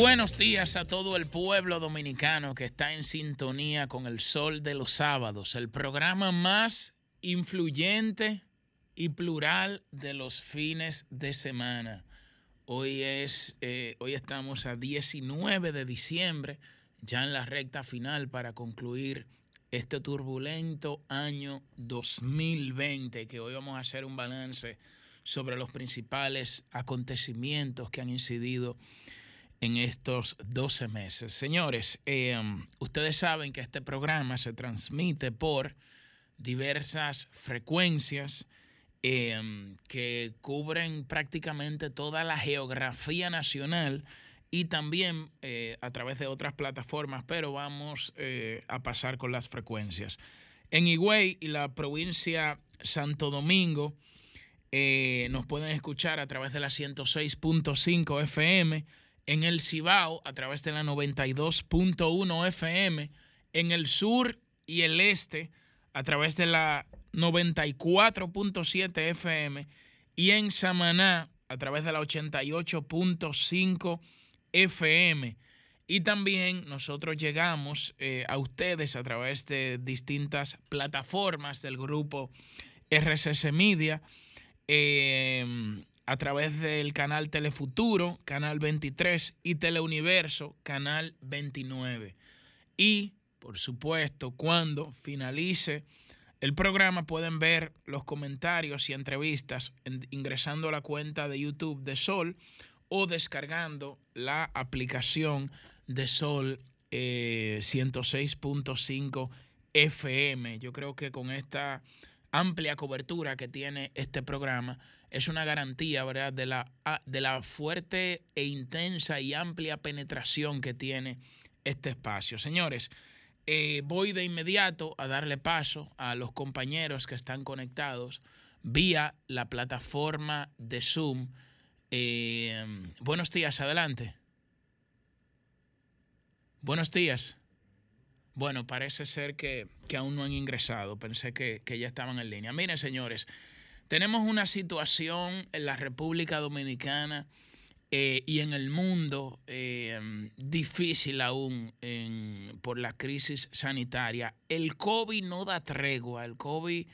Buenos días a todo el pueblo dominicano que está en sintonía con el Sol de los Sábados, el programa más influyente y plural de los fines de semana. Hoy es, eh, hoy estamos a 19 de diciembre, ya en la recta final para concluir este turbulento año 2020, que hoy vamos a hacer un balance sobre los principales acontecimientos que han incidido estos 12 meses. Señores, eh, ustedes saben que este programa se transmite por diversas frecuencias eh, que cubren prácticamente toda la geografía nacional y también eh, a través de otras plataformas, pero vamos eh, a pasar con las frecuencias. En Higüey y la provincia Santo Domingo eh, nos pueden escuchar a través de la 106.5 FM, en el Cibao a través de la 92.1 FM, en el sur y el este a través de la 94.7 FM y en Samaná a través de la 88.5 FM. Y también nosotros llegamos eh, a ustedes a través de distintas plataformas del grupo RCC Media, eh, a través del canal Telefuturo, canal 23, y Teleuniverso, canal 29. Y, por supuesto, cuando finalice el programa pueden ver los comentarios y entrevistas en- ingresando a la cuenta de YouTube de Sol o descargando la aplicación de Sol eh, 106.5 FM. Yo creo que con esta amplia cobertura que tiene este programa es una garantía, ¿verdad?, de la, a- de la fuerte e intensa y amplia penetración que tiene este espacio. Señores, eh, voy de inmediato a darle paso a los compañeros que están conectados vía la plataforma de Zoom. Eh, buenos días, adelante. Buenos días. Bueno, parece ser que, aún no han ingresado. Pensé que, ya estaban en línea. Miren, señores, tenemos una situación en la República Dominicana eh, y en el mundo eh, difícil aún por la crisis sanitaria. El COVID no da tregua, el COVID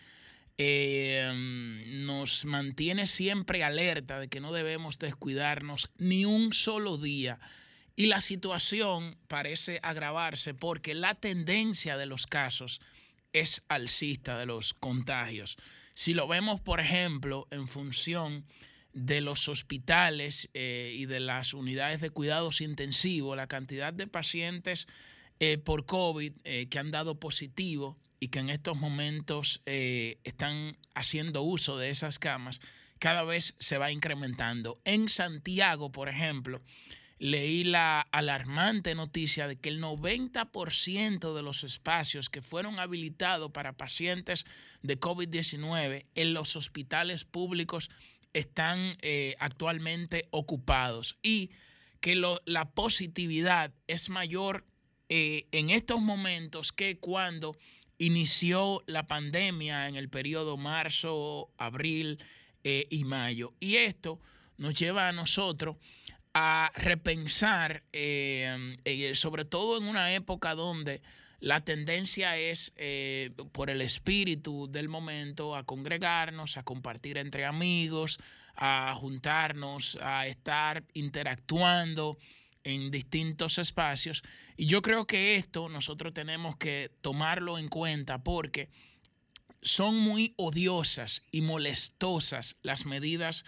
eh, nos mantiene siempre alerta de que no debemos descuidarnos ni un solo día. Y la situación parece agravarse porque la tendencia de los casos es alcista de los contagios. Si lo vemos, por ejemplo, en función de los hospitales eh, y de las unidades de cuidados intensivos, la cantidad de pacientes eh, por COVID eh, que han dado positivo y que en estos momentos están haciendo uso de esas camas, cada vez se va incrementando. En Santiago, por ejemplo, leí la alarmante noticia de que el 90% de los espacios que fueron habilitados para pacientes de COVID-19 en los hospitales públicos están eh, actualmente ocupados y que la positividad es mayor eh, en estos momentos que cuando inició la pandemia en el periodo marzo, abril eh, y mayo. Y esto nos lleva a nosotros a repensar, eh, eh, sobre todo en una época donde la tendencia es, eh, por el espíritu del momento, a congregarnos, a compartir entre amigos, a juntarnos, a estar interactuando en distintos espacios. Y yo creo que esto nosotros tenemos que tomarlo en cuenta porque son muy odiosas y molestosas las medidas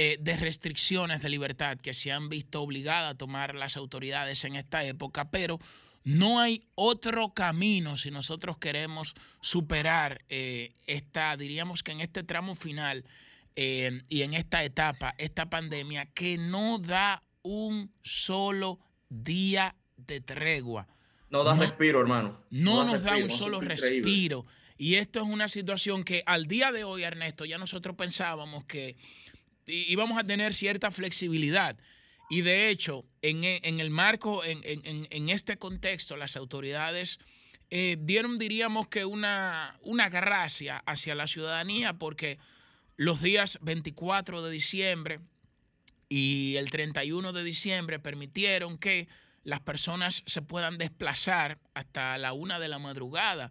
eh, de restricciones de libertad que se han visto obligadas a tomar las autoridades en esta época, pero no hay otro camino si nosotros queremos superar eh, esta, diríamos que en este tramo final eh, y en esta etapa, esta pandemia, que no da un solo día de tregua. No da No- respiro, hermano. no nos da un solo increíble. respiro. Y esto es una situación que al día de hoy, Ernesto, ya nosotros pensábamos que íbamos a tener cierta flexibilidad. Y de hecho, en, en el marco, en- en este contexto, las autoridades eh, dieron, diríamos que una, una gracia hacia la ciudadanía porque los días 24 de diciembre y el 31 de diciembre permitieron que las personas se puedan desplazar hasta la una de la madrugada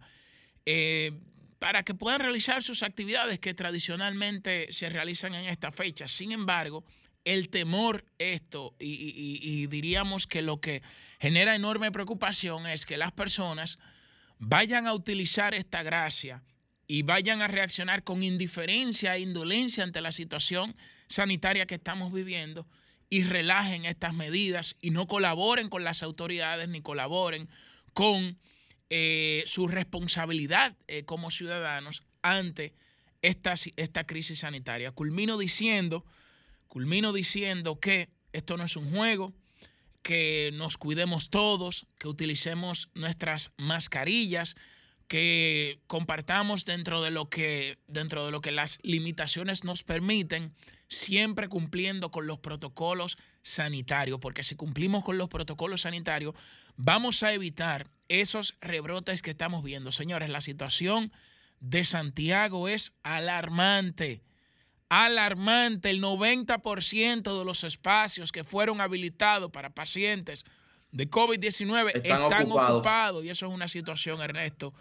eh, para que puedan realizar sus actividades que tradicionalmente se realizan en esta fecha. Sin embargo, el temor esto y, diríamos que lo que genera enorme preocupación es que las personas vayan a utilizar esta gracia y vayan a reaccionar con indiferencia e indolencia ante la situación sanitaria que estamos viviendo y relajen estas medidas y no colaboren con las autoridades ni colaboren con eh, su responsabilidad eh, como ciudadanos ante esta, esta crisis sanitaria. Culmino diciendo, culmino diciendo que esto no es un juego, que nos cuidemos todos, que utilicemos nuestras mascarillas, que compartamos dentro de lo que dentro de lo que las limitaciones nos permiten, siempre cumpliendo con los protocolos sanitarios, porque si cumplimos con los protocolos sanitarios, vamos a evitar esos rebrotes que estamos viendo. Señores, la situación de Santiago es alarmante alarmante. El 90% de los espacios que fueron habilitados para pacientes de COVID-19 Están están, ocupados. ocupados. Y eso es una situación, Ernesto,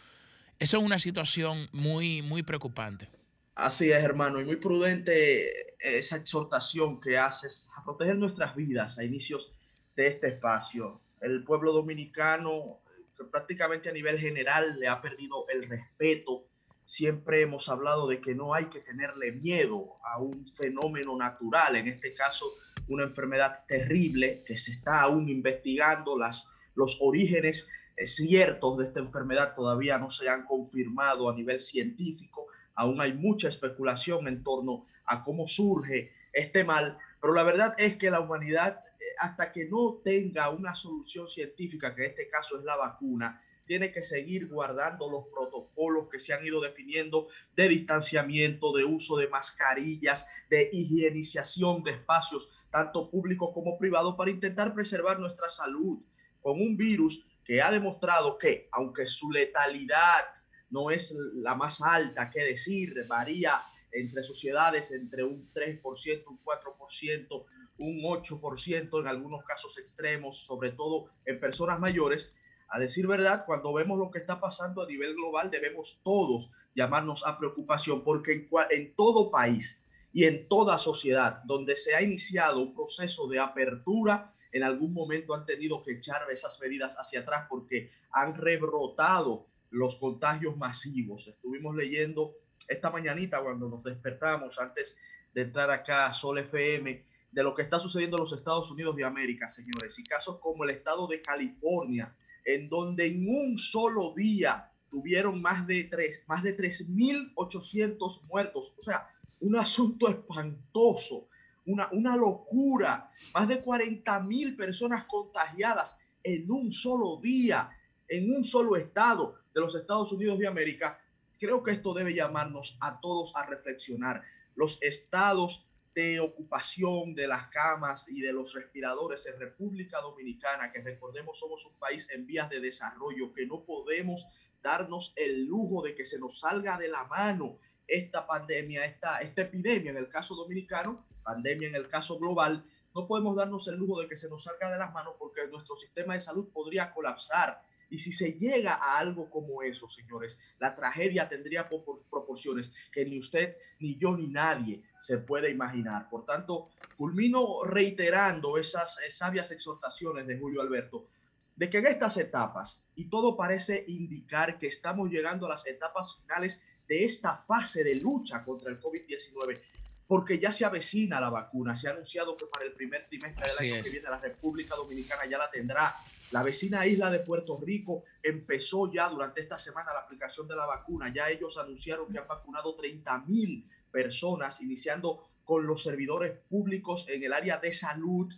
eso es una situación muy, muy preocupante. Así es, hermano, y muy prudente esa exhortación que haces a proteger nuestras vidas a inicios de este espacio. El pueblo dominicano, eh, prácticamente a nivel general, le ha perdido el respeto. Siempre hemos hablado de que no hay que tenerle miedo a un fenómeno natural, en este caso una enfermedad terrible que se está aún investigando. Las, los orígenes eh, ciertos de esta enfermedad todavía no se han confirmado a nivel científico aún hay mucha especulación en torno a cómo surge este mal, pero la verdad es que la humanidad, eh, hasta que no tenga una solución científica, que en este caso es la vacuna, tiene que seguir guardando los protocolos que se han ido definiendo de distanciamiento, de uso de mascarillas, de higienización de espacios, tanto públicos como privados, para intentar preservar nuestra salud con un virus que ha demostrado que, aunque su letalidad no es la más alta, que decir, varía entre sociedades entre un 3%, un 4%, un 8% en algunos casos extremos, sobre todo en personas mayores. A decir verdad, cuando vemos lo que está pasando a nivel global, debemos todos llamarnos a preocupación, porque en, en todo país y en toda sociedad donde se ha iniciado un proceso de apertura, en algún momento han tenido que echar esas medidas hacia atrás porque han rebrotado los contagios masivos. Estuvimos leyendo esta mañanita cuando nos despertamos antes de entrar acá a Sol FM de lo que está sucediendo en los Estados Unidos de América, señores, y casos como el estado de California, en donde en un solo día tuvieron más de tres, más de 3.800 muertos. O sea, un asunto espantoso, una, una locura. Más de 40.000 personas contagiadas en un solo día, en un solo estado de los Estados Unidos de América. Creo que esto debe llamarnos a todos a reflexionar. Los estados de ocupación de las camas y de los respiradores en República Dominicana, que recordemos somos un país en vías de desarrollo, que no podemos darnos el lujo de que se nos salga de la mano esta pandemia, esta, esta epidemia en el caso dominicano, pandemia en el caso global, no podemos darnos el lujo de que se nos salga de las manos porque nuestro sistema de salud podría colapsar. Y si se llega a algo como eso, señores, la tragedia tendría propor- proporciones que ni usted, ni yo, ni nadie se puede imaginar. Por tanto, culmino reiterando esas eh, sabias exhortaciones de Julio Alberto, de que en estas etapas, y todo parece indicar que estamos llegando a las etapas finales de esta fase de lucha contra el COVID-19, porque ya se avecina la vacuna, se ha anunciado que para el primer trimestre del Así año es. que viene la República Dominicana ya la tendrá. La vecina isla de Puerto Rico empezó ya durante esta semana la aplicación de la vacuna. Ya ellos anunciaron que han vacunado 30 mil personas, iniciando con los servidores públicos en el área de salud,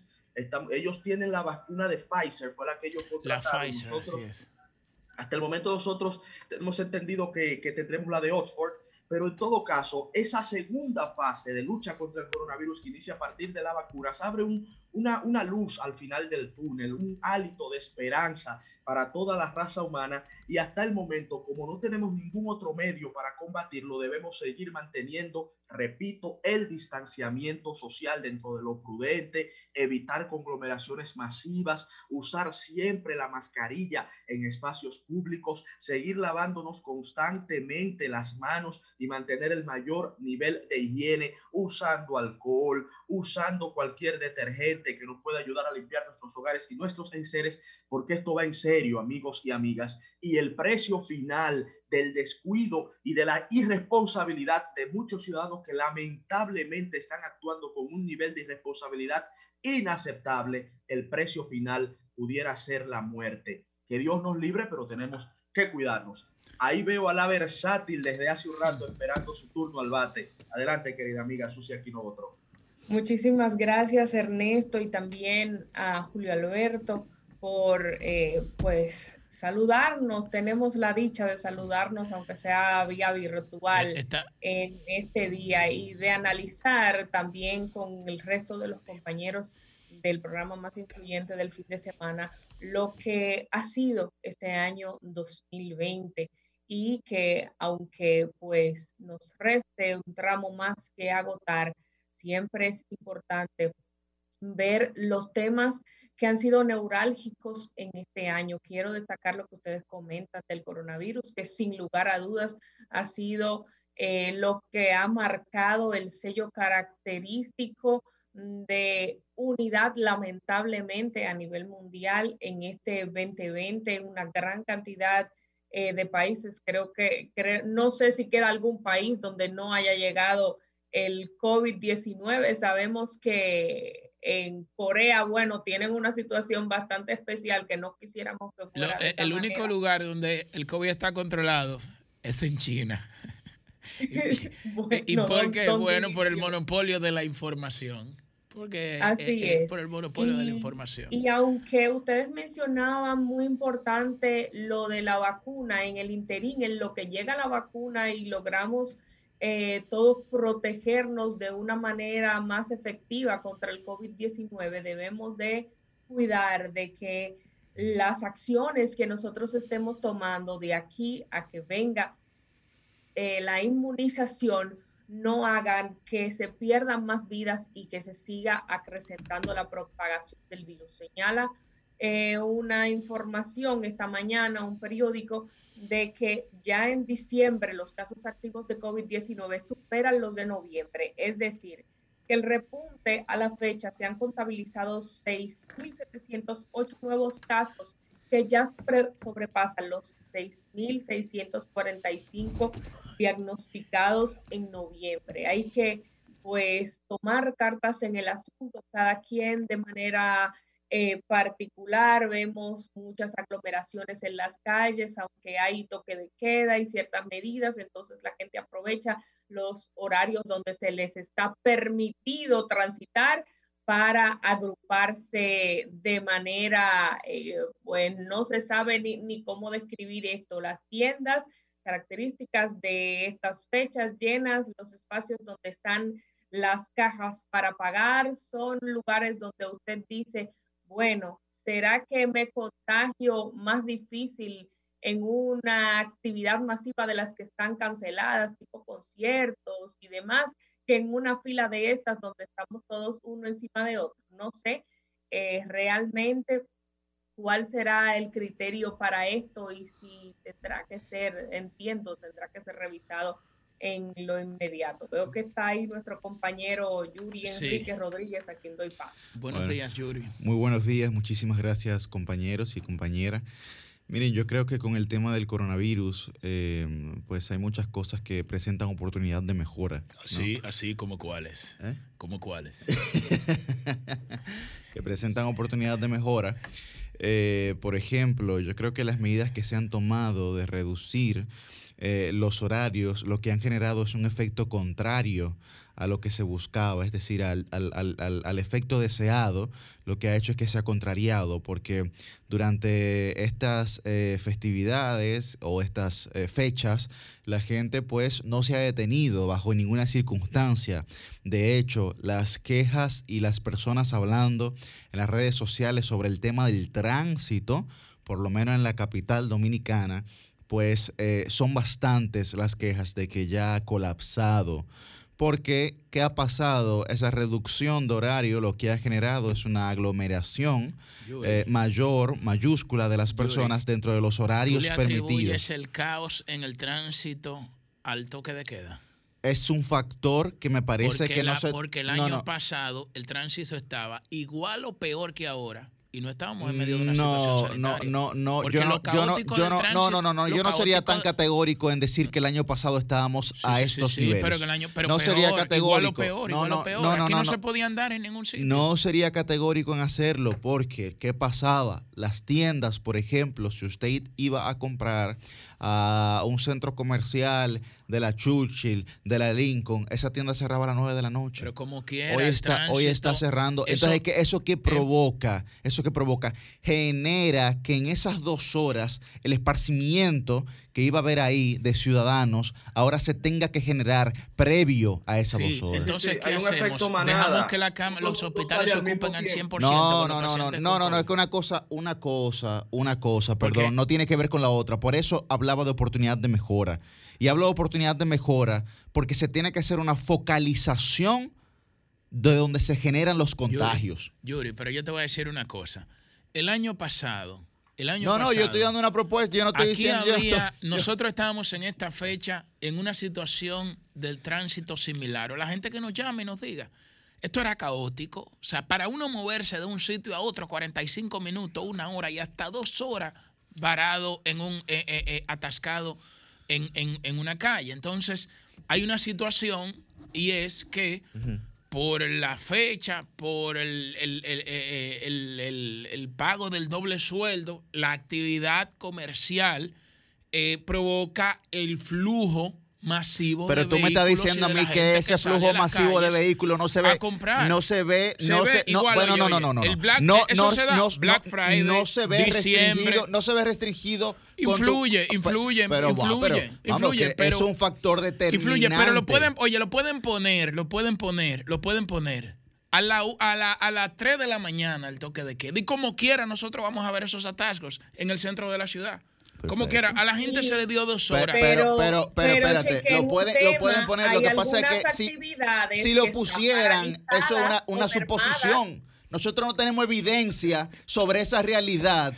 ellos tienen la vacuna de Pfizer, fue la que ellos La contrataron. Pfizer, Nosotros- así es. hasta el momento nosotros hemos entendido que, que tendremos la de Oxford, pero en todo caso, esa segunda fase de lucha contra el coronavirus que inicia a partir de la vacuna, se abre un- una, una luz al final del túnel, un hálito de esperanza para toda la raza humana. Y hasta el momento, como no tenemos ningún otro medio para combatirlo, debemos seguir manteniendo, repito, el distanciamiento social dentro de lo prudente, evitar conglomeraciones masivas, usar siempre la mascarilla en espacios públicos, seguir lavándonos constantemente las manos y mantener el mayor nivel de higiene, usando alcohol, usando cualquier detergente que nos pueda ayudar a limpiar nuestros hogares y nuestros enseres, porque esto va en serio, amigos y amigas, y el precio final del descuido y de la irresponsabilidad de muchos ciudadanos que lamentablemente están actuando con un nivel de irresponsabilidad inaceptable, el precio final pudiera ser la muerte. Que Dios nos libre, pero tenemos que cuidarnos. Ahí veo a la versátil desde hace un rato esperando su turno al bate. Adelante, querida amiga Sucia Aquino Botro. Muchísimas gracias Ernesto y también a Julio Alberto por eh, pues saludarnos. Tenemos la dicha de saludarnos, aunque sea vía virtual, Eh, Está, en este día y de analizar también con el resto de los compañeros del programa más influyente del fin de semana lo que ha sido este año 2020 y que aunque pues nos reste un tramo más que agotar, siempre es importante ver los temas que han sido neurálgicos en este año. Quiero destacar lo que ustedes comentan del coronavirus, que sin lugar a dudas ha sido eh, lo que ha marcado el sello característico de unidad lamentablemente a nivel mundial en este 2020, una gran cantidad eh, de países. Creo que no sé si queda algún país donde no haya llegado el COVID-19. Sabemos que en Corea, bueno, tienen una situación bastante especial que no quisiéramos que lo- fuera de eh, esa el único lugar donde el COVID está controlado es en China. ¿Y Bueno, por qué? ¿dónde Bueno, por el monopolio de la información. Porque Así es. por el monopolio de la información. Y aunque ustedes mencionaban muy importante lo de la vacuna, en el interín, en lo que llega la vacuna y logramos eh, todos protegernos de una manera más efectiva contra el COVID-19, debemos de cuidar de que las acciones que nosotros estemos tomando de aquí a que venga eh, la inmunización no hagan que se pierdan más vidas y que se siga acrecentando la propagación del virus. Señala eh, una información esta mañana, un periódico, de que ya en diciembre los casos activos de COVID-19 superan los de noviembre, es decir, que el repunte a la fecha se han contabilizado 6.708 nuevos casos que ya sobre- sobrepasan los 6.645 diagnosticados en noviembre. Hay que pues tomar cartas en el asunto, cada quien de manera eh, particular. Vemos muchas aglomeraciones en las calles, aunque hay toque de queda y ciertas medidas, entonces la gente aprovecha los horarios donde se les está permitido transitar para agruparse de manera, eh, no se sabe ni, ni cómo describir esto. Las tiendas, características de estas fechas llenas, los espacios donde están las cajas para pagar, son lugares donde usted dice, bueno, ¿será que me contagio más difícil en una actividad masiva de las que están canceladas, tipo conciertos y demás, que en una fila de estas donde estamos todos uno encima de otro? No sé eh, realmente cuál será el criterio para esto y si tendrá que ser, entiendo, tendrá que ser revisado en lo inmediato. Veo que está ahí nuestro compañero Yuri Sí. Enrique Rodríguez, a quien doy paso. Buenos Bueno. días, Yuri. Muy buenos días, muchísimas gracias compañeros y compañeras. Miren, yo creo que con el tema del coronavirus, eh, pues hay muchas cosas que presentan oportunidad de mejora. ¿no? Así, así como cuáles. ¿Eh? ¿Como cuáles? que presentan oportunidad de mejora. Eh, por ejemplo, yo creo que las medidas que se han tomado de reducir eh, los horarios lo que han generado es un efecto contrario a lo que se buscaba, es decir, al, al- al- al- efecto deseado, lo que ha hecho es que se ha contrariado, porque durante estas eh, festividades o estas eh, fechas, la gente pues no se ha detenido bajo ninguna circunstancia. De hecho, las quejas y las personas hablando en las redes sociales sobre el tema del tránsito, por lo menos en la capital dominicana, pues eh, son bastantes las quejas de que ya ha colapsado. Porque, ¿qué ha pasado? Esa reducción de horario lo que ha generado es una aglomeración eh, mayor, mayúscula de las Yuri, personas dentro de los ¿Tú horarios le permitidos. atribuyes el caos en el tránsito al toque de queda? Es un factor que me parece porque que no se... Porque el no, año no. pasado el tránsito estaba igual o peor que ahora y no estábamos en medio de una No, situación no, sanitaria. no, no, yo no, yo no, yo no, tránsito- no, no, no, yo no sería tan categórico en decir que el año pasado estábamos Sí, a sí, sí, estos sí, niveles. Pero que el año, pero no peor, sería Igual o categórico. peor, no, igual no, o peor. no, no, Aquí no. se podía andar en ningún sitio. No sería categórico en hacerlo porque, ¿qué pasaba? Las tiendas, por ejemplo, si usted iba a comprar a un centro comercial de la Churchill, de la Lincoln, esa tienda cerraba a las 9 de la noche. Pero como quiera, Hoy está, hoy está cerrando. eso- Entonces, ¿qué- ¿eso qué provoca? Eso que provoca genera que en esas dos horas el esparcimiento que iba a haber ahí de ciudadanos ahora se tenga que generar previo a esas Sí, dos horas. entonces, ¿qué hay un hacemos? efecto manada. Dejamos que la cama- No- los no hospitales se ocupen al tiempo. 100% No, no, no, no, no, no, no, es que una cosa, una cosa, una cosa, ¿Por perdón, no tiene que ver con la otra. Por eso hablaba de oportunidad de mejora. Y hablo de oportunidad de mejora porque se tiene que hacer una focalización de donde se generan los contagios. Yuri, pero yo te voy a decir una cosa. El año pasado, el año No, no, yo estoy dando una propuesta, yo no estoy Aquí diciendo... había, yo- nosotros estábamos en esta fecha en una situación del tránsito similar. O la gente que nos llame y nos diga, esto era caótico. O sea, para uno moverse de un sitio a otro, 45 minutos, una hora y hasta dos horas varado en un, eh, eh, eh, atascado en, en- en una calle. Entonces, hay una situación y es que por la fecha, por el, el- eh, el- el- el pago del doble sueldo, la actividad comercial eh, provoca el flujo masivo Pero de tú me estás diciendo a mí que ese sale flujo masivo de vehículos no se a ve, comprar. no se ve, Se no ve se, no, bueno, no, no, no, no, el Black- no, eso no, se da, no, Black no, Friday, no se ve diciembre. restringido, no se ve restringido. con tu- Influye, pe- influye, pero, influye, pero, vamos, influye, que pero- es un factor determinante. Influye, pero lo pueden, oye, lo pueden poner, lo pueden poner, lo pueden poner. A, la, a, la, a las 3 de la mañana el toque de queda. Y como quiera, nosotros vamos a ver esos atascos en el centro de la ciudad. Como quiera, a la gente se le dio dos horas. pero, pero, Pero- espérate, lo pueden, lo pueden poner. Lo que pasa es que si, lo pusieran, eso es una, una suposición. Nosotros no tenemos evidencia sobre esa realidad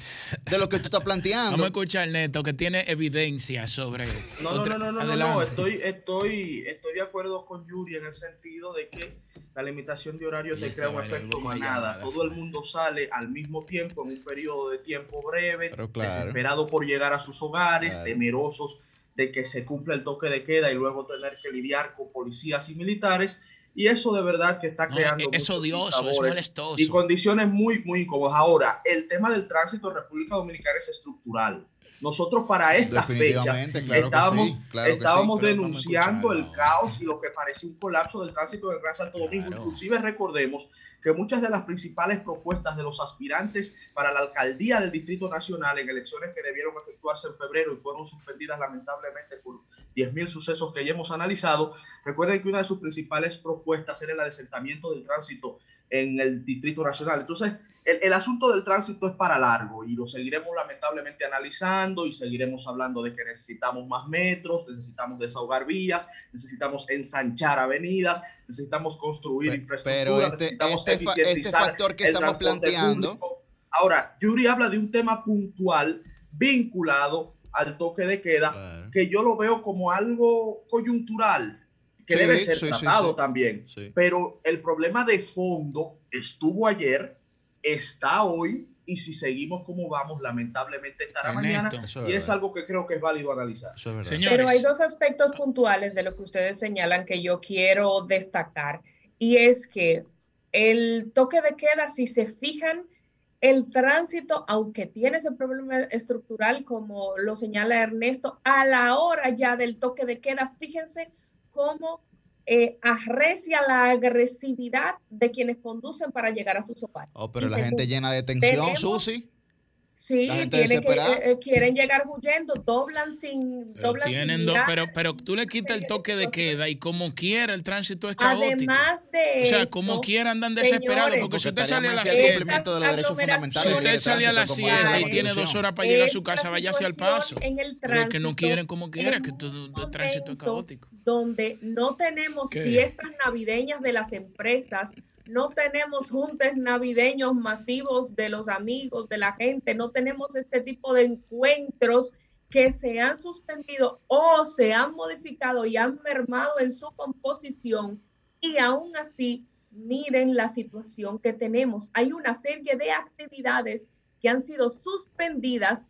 de lo que tú estás Vamos a planteando. escuchar Neto que tiene evidencia sobre. No, no, otra- no, no, no, no, Adelante. no, estoy, estoy, estoy de acuerdo con Yuri en el sentido de que la limitación de horario Y te crea un efecto manada. Todo el mundo sale al mismo tiempo en un periodo de tiempo breve, Pero claro. desesperado por llegar a sus hogares, Claro. temerosos de que se cumpla el toque de queda y luego tener que lidiar con policías y militares. Y eso de verdad que está No, creando es muchos odioso, es molestoso. y condiciones muy, muy incómodas. Ahora, el tema del tránsito en República Dominicana es estructural. Nosotros para estas fechas claro estábamos, que sí. Claro que sí. estábamos a denunciando el escucharlo. caos y lo que parecía un colapso del tránsito del Gran Santo Domingo. Claro. Inclusive recordemos que muchas de las principales propuestas de los aspirantes para la alcaldía del Distrito Nacional en elecciones que debieron efectuarse en febrero y fueron suspendidas lamentablemente por 10.000 sucesos que ya hemos analizado, recuerden que una de sus principales propuestas era el adesentamiento del tránsito en el Distrito Nacional. Entonces, el, el asunto del tránsito es para largo y lo seguiremos lamentablemente analizando y seguiremos hablando de que necesitamos más metros, necesitamos desahogar vías, necesitamos ensanchar avenidas, necesitamos construir Pe- infraestructura, pero este- necesitamos este este eficientizar factor que el estamos planteando- público. Ahora, Yuri habla de un tema puntual vinculado al toque de queda Claro. que yo lo veo como algo coyuntural, que Sí, debe ser sí, tratado sí. también. Sí. Pero el problema de fondo estuvo ayer, está hoy, y si seguimos como vamos, lamentablemente estará mañana. Es Y es algo que creo que es válido analizar. Es. Pero hay dos aspectos puntuales de lo que ustedes señalan que yo quiero destacar. Y es que el toque de queda, si se fijan, el tránsito, aunque tiene ese problema estructural, como lo señala Ernesto, a la hora ya del toque de queda, fíjense cómo eh, arrecia la agresividad de quienes conducen para llegar a sus hogares. Oh, pero Y la gente llena de tensión, Susi. Sí, la gente tiene que, eh, eh, quieren llegar huyendo, doblan sin, Pero, doblan sin tienen dos, mirar. pero, pero tú le quitas el toque de queda y como quiera el tránsito es caótico. Además de o sea, esto, como quiera andan desesperados, porque si usted sale a las estaríamos en 7, cumplimiento de los derechos fundamentales. si usted sale a las tránsito, como dice 7 la y tiene dos horas para llegar a su casa, váyase al paso. en el Pero es que no tránsito quieren como quiera, que todo el tránsito es caótico. Donde no tenemos ¿Qué? fiestas navideñas de las empresas, no tenemos juntes navideños masivos de los amigos, de la gente, no tenemos este tipo de encuentros que se han suspendido o se han modificado y han mermado en su composición y aún así miren la situación que tenemos. Hay una serie de actividades que han sido suspendidas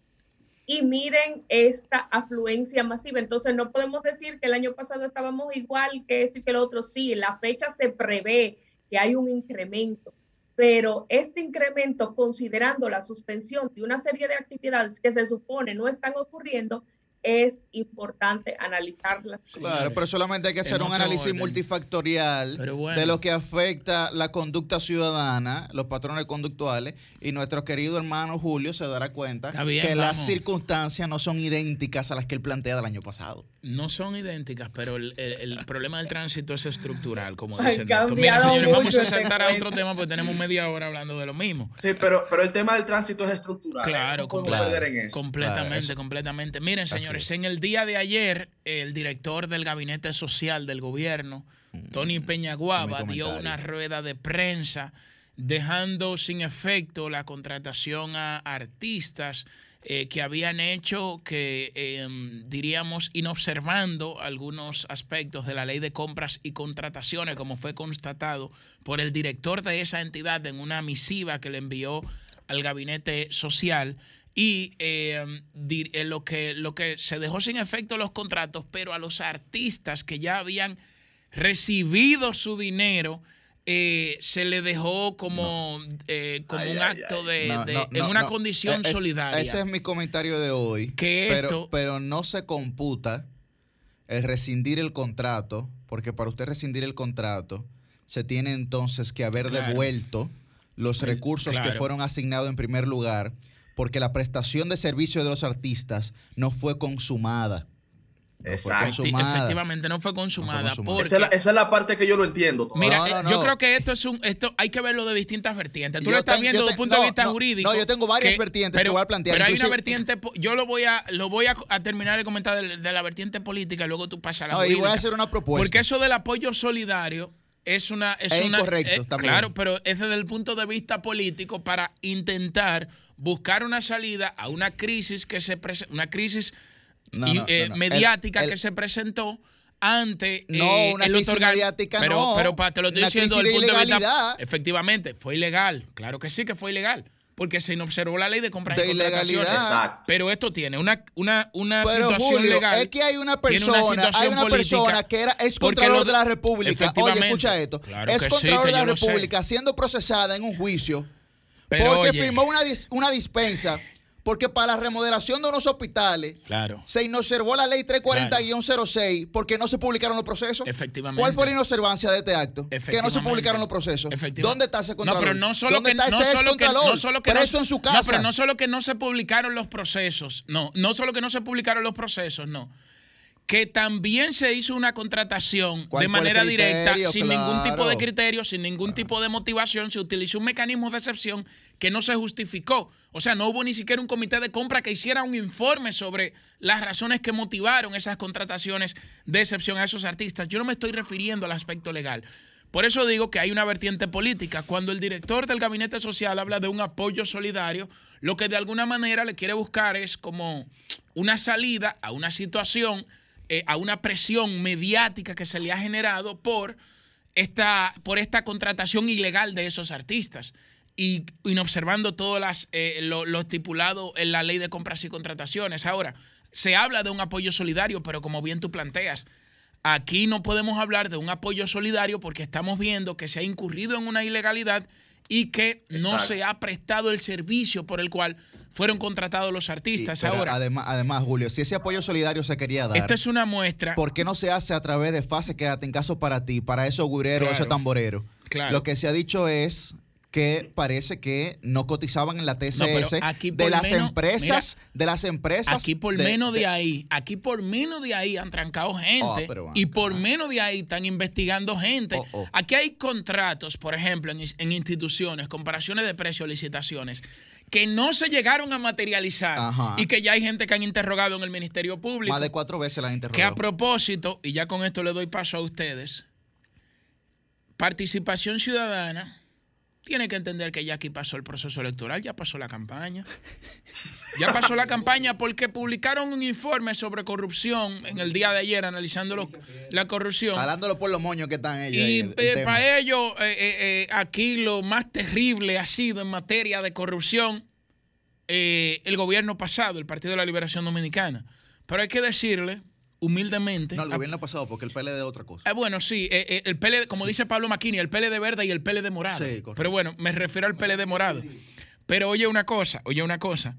y miren esta afluencia masiva. Entonces no podemos decir que el año pasado estábamos igual que esto y que lo otro. Sí, la fecha se prevé que hay un incremento, pero este incremento, considerando la suspensión de una serie de actividades que se supone no están ocurriendo, es importante analizarlas. Claro, pero solamente hay que hacer un análisis orden. multifactorial bueno. de lo que afecta la conducta ciudadana, los patrones conductuales, y nuestro querido hermano Julio se dará cuenta bien, que las circunstancias no son idénticas a las que él plantea del año pasado. No son idénticas, pero el, el- el problema del tránsito es estructural, como Ha dice Ernesto. Mira, señores, vamos a este saltar a otro tema porque tenemos media hora hablando de lo mismo. Sí, pero, pero el tema del tránsito es estructural. Claro, no podemos claro. perder en eso. Completamente, Claro, eso- completamente. Miren, señores, es. en el día de ayer, el director del Gabinete Social del Gobierno, Tony Peñaguaba, Mm, dio una rueda de prensa dejando sin efecto la contratación a artistas eh, que habían hecho que, eh, diríamos, inobservando algunos aspectos de la ley de compras y contrataciones, como fue constatado por el director de esa entidad en una misiva que le envió al gabinete social. Y di- eh, lo, que, lo que se dejó sin efecto los contratos, pero a los artistas que ya habían recibido su dinero, eh, se le dejó como, eh, como Ay, un ay, acto ay. de, No, de- no, en no, una no. condición es- solidaria. Ese es mi comentario de hoy. Que pero, esto- pero no se computa el rescindir el contrato, porque para usted rescindir el contrato, se tiene entonces que haber Claro. devuelto los recursos que claro. fueron asignados en primer lugar, porque la prestación de servicio de los artistas no fue consumada. No fue Exacto. Consumada. Efectivamente, no fue consumada. porque, Esa, es la, esa es la parte que yo lo entiendo. todavía. mira, No, eh, no, yo no. creo que esto es un, esto hay que verlo de distintas vertientes. Tú Yo lo estás ten- viendo desde un punto de no, vista no, jurídico. no, yo tengo varias vertientes que voy a plantear, Pero hay una vertiente, yo lo voy a, lo voy a, a terminar de comentar de, de la vertiente política y luego tú pasas a la No, y voy a hacer una propuesta. Porque eso del apoyo solidario es una es, Es una incorrecto eh, también. claro, pero es desde el punto de vista político para intentar buscar una salida a una crisis que se prese- una crisis No, y, no, eh, no, no. mediática El- el- que se presentó ante No, eh, una el crisis mediática pero, no, pero pa- te lo estoy una diciendo desde el punto de vista efectivamente fue ilegal claro que sí que fue ilegal porque se inobservó la ley de compras y De contrataciones ilegalidad. Pero esto tiene una una una Pero situación Julio, legal es que hay una persona, hay una persona que era es porque contralor lo- de la República. Oye, escucha esto. Claro es sí, contralor de la. República siendo procesada en un juicio Pero, porque oye, firmó una, dis- una dispensa porque para la remodelación de unos hospitales claro se inobservó la ley 340-06 porque no se publicaron los procesos. Efectivamente. ¿Cuál fue la inobservancia de este acto? Que no se publicaron los procesos. ¿Dónde está ese No, contralor? pero no solo ¿Dónde que está no ese solo que no solo que Preso no, en su no, casa. pero no solo que no se publicaron los procesos, no, no solo que no se publicaron los procesos, no. Que también se hizo una contratación ¿Cuál de manera directa, sin ningún tipo de criterio, sin ningún tipo de motivación, se utilizó un mecanismo de excepción que no se justificó. O sea, no hubo ni siquiera un comité de compra que hiciera un informe sobre las razones que motivaron esas contrataciones de excepción a esos artistas. Yo no me estoy refiriendo al aspecto legal. Por eso digo que hay una vertiente política. Cuando el director del gabinete social habla de un apoyo solidario, lo que de alguna manera le quiere buscar es como una salida a una situación, eh, a una presión mediática que se le ha generado por esta, por esta contratación ilegal de esos artistas y inobservando todo las, eh, lo, lo estipulado en la ley de compras y contrataciones. Ahora, se habla de un apoyo solidario, pero como bien tú planteas, aquí no podemos hablar de un apoyo solidario porque estamos viendo que se ha incurrido en una ilegalidad y que no se ha prestado el servicio por el cual fueron contratados los artistas. Ahora, además, además, Julio, si ese apoyo solidario se quería dar, esta es una muestra. ¿por qué no se hace a través de fase quédate en caso para ti, para esos guireros, Claro. esos tamboreros? Claro. Lo que se ha dicho es que parece que no cotizaban en la TCS No, aquí de las menos- empresas, de las empresas. Aquí por de- menos de, de- ahí, aquí por menos de ahí han trancado gente Ah, y por menos de ahí están investigando gente. Oh, oh. Aquí hay contratos, por ejemplo, en, instituciones, comparaciones de precios, licitaciones, que no se llegaron a materializar Ajá. y que ya hay gente que han interrogado en el Ministerio Público. Más de cuatro veces la han Que a propósito, y ya con esto le doy paso a ustedes, participación ciudadana tiene que entender que ya aquí pasó el proceso electoral, ya pasó la campaña. Ya pasó la campaña porque publicaron un informe sobre corrupción en el día de ayer analizando lo- la corrupción. Jalándolo por los moños que están ellos. Y el- el tema. para ellos, eh, eh, eh, aquí lo más terrible ha sido en materia de corrupción eh, el gobierno pasado, el Partido de la Liberación Dominicana. Pero hay que decirle, humildemente, No, el gobierno pasado, porque el PLD es otra cosa. Ah, bueno, sí, eh, eh, el PLD, como dice Pablo Maquini, el PLD verde y el PLD morado. Sí, correcto. Pero bueno, me refiero al PLD morado. Pero oye una cosa, oye una cosa.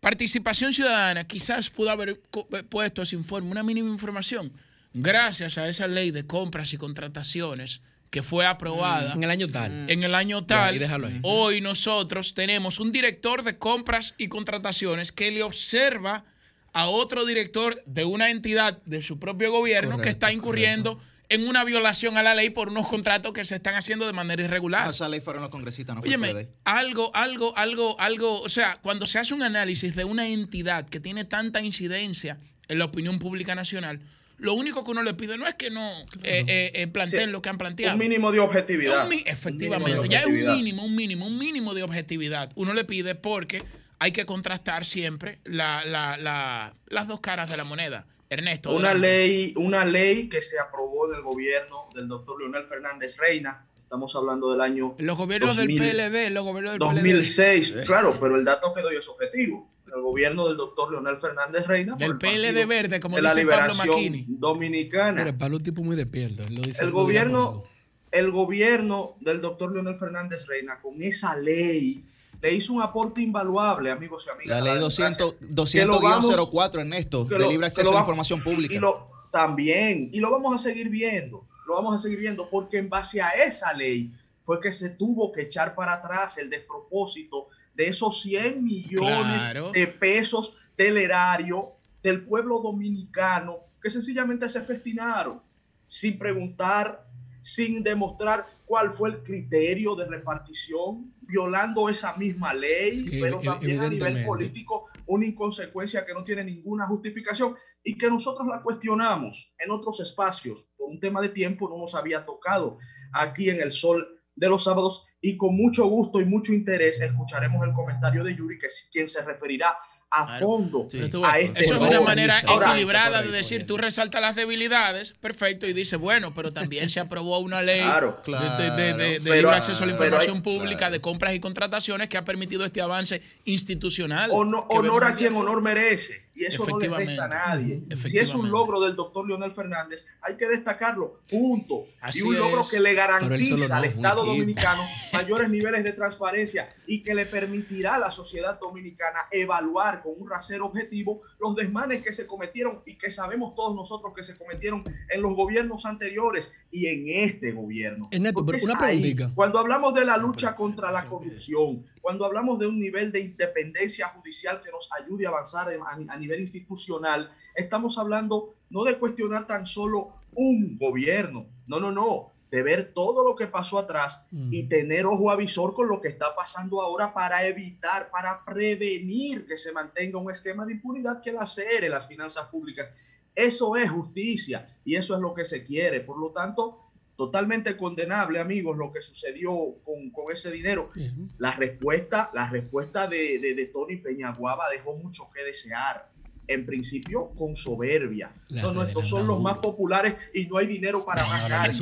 Participación ciudadana quizás pudo haber eh, puesto ese informe, una mínima información. Gracias a esa ley de compras y contrataciones que fue aprobada En el año tal. en el año tal, ahí. hoy nosotros tenemos un director de compras y contrataciones que le observa a otro director de una entidad de su propio gobierno que está incurriendo en una violación a la ley por unos contratos que se están haciendo de manera irregular. Esa ley fueron los congresistas, no fue Óyeme, algo, algo, algo, algo, o sea, cuando se hace un análisis de una entidad que tiene tanta incidencia en la opinión pública nacional, lo único que uno le pide no es que no eh, eh, eh, planteen Sí, lo que han planteado. Un mínimo de objetividad. Un Un efectivamente, mínimo de ya es un objetividad. mínimo, un mínimo, un mínimo de objetividad. Uno le pide porque hay que contrastar siempre la- la- la- las dos caras de la moneda. Ernesto. Una adelante. ley, una ley que se aprobó en el gobierno del doctor Leonel Fernández Reina. Estamos hablando del año Los gobiernos 2000, del PLD, los gobiernos del PLD. 2006. Claro, pero el dato que doy es objetivo. El gobierno del doctor Leonel Fernández Reina. Del el PLD verde, como de la dice Pablo Liberación Maquini. Dominicana. Pablo es un tipo muy despierto. él lo dice el gobierno, el gobierno del doctor Leonel Fernández Reina, con esa ley, le hizo un aporte invaluable, amigos y amigas. La ley democracia. 200 Que lo vamos- 200-04, Ernesto, que de libre acceso a la información pública. Y lo, también, y lo vamos a seguir viendo, lo vamos a seguir viendo, porque en base a esa ley fue que se tuvo que echar para atrás el despropósito de esos 100 millones Claro. de pesos del erario del pueblo dominicano que sencillamente se festinaron sin preguntar, sin demostrar cuál fue el criterio de repartición, violando esa misma ley, Sí, pero también a nivel político una inconsecuencia que no tiene ninguna justificación y que nosotros la cuestionamos en otros espacios. Por un tema de tiempo no nos había tocado aquí en el sol de los sábados y con mucho gusto y mucho interés escucharemos el comentario de Yuri, que es quien se referirá a Claro. fondo Sí. A este eso es una manera equilibrada de decir, tú resaltas las debilidades, perfecto, y dices, bueno, pero también se aprobó una ley Claro, de- de, de- de- de Pero- libre acceso a la información hay- pública, claro. de compras y contrataciones que ha permitido este avance institucional. Honor a quien honor merece. Y eso no le resta a nadie. Si es un logro del doctor Leonel Fernández, hay que destacarlo. Punto. Así y un logro es. que le garantiza al no, Estado dominicano mayores niveles de transparencia y que le permitirá a la sociedad dominicana evaluar con un rasero objetivo los desmanes que se cometieron y que sabemos todos nosotros que se cometieron en los gobiernos anteriores y en este gobierno. Ernesto, Porque pero una ahí. Cuando hablamos de la lucha contra la corrupción, cuando hablamos de un nivel de independencia judicial que nos ayude a avanzar a, nivel institucional, estamos hablando no de cuestionar tan solo un gobierno, no, no, no, de ver todo lo que pasó atrás y Mm. tener ojo avisor con lo que está pasando ahora para evitar, para prevenir que se mantenga un esquema de impunidad que lacere las finanzas públicas. Eso es justicia y eso es lo que se quiere. Por lo tanto, totalmente condenable, amigos, lo que sucedió con, con ese dinero. La respuesta, la respuesta de, de, de Tony Peñaguaba dejó mucho que desear. En principio, con soberbia. La No, no, estos son los más populares y no hay dinero para No, más.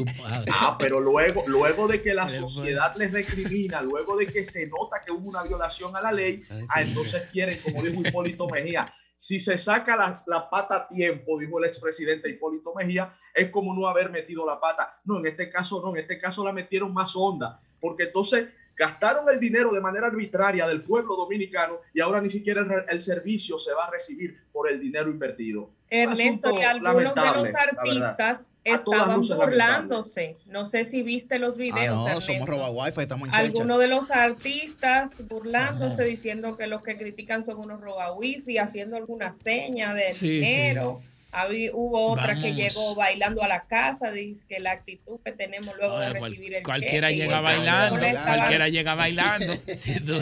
Ah, pero luego, luego de que la Pero, sociedad les recrimina, luego de que se nota que hubo una violación a la ley, ah, entonces quieren, como dijo Hipólito Mejía, si se saca la, la pata a tiempo, dijo el expresidente Hipólito Mejía, es como no haber metido la pata. No, en este caso no, en este caso la metieron más honda, porque entonces Gastaron el dinero de manera arbitraria del pueblo dominicano y ahora ni siquiera el, el servicio se va a recibir por el dinero invertido. Ernesto, y algunos de los artistas estaban burlándose. No sé si viste los Ah, videos. no, Ernesto. somos roba wifi, estamos en. Algunos de los artistas burlándose, diciendo que los que critican son unos roba wifi, haciendo alguna seña de Sí, sí. Habí- hubo otra que Vamos. llegó bailando a la casa, dice que la actitud que tenemos luego Ahora, de cual- recibir el cualquiera cheque llega bailando, cualquiera llega bailando. Sí, luego,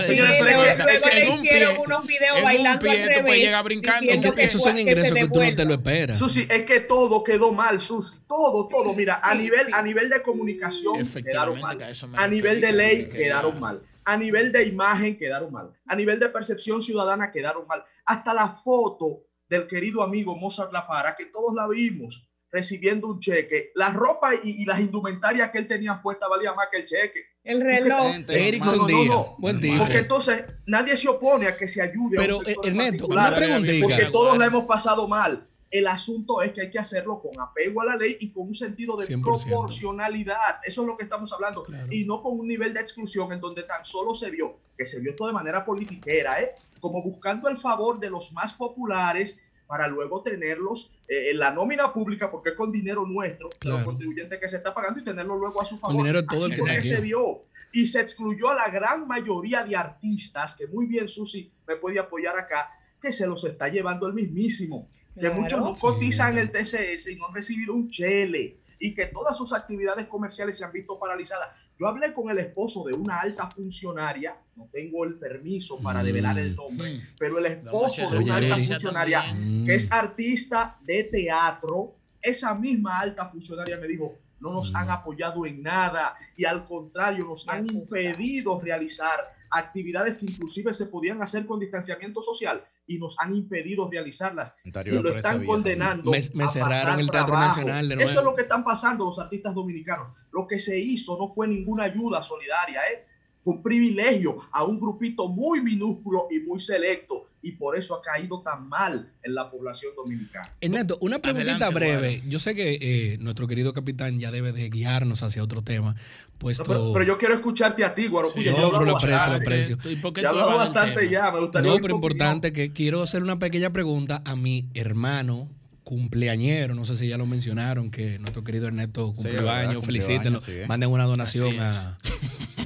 que- que le hicieron pie- unos videos bailando pie al revés, llegar brincando. Es que que esos son que ingresos se que, tú no te lo esperas. Susi, es que todo quedó mal, Susi. Todo, todo. Mira, a Sí, nivel, sí. a nivel de comunicación quedaron mal. que a nivel de ley que quedaron mal. A nivel de imagen quedaron mal. A nivel de percepción ciudadana quedaron mal. Hasta la foto del querido amigo Mozart La Para, que todos la vimos recibiendo un cheque. La ropa y, y las indumentarias que él tenía puesta valía más que el cheque. El reloj. Erickson No, no, buen tipo. Porque entonces nadie se opone a que se ayude a Pero, un sector eh, Ernesto, una porque todos la hemos pasado mal. El asunto es que hay que hacerlo con apego a la ley y con un sentido de 100%. proporcionalidad. Eso es lo que estamos hablando. Claro. Y no con un nivel de exclusión en donde tan solo se vio, que se vio esto de manera politiquera, ¿eh? Como buscando el favor de los más populares para luego tenerlos eh, en la nómina pública, porque es con dinero nuestro, de Claro. los contribuyentes que se está pagando y tenerlo luego a su favor. dinero todo Así el que fue está que aquí. se vio. Y se excluyó a la gran mayoría de artistas, que muy bien Susi me puede apoyar acá, que se los está llevando el mismísimo. Que muchos no Sí, cotizan en el. TCS y no han recibido un chele. Y que todas sus actividades comerciales se han visto paralizadas. Yo hablé con el esposo de una alta funcionaria, no tengo el permiso para Mm. develar el nombre, Mm. pero el esposo de una alta funcionaria. Mm. que es artista de teatro, esa misma alta funcionaria me dijo, no nos Mm. han apoyado en nada y al contrario nos Me han impedido realizar actividades que inclusive se podían hacer con distanciamiento social y nos han impedido realizarlas y lo están condenando. Me- me a cerraron pasar el Teatro trabajo. Nacional de Eso nuevo. es lo que están pasando los artistas dominicanos. Lo que se hizo no fue ninguna ayuda solidaria, ¿eh? fue un privilegio a un grupito muy minúsculo y muy selecto y por eso ha caído tan mal en la población dominicana. Ernesto, una preguntita Adelante, breve. Yo sé que eh, nuestro querido capitán ya debe de guiarnos hacia otro tema, No, puesto... pero, pero yo quiero escucharte a ti, Guaro. Sí, no, yo lo aprecio, lo aprecio. ¿Y por qué Ya hablado bastante ya, me gustaría No, pero importante que quiero hacer una pequeña pregunta a mi hermano cumpleañero, no sé si ya lo mencionaron, que nuestro querido Ernesto Sí, cumplió años, felicítenlo, sí, eh. manden una donación a...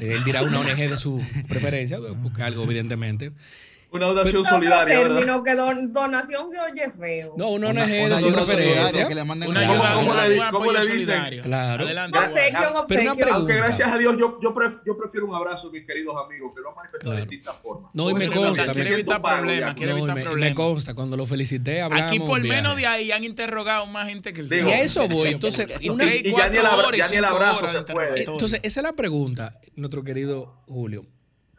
Él dirá una ONG de su preferencia, porque algo evidentemente. Una donación solidaria, ¿verdad? término que don- donación se oye feo. No, una, Una, ONG una de su ayuda solidaria preferencia. que le manden Una un ayuda, ¿Cómo cómo le dicen? solidario. Claro. Adelante, obsequio, Pero una. Aunque gracias a Dios yo, yo, pref- yo prefiero un abrazo, mis queridos amigos, que lo han manifestado Claro. de distintas formas. No, y me consta, siento evitar problemas, quiere evitar me, y me problemas. consta, cuando lo felicité hablamos Aquí por menos de ahí han interrogado más gente que el Y a eso voy. Entonces, una- ya ni el cuatro abra- horas y ya ni el cinco abrazo se de puede. Entonces, esa es la pregunta, nuestro querido Julio.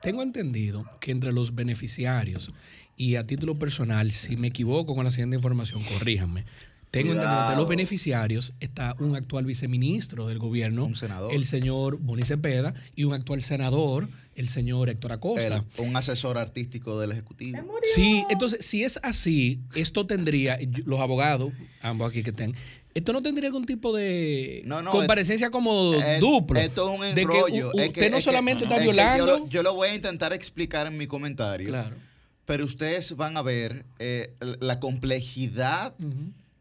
Tengo entendido que entre los beneficiarios, y a título personal, si me equivoco con la siguiente información, corríjanme. Tengo entendido que entre los beneficiarios está un actual viceministro del gobierno, Un senador. el señor Boni Cepeda, y un actual senador, el señor Héctor Acosta. El- un asesor artístico del Ejecutivo. Sí, entonces, si es así, esto tendría, los abogados, ambos aquí que estén, esto no tendría algún tipo de No, no, comparecencia como Es- duplo. Esto es un de que enrollo. u- usted que- no es que- solamente está es que yo violando. lo- Yo, lo voy a intentar explicar en mi comentario. Claro. Pero ustedes van a ver eh, la complejidad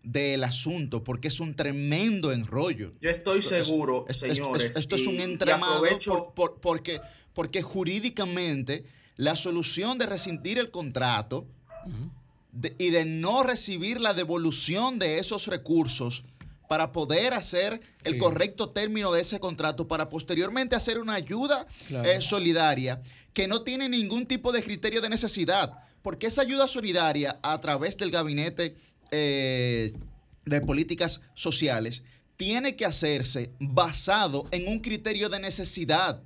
del asunto, porque es un tremendo enrollo. Yo estoy Esto es- seguro, esto, esto- señores. esto es un entramado aprovecho- por- por- porque, porque jurídicamente la solución de rescindir el contrato. De- y de no recibir la devolución de esos recursos para poder hacer el Sí. correcto término de ese contrato, para posteriormente hacer una ayuda Claro. eh, solidaria que no tiene ningún tipo de criterio de necesidad, porque esa ayuda solidaria a través del gabinete eh, de políticas sociales tiene que hacerse basado en un criterio de necesidad.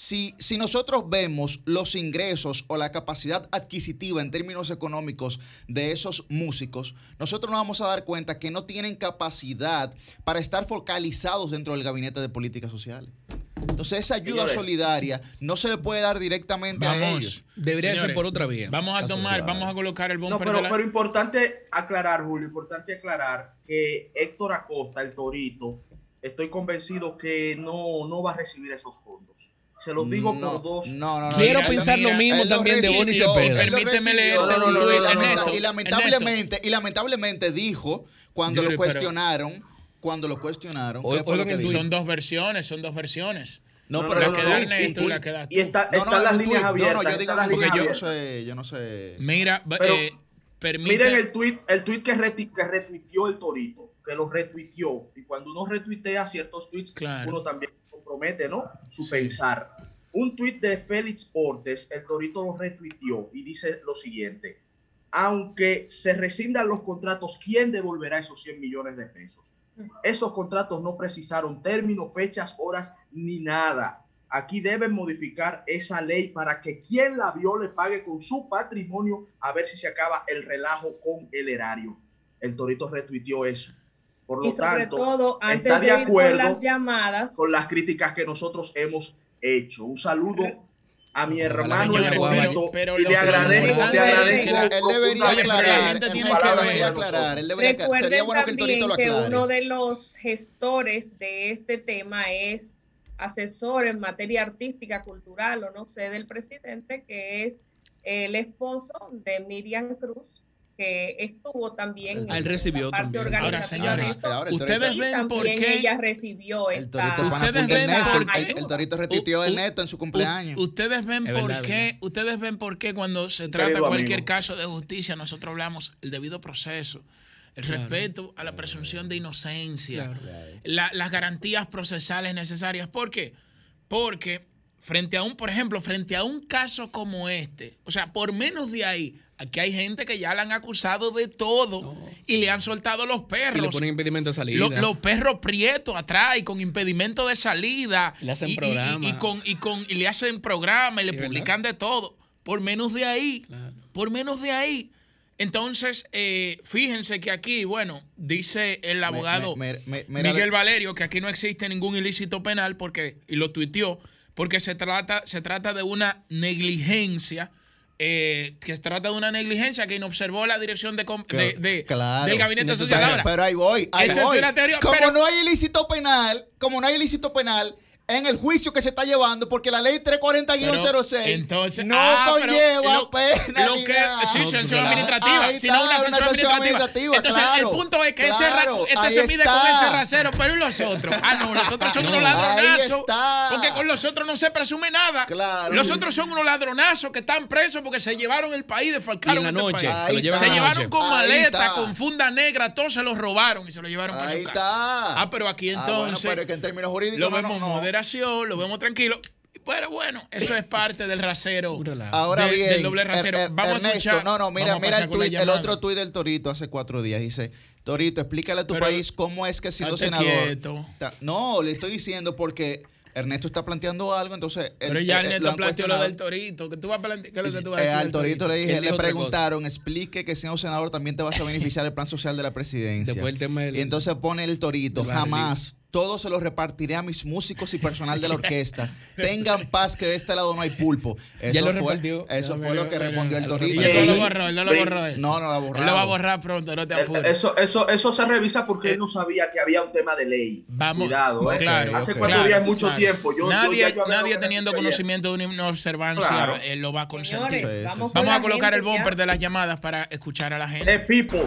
Si, si nosotros vemos los ingresos o la capacidad adquisitiva en términos económicos de esos músicos, nosotros nos vamos a dar cuenta que no tienen capacidad para estar focalizados dentro del gabinete de políticas sociales. Entonces esa ayuda Señores. solidaria no se le puede dar directamente a Vamos. ellos. Debería ser por otra vía. Vamos a tomar, vamos a colocar el No, bumper pero, la- pero importante aclarar, Julio, importante aclarar que Héctor Acosta, el Torito, estoy convencido que no, no va a recibir esos fondos. Se los digo no, por dos. No, no, no. Quiero Mira, pensar mira, lo mismo también de Bonnie recibió, Cepeda. él lo Permíteme un y lamentablemente, y lamentablemente dijo, cuando Yuri, lo pero- cuestionaron, cuando lo cuestionaron, O- ¿qué fue lo oigan que. Son dos versiones, son dos versiones. No, No, pero la un que tuit, da un Ernesto y la que da Y está, No, no, están las líneas abiertas. No, no, yo digo las porque líneas yo no sé, yo no sé. Mira, Pero- eh, permite. Miren el tweet, el tweet que, reti- que retuiteó el Torito, que lo retuiteó. Y cuando uno retuitea ciertos tweets, Claro. uno también compromete, ¿no? Su pensar. Un tweet de Félix Portes, el Torito lo retuiteó y dice lo siguiente. Aunque se rescindan los contratos, ¿quién devolverá esos 100 millones de pesos? Esos contratos no precisaron términos, fechas, horas ni nada. Aquí deben modificar esa ley para que quien la viole pague con su patrimonio a ver si se acaba el relajo con el erario. El Torito retuiteó eso. Por lo Y sobre tanto, todo, antes está de, de ir con acuerdo las llamadas, con las críticas que nosotros hemos hecho. Un saludo a mi hermano el pero- pero y le agradezco, le agradezco. que Él, debería aclarar. que. Él debería aclarar. Sería bueno que el Torito lo que aclare. uno de los gestores de este tema es asesor en materia artística, cultural o no sé, del presidente, que es el esposo de Miriam Cruz, que estuvo también él en recibió la parte también. Ahora, señores, esto, Ahora, el ustedes ven por qué. ella recibió El esta Torito pana Ustedes ven por El, qué- el Torito retuiteó U- el neto en su cumpleaños. Ustedes ven Es por verdad, qué, verdad. ustedes ven por qué cuando se trata Querido cualquier amigo. caso de justicia nosotros hablamos el debido proceso, el Claro. respeto a la presunción de inocencia, Claro. la- las garantías procesales necesarias. ¿Por qué? Porque frente a un, por ejemplo, frente a un caso como este, o sea, por menos de ahí, aquí hay gente que ya la han acusado de todo No. y le han soltado los Y perros. le ponen impedimento de salida. Lo- los perros prietos atrás y con impedimento de salida. Le hacen y, y- y- programa. Y, con, y, con, y le hacen programa y le Sí, ¿verdad? publican de todo. Por menos de ahí. Claro. Por menos de ahí. Entonces, eh, fíjense que aquí, bueno, dice el abogado Me- me- me- mira, Miguel Valerio que aquí no existe ningún ilícito penal porque, y lo tuiteó, porque se trata, se trata de una negligencia. eh, que se trata de una negligencia que inobservó la dirección de, de- de- Claro. del gabinete social. pero- ahí voy, ahí esa es voy. una teoría, como pero- no hay ilícito penal, como no hay ilícito penal en el juicio que se está llevando, porque la ley 340-06 entonces, no ah, conlleva. Lo que, sí, No, sanción claro. administrativa, Ahí sino está, una sanción administrativa. Entonces, claro, el punto es que ese claro, ra- este se mide con ese rasero, pero ¿y los otros? Ah, no, los otros son No, unos ladronazos. Porque con los otros no se presume nada. Claro. Los otros son unos ladronazos que están presos porque se llevaron el país, defalcaron la este noche, país. se llevaron con Ahí maleta, está. con funda negra, todos se los robaron y se lo llevaron para Ahí su casa. está. Ah, pero aquí Ah, entonces pero es que en términos jurídicos lo vemos no. Moderación, lo vemos tranquilo. Pero bueno, eso es parte del rasero. Ahora de- bien, del doble rasero. Er- Er- Vamos a Ernesto, escuchar- no, no, mira, a mira el, tuit, el otro tuit del Torito hace cuatro días. Dice, Torito, explícale a tu Pero- país cómo es que siendo senador... Ta- No, le estoy diciendo porque Ernesto está planteando algo, entonces... Pero ya él- él lo Ernesto planteó lo del torito. ¿Qué, tú vas a plantear? ¿Qué es lo que tú vas a Eh, decir? al del Torito le dije, le preguntaron, explique que siendo senador también te vas a beneficiar del plan social de la presidencia. Después el tema del- y entonces pone el Torito, jamás. Todo se lo repartiré a mis músicos y personal de la orquesta. Tengan paz que de este lado no hay pulpo. Eso Ya lo fue, repartió. Eso No, fue pero- lo que respondió el Y Torito. él no lo borró, él no lo borró eso. No, no lo ha Él lo va a borrado. borrar pronto, no te apures. Eso, eso, eso se revisa porque él no sabía que había un tema de ley. Vamos, Cuidado, ¿eh? claro. Hace ok. cuatro claro, días mucho claro. tiempo. Yo, nadie yo nadie teniendo conocimiento de una observancia Claro. él lo va a consentir. Señores, Sí, sí, vamos, a colocar el ya. bumper de las llamadas para escuchar a la gente. Eh, people.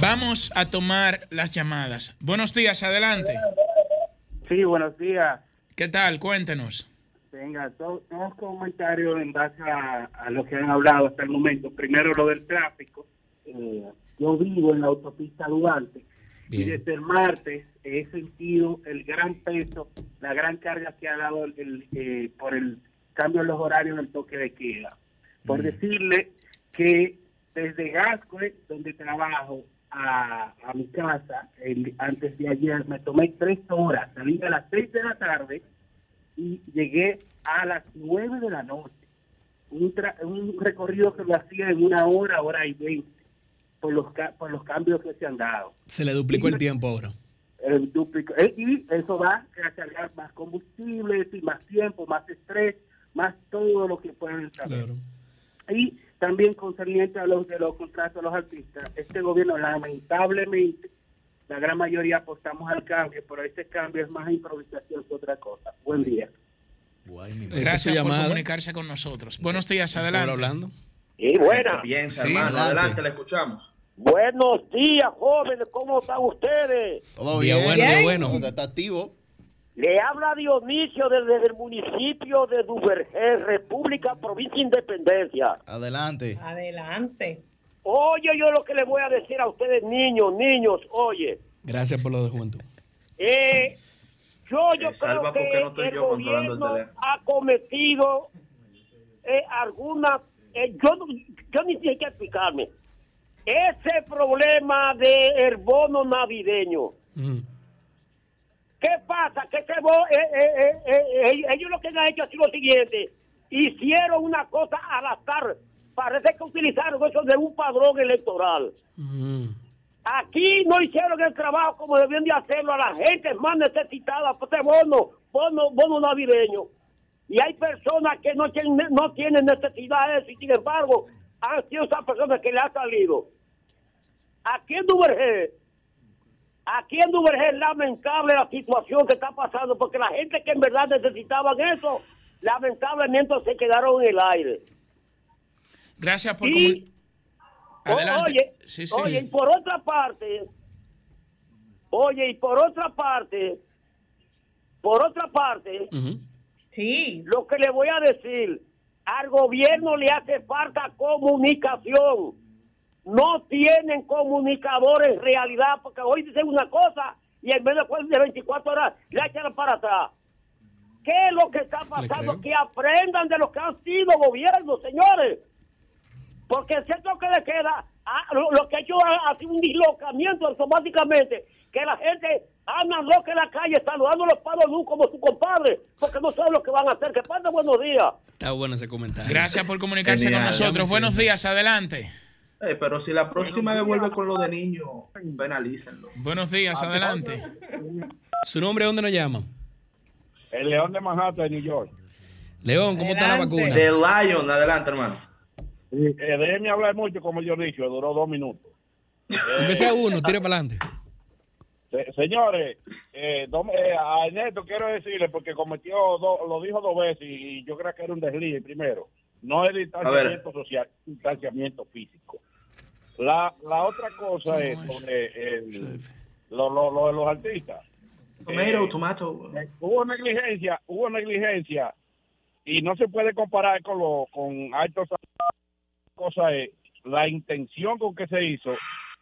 Vamos a tomar las llamadas. Buenos días, adelante. Sí, buenos días. ¿Qué tal? Cuéntenos. Venga, do- dos comentarios en base a, a lo que han hablado hasta el momento. Primero, lo del tráfico. Eh, yo vivo en la autopista Duarte y desde el martes he sentido el gran peso, la gran carga que ha dado el, el, eh, por el cambio en los horarios del toque de queda. Por decirle que desde Gascue, donde trabajo, a, a mi casa el- antes de ayer, me tomé tres horas, salí a las seis de la tarde y llegué a las nueve de la noche. Un, tra- un recorrido que lo hacía en una hora, hora y veinte, por los, ca- por los cambios que se han dado. Se le duplicó el tiempo ahora. El duplico- eh, y eso va a cargar más combustible, y más tiempo, más estrés, más todo lo que pueden saber. Claro. Y también concerniente a los de los contratos de los artistas, este gobierno lamentablemente, la gran mayoría apostamos al cambio, pero este cambio es más improvisación que otra cosa. Buen día. Guay, Gracias por llamada. comunicarse con nosotros. Buenos días, adelante. hablando. Y buena. Bien, Sí, hermano, adelante. adelante, le escuchamos. Buenos días, jóvenes. ¿Cómo están ustedes? Todo Día bien. bueno, Bien. bueno. Está activo. Le habla Dionisio desde el municipio de Duvergé, República, provincia Independencia. Adelante. Adelante. Oye, yo lo que les voy a decir a ustedes, niños, niños, oye. Gracias por lo de juventud. Eh, yo yo Eh, creo ¿por que no estoy el el gobierno teléfono? ha cometido eh, alguna... eh, yo, no- yo ni siquiera explicarme. Ese problema del bono navideño, Ujú. ¿Qué pasa? Que bo- eh, eh, eh, ellos lo que han hecho es lo siguiente. Hicieron una cosa al azar. Parece que utilizaron eso de un padrón electoral. Ujú. Aquí no hicieron el trabajo como debían de hacerlo a la gente más necesitada por ese bono, bono, bono navideño. Y hay personas que no tienen, no tienen necesidad de eso y sin embargo han sido esas personas que le ha salido. Aquí en Duvergé, aquí en Duvergé es lamentable la situación que está pasando porque la gente que en verdad necesitaban eso, lamentablemente se quedaron en el aire. Gracias por Y- Adelante. Oye, Sí, sí. oye, y por otra parte, oye, y por otra parte, por otra parte. Sí. lo que le voy a decir, al gobierno le hace falta comunicación. No tienen comunicadores en realidad, porque hoy dicen una cosa y en menos de 24 horas le echan para atrás. ¿Qué es lo que está pasando? Que aprendan de lo que han sido gobiernos, señores. Porque si esto que le queda, ah, lo, lo que ha hecho ha, ha sido un dislocamiento automáticamente, que la gente anda loca en la calle saludando a los palos luz como su compadre, porque no saben lo que van a hacer. Que pasen buenos días. Está bueno ese comentario. Gracias por comunicarse Genial. con nosotros. Buenos días, adelante. Eh, pero si la próxima vez vuelve con lo de niños, penalícenlo. Buenos días, adelante. ¿Su nombre dónde nos llaman? El León de Manhattan, de New York. León, ¿cómo está la vacuna? The Lion, adelante, hermano. Eh, déjeme hablar mucho, como yo he dicho, duró dos minutos. Aunque sea uno, tire para adelante. Se- señores, eh, eh, a Ernesto quiero decirle, porque cometió, do- lo dijo dos veces y yo creo que era un desliz primero. No es distanciamiento social, distanciamiento físico. La, la otra cosa es sobre el, lo, lo- lo de los artistas. Tomato, Eh, tomato. eh, hubo negligencia, hubo negligencia y no se puede comparar con lo con altos cosa es la intención con que se hizo,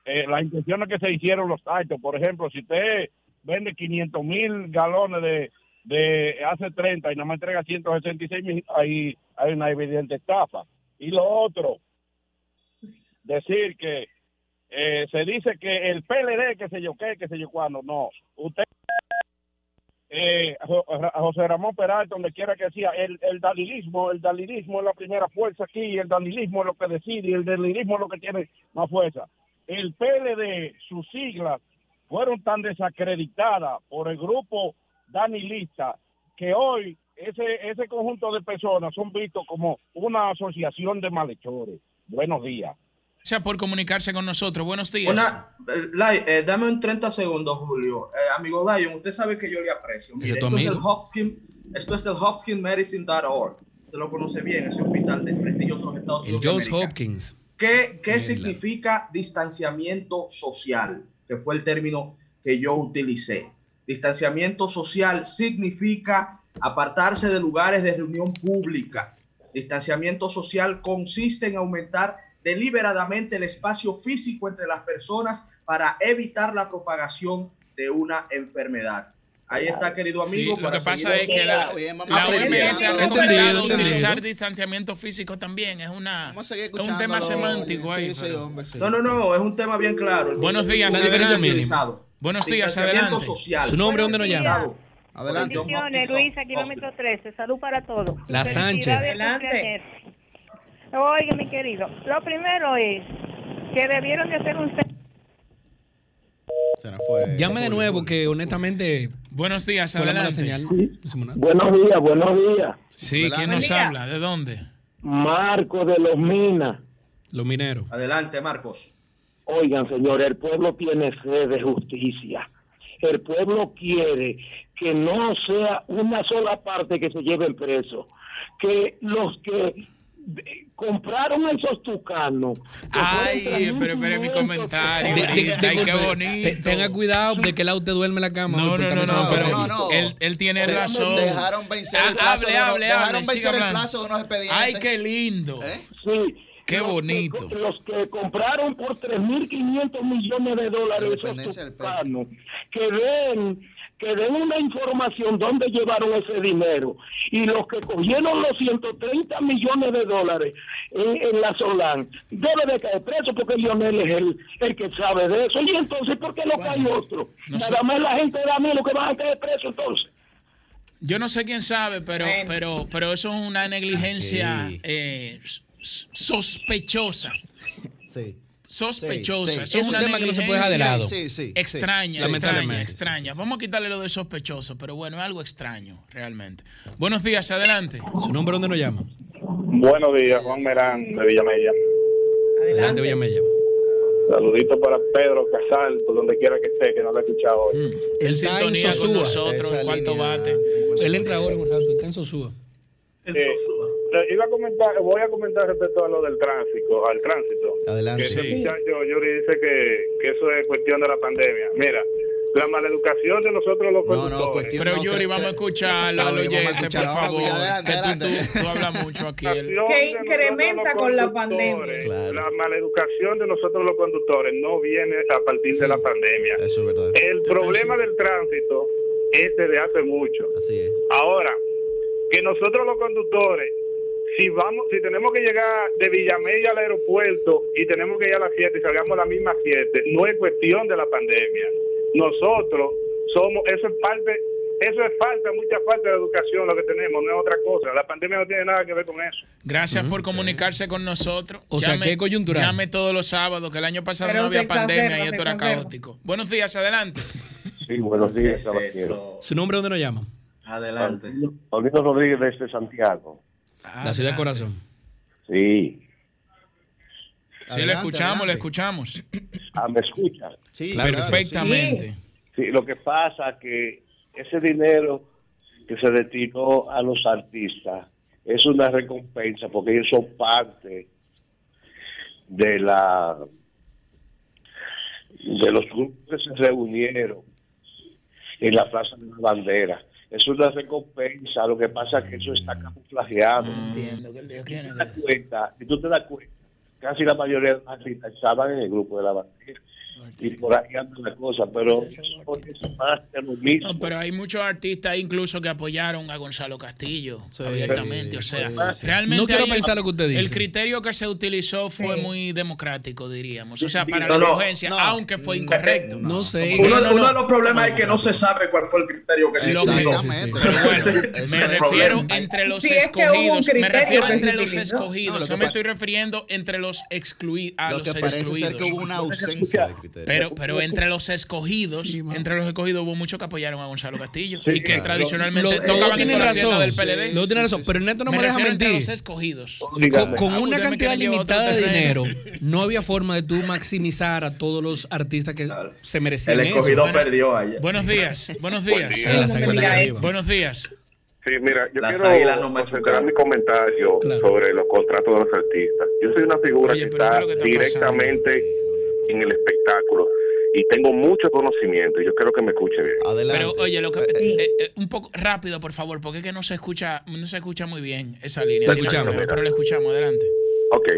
eh, las intenciones que se hicieron los actos. Por ejemplo, si usted vende 500 mil galones de, de hace 30 y no me entrega 166 mil, ahí hay una evidente estafa. Y lo otro, decir que eh, se dice que el PLD, que sé yo qué, que sé yo cuándo, no. Usted eh, José Ramón Peralta, donde quiera que sea, el, el dalilismo, el dalilismo es la primera fuerza aquí, el dalilismo es lo que decide, y el dalilismo es lo que tiene más fuerza. El PLD, sus siglas, fueron tan desacreditadas por el grupo danilista que hoy ese, ese conjunto de personas son vistos como una asociación de malhechores. Buenos días. Gracias por comunicarse con nosotros. Buenos días. Una, eh, Lai, eh, dame un 30 segundos, Julio. Eh, amigo Lion, usted sabe que yo le aprecio. Mire, tu esto, es del Hopkins, esto es del HopkinsMedicine.org. Usted lo conoce bien, ese hospital de prestigioso Estados El Unidos. de Johns. Hopkins. ¿Qué, qué significa distanciamiento social? Que fue el término que yo utilicé. Distanciamiento social significa apartarse de lugares de reunión pública. Distanciamiento social consiste en aumentar deliberadamente el espacio físico entre las personas para evitar la propagación de una enfermedad. Ahí está, querido Sí, amigo. lo para que pasa es que la, la OMS ha recomendado utilizar distanciamiento físico también. Es, una, es un tema semántico ahí. Sí, sí, pero- hombre, sí. No, no, no, es un tema bien claro. Buenos días. Buenos días, adelante. social. Su nombre, ¿dónde nos llama? Adelante. Bendiciones, Luisa, kilómetro 13. Salud para todos. La Sánchez. Adelante. Oiga, mi querido, lo primero es que debieron de hacer un Se nos fue. Llame de nuevo, que honestamente Buenos días, adelante. señal. Buenos días, buenos días. Sí, ¿quién nos habla? ¿De dónde? Marco de los Minas. Los mineros. Adelante, Marcos. Oigan, señor, el pueblo tiene sed de justicia. El pueblo quiere que no sea una sola parte que se lleven preso. Que los que eh, compraron esos tucanos. Ay, pero espere mi 3.500 comentario. De- de- ahorita. Ay, qué bonito. te- tenga cuidado de que lado te duerme la cama. No, no, no, no, pero no, no. Él, él tiene razón. Dejaron vencer el Ah, plazo. hable, de unos- hable, dejaron hable, vencer el plazo de unos expedientes. Ay, qué lindo. ¿Eh? Sí. Qué Los que- bonito. los que compraron por 3.500 millones de La dólares esos tucanos, que den, que den una información dónde llevaron ese dinero. Y los que cogieron los 130 millones de dólares en, en la Solán, debe de caer preso porque Lionel es el, el que sabe de eso. Y entonces, ¿por qué no cae otro? no sé. Nada más la gente de Danilo que van a caer preso entonces. Yo no sé quién sabe, pero, Bueno. pero, pero eso es una negligencia eh, sospechosa. Sí. Sospechosa. Sí, sí. Eso Es es un tema que no se puede dejar de lado. Sí, sí. sí. extraña, Sí, extraña, extraña. Vamos a quitarle lo de sospechoso, pero bueno, es algo extraño, realmente. Buenos días, adelante. ¿Su nombre dónde nos llama? Buenos días, Juan Merán de Villamella. Adelante. Villamella. Saludito para Pedro Casal, por donde quiera que esté, que no lo he escuchado hoy. Mm. Él En en sintonía con nosotros, en cuarto bate. Él entra ahora en un rato, está en Sosúa. El Eh, Sosúa. Eh, Iba a comentar, voy a comentar respecto a lo del tránsito, al tránsito. Adelante. Que Sí. muchacho, Yuri, dice que, que eso es cuestión de la pandemia. Mira, la maleducación de nosotros los No, no, cuestión- Pero no, Yuri, vamos a escucharlo al oyente, por favor. Adelante, que tú, adelante. tú- tú hablas mucho aquí. Que incrementa con la pandemia. Claro. La maleducación de nosotros los conductores no viene a partir de la pandemia. Eso es verdad. El problema del tránsito es desde hace mucho. Así es. Ahora, que nosotros los conductores, si vamos, si tenemos que llegar de Villamella al aeropuerto y tenemos que ir a las 7 y salgamos a las mismas 7, no es cuestión de la pandemia. Nosotros somos, eso es parte, eso es falta, mucha falta de educación lo que tenemos, no es otra cosa. La pandemia no tiene nada que ver con eso. Gracias por comunicarse con nosotros. O sea, que es coyuntural. Llame todos los sábados, que el año pasado Pero no había exacerba, pandemia y esto era exacerba. caótico. Buenos días, adelante. Sí, buenos ¿Qué días, caballero. ¿Su nombre dónde nos llama? Adelante. Paulino Rodríguez desde Santiago. La ciudad de Corazón. Sí. Sí, le Adelante, escuchamos, le escuchamos. Ah, ¿Me escuchan? Sí, Perfectamente. Sí, lo que pasa que ese dinero que se destinó a los artistas es una recompensa porque ellos son parte de la de los grupos que se reunieron en la Plaza de la Bandera. Es una recompensa, lo que pasa es que eso está camuflajeado. Entiendo que el Dios quiere te das cuenta, y tú te das cuenta, casi la mayoría de artistas estaban en el grupo de la bandera. Y por ahí anda la cosa, pero eso es más de lo mismo. No, pero hay muchos artistas incluso que apoyaron a Gonzalo Castillo Sí, abiertamente. O sea, sí, sí. realmente No quiero ahí pensar lo que usted dice. el criterio que se utilizó fue Sí. muy democrático, diríamos. O sea, para No, la no, urgencia, no. aunque fue incorrecto. No sé. Uno, No, no, uno no. de los problemas es que no se sabe cuál fue el criterio que se utilizó. Me refiero entre los escogidos. me refiero entre los escogidos. No, que me estoy refiriendo entre los excluidos. A Lo los que parece excluidos. ser que hubo una ausencia de criterio. Pero, pero entre los escogidos, Sí, entre los escogidos hubo muchos que apoyaron a Gonzalo Castillo Sí, y que claro. tradicionalmente Lo- tocaban lo en tienen razón. del PLD. Lo tiene razón. Pero Neto no me, me deja mentir. los escogidos. Con, Ah, una cantidad limitada de dinero, no había forma de tú maximizar a todos los artistas que se El merecían escogido eso. perdió ayer. Buenos días, buenos días. No. Buenos días. Sí, mira, yo Las quiero no concentrar mi comentario Claro. sobre los contratos de los artistas. Yo soy una figura Oye, que pero ¿qué está es lo que está directamente en el espectáculo y tengo mucho conocimiento y yo quiero que me escuche bien. Adelante. Pero oye, lo que, Eh, Sí. eh, eh, un poco rápido, por favor, porque es que no se escucha, no se escucha muy bien esa línea. Escuchamos. pero la escuchamos, adelante. Ok.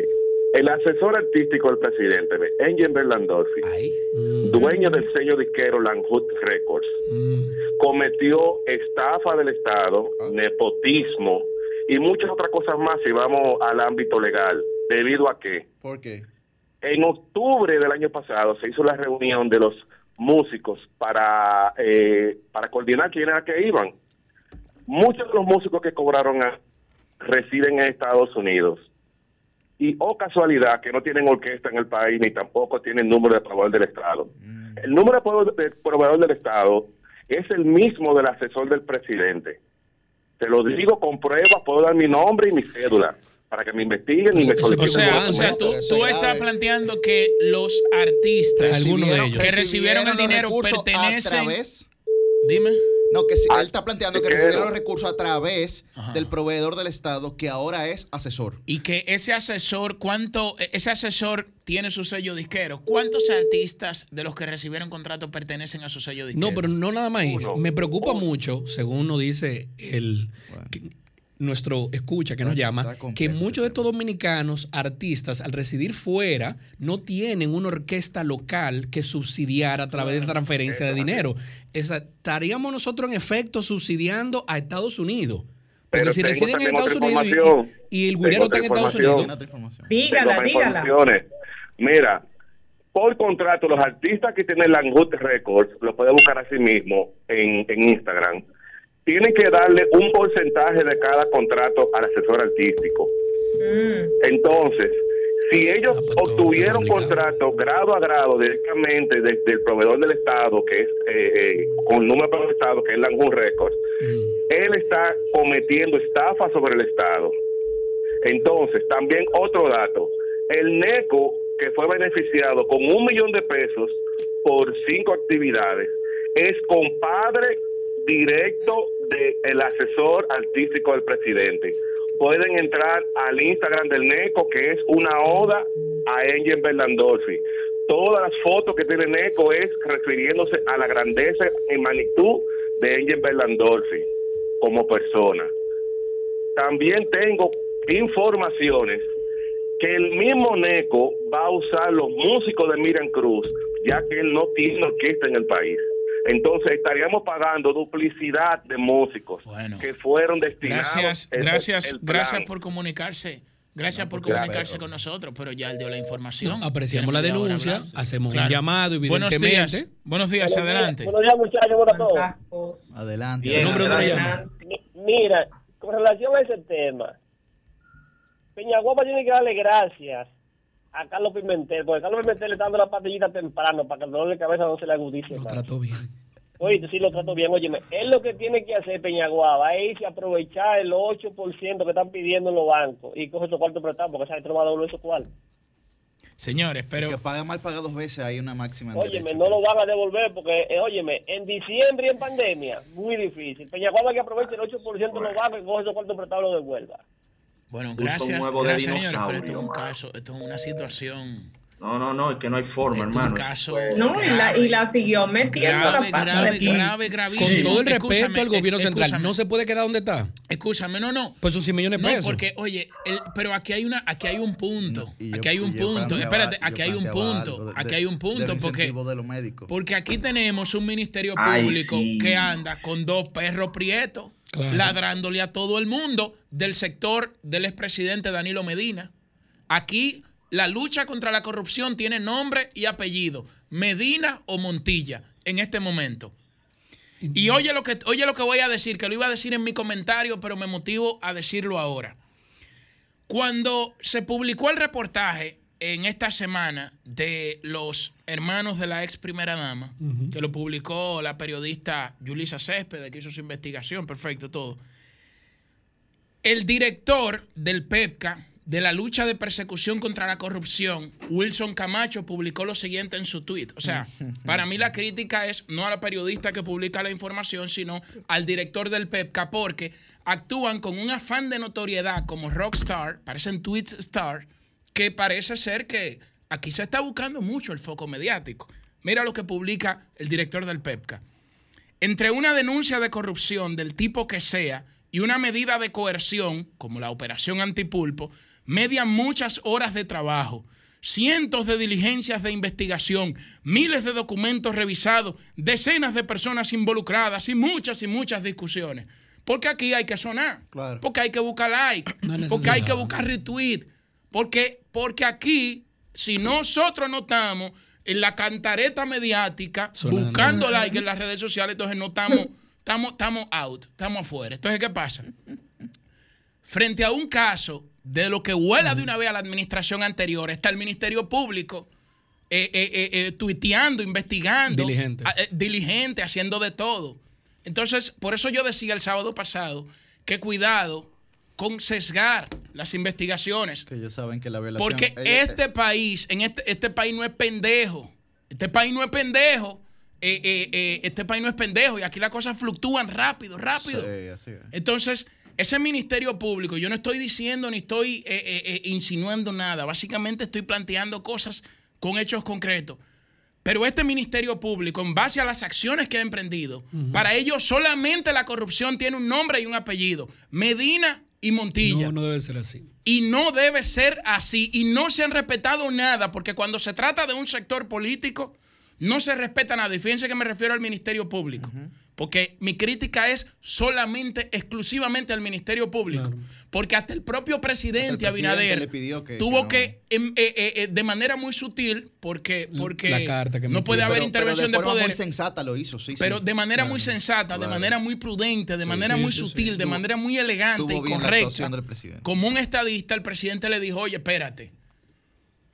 El asesor artístico del presidente, Engel Berlandolfi, Ahí. Mm, dueño del sello disquero Lanhood Records, mm. cometió estafa del Estado, nepotismo y muchas otras cosas más si vamos al ámbito legal. ¿Debido a qué? ¿Por qué? En octubre del año pasado se hizo la reunión de los músicos para, eh, para coordinar quiénes era que iban. Muchos de los músicos que cobraron a- residen en Estados Unidos. Y oh casualidad que no tienen orquesta en el país ni tampoco tienen número de proveedor del Estado. El número de proveedor- de proveedor del Estado es el mismo del asesor del presidente. Te lo digo con pruebas, puedo dar mi nombre y mi cédula para que me investiguen y me O sea, o sea, tú, tú estás planteando que los artistas Algunos de recibieron- ellos. que recibieron el dinero pertenecen. a través Dime. No, que si, él está planteando que recibieron los recursos a través del proveedor del Estado, que ahora es asesor. Y que ese asesor, ¿cuánto? Ese asesor tiene su sello disquero. ¿Cuántos artistas de los que recibieron contrato pertenecen a su sello disquero? No, pero no nada más eso. Me preocupa mucho, según nos dice el que- nuestro escucha que nos llama, que muchos de estos dominicanos, artistas, al residir fuera, no tienen una orquesta local que subsidiar a través de transferencia de dinero. Esa- estaríamos nosotros en efecto subsidiando a Estados Unidos. Porque Pero si tengo residen en Estados Unidos y, y el guirero está en Estados. Unidos. Dígala, dígala. Mira, por contrato, los artistas que tienen Langut Records, lo puede buscar así mismo en, en Instagram, tienen que darle un porcentaje de cada contrato al asesor artístico. Entonces, si ellos obtuvieron contrato grado a grado directamente desde el proveedor del Estado, que es eh, eh, con el número del Estado, que es Langut Records, él está cometiendo estafa sobre el Estado. Entonces, también otro dato. El NECO, que fue beneficiado con un millón de pesos por cinco actividades, es compadre directo del asesor artístico del presidente. Pueden entrar al Instagram del NECO, que es una oda a Angel Berlandolfi. Todas las fotos que tiene NECO es refiriéndose a la grandeza y magnitud de Angel Berlandolfi como persona. También tengo informaciones que el mismo NECO va a usar los músicos de Miriam Cruz, ya que él no tiene orquesta en el país. Entonces estaríamos pagando duplicidad de músicos que fueron destinados. Gracias, gracias, gracias por comunicarse. Gracias por comunicarse con nosotros, pero ya él dio la información. Apreciamos la denuncia, hacemos Claro. un llamado, Buenos evidentemente. días, buenos días, adelante. Buenos días, muchachos. Buenos a todos. Adelante. Mi- Mira, con relación a ese tema, Peñaguapa tiene que darle gracias a Carlos Pimentel, porque Carlos Pimentel le está dando la patillita temprano para que el dolor de cabeza no se le agudice. más. Trató bien. Oye, sí lo trato bien. Óyeme, él lo que tiene que hacer, Peñaguaba, es irse aprovechar el 8% que están pidiendo en los bancos y coge esos cuartos prestados, porque esa gente no va a devolver esos cuartos. Señores, pero... Que paga mal paga dos veces, hay una máxima. en Óyeme, derecho. no lo van a devolver porque, eh, óyeme, en diciembre y en pandemia, muy difícil. Peñaguaba que aproveche el 8% en los bancos y coge esos cuartos prestados y los devuelva. Bueno, Puso gracias, un huevo de gracias señores, pero dinosaurio, esto es un caso, esto es una situación No, no, no, es que no hay forma, Esto es un hermano. caso No, y la, y la siguió metiendo grave, la pata. grave, Y- grave, gravísimo. Con todo el Escúchame, respeto al gobierno ex- central, escúchame. no se puede quedar donde está. Escúchame, no, no. Pues sus 100 millones de No, pesos. porque, oye, el- pero aquí hay una, aquí hay un punto. Y yo- aquí hay un punto. Espérate, aquí hay un punto. de- aquí de- hay un punto porque, incentivo de los médicos. porque aquí tenemos un ministerio Ay, público sí. que anda con dos perros prietos Claro. ladrándole a todo el mundo del sector del expresidente Danilo Medina. Aquí la lucha contra la corrupción tiene nombre y apellido, Medina o Montilla, en este momento. Y oye lo que oye lo que voy a decir, que lo iba a decir en mi comentario, pero me motivo a decirlo ahora. Cuando se publicó el reportaje en esta semana de los hermanos de la ex primera dama, que lo publicó la periodista Yulisa Céspedes, que hizo su investigación, perfecto, todo. El director del PEPCA, de la lucha de persecución contra la corrupción, Wilson Camacho, publicó lo siguiente en su tweet. O sea, para mí la crítica es no a la periodista que publica la información, sino al director del PEPCA, porque actúan con un afán de notoriedad como rockstar, parecen tweet star, que parece ser que aquí se está buscando mucho el foco mediático. Mira lo que publica el director del PEPCA. Entre una denuncia de corrupción del tipo que sea y una medida de coerción, como la operación antipulpo, median muchas horas de trabajo. cientos de diligencias de investigación, miles de documentos revisados, decenas de personas involucradas y muchas y muchas discusiones. Porque aquí hay que sonar, porque hay que buscar like, porque hay que buscar retweet, porque, porque aquí, si nosotros no estamos en la cantareta mediática, buscando like en las redes sociales, entonces no estamos, estamos, estamos out, estamos afuera. Entonces, ¿qué pasa? Frente a un caso de lo que huela de una vez a la administración anterior, está el Ministerio Público eh, eh, eh, eh, tuiteando, investigando, Diligente. a- eh, diligente, haciendo de todo. Entonces, por eso yo decía el sábado pasado que cuidado con sesgar las investigaciones. Que ellos saben que la violación... Porque este país, en este, este país no es pendejo. Este país no es pendejo. Eh, eh, eh, este país no es pendejo. Y aquí las cosas fluctúan rápido, rápido. Sí, así es. Entonces, ese ministerio público, yo no estoy diciendo ni estoy eh, eh, eh, insinuando nada. Básicamente estoy planteando cosas con hechos concretos. Pero este ministerio público, en base a las acciones que ha emprendido, para ellos solamente la corrupción tiene un nombre y un apellido. Medina y Montilla. No, no debe ser así. Y no debe ser así. Y no se han respetado nada, porque cuando se trata de un sector político, no se respeta nada. Y fíjense que me refiero al Ministerio Público. Porque mi crítica es solamente, exclusivamente al Ministerio Público. Porque hasta el propio presidente, Hasta el presidente Abinader que- tuvo que no. em, eh, eh, eh, de manera muy sutil, porque, porque La carta que no puede haber intervención pero de, forma poder. muy sensata lo hizo, sí. Pero sí. de manera muy Claro, sensata, de manera muy prudente, de Sí, manera sí, muy sutil, de manera muy elegante y correcta. Como un estadista, el presidente le dijo, oye, espérate,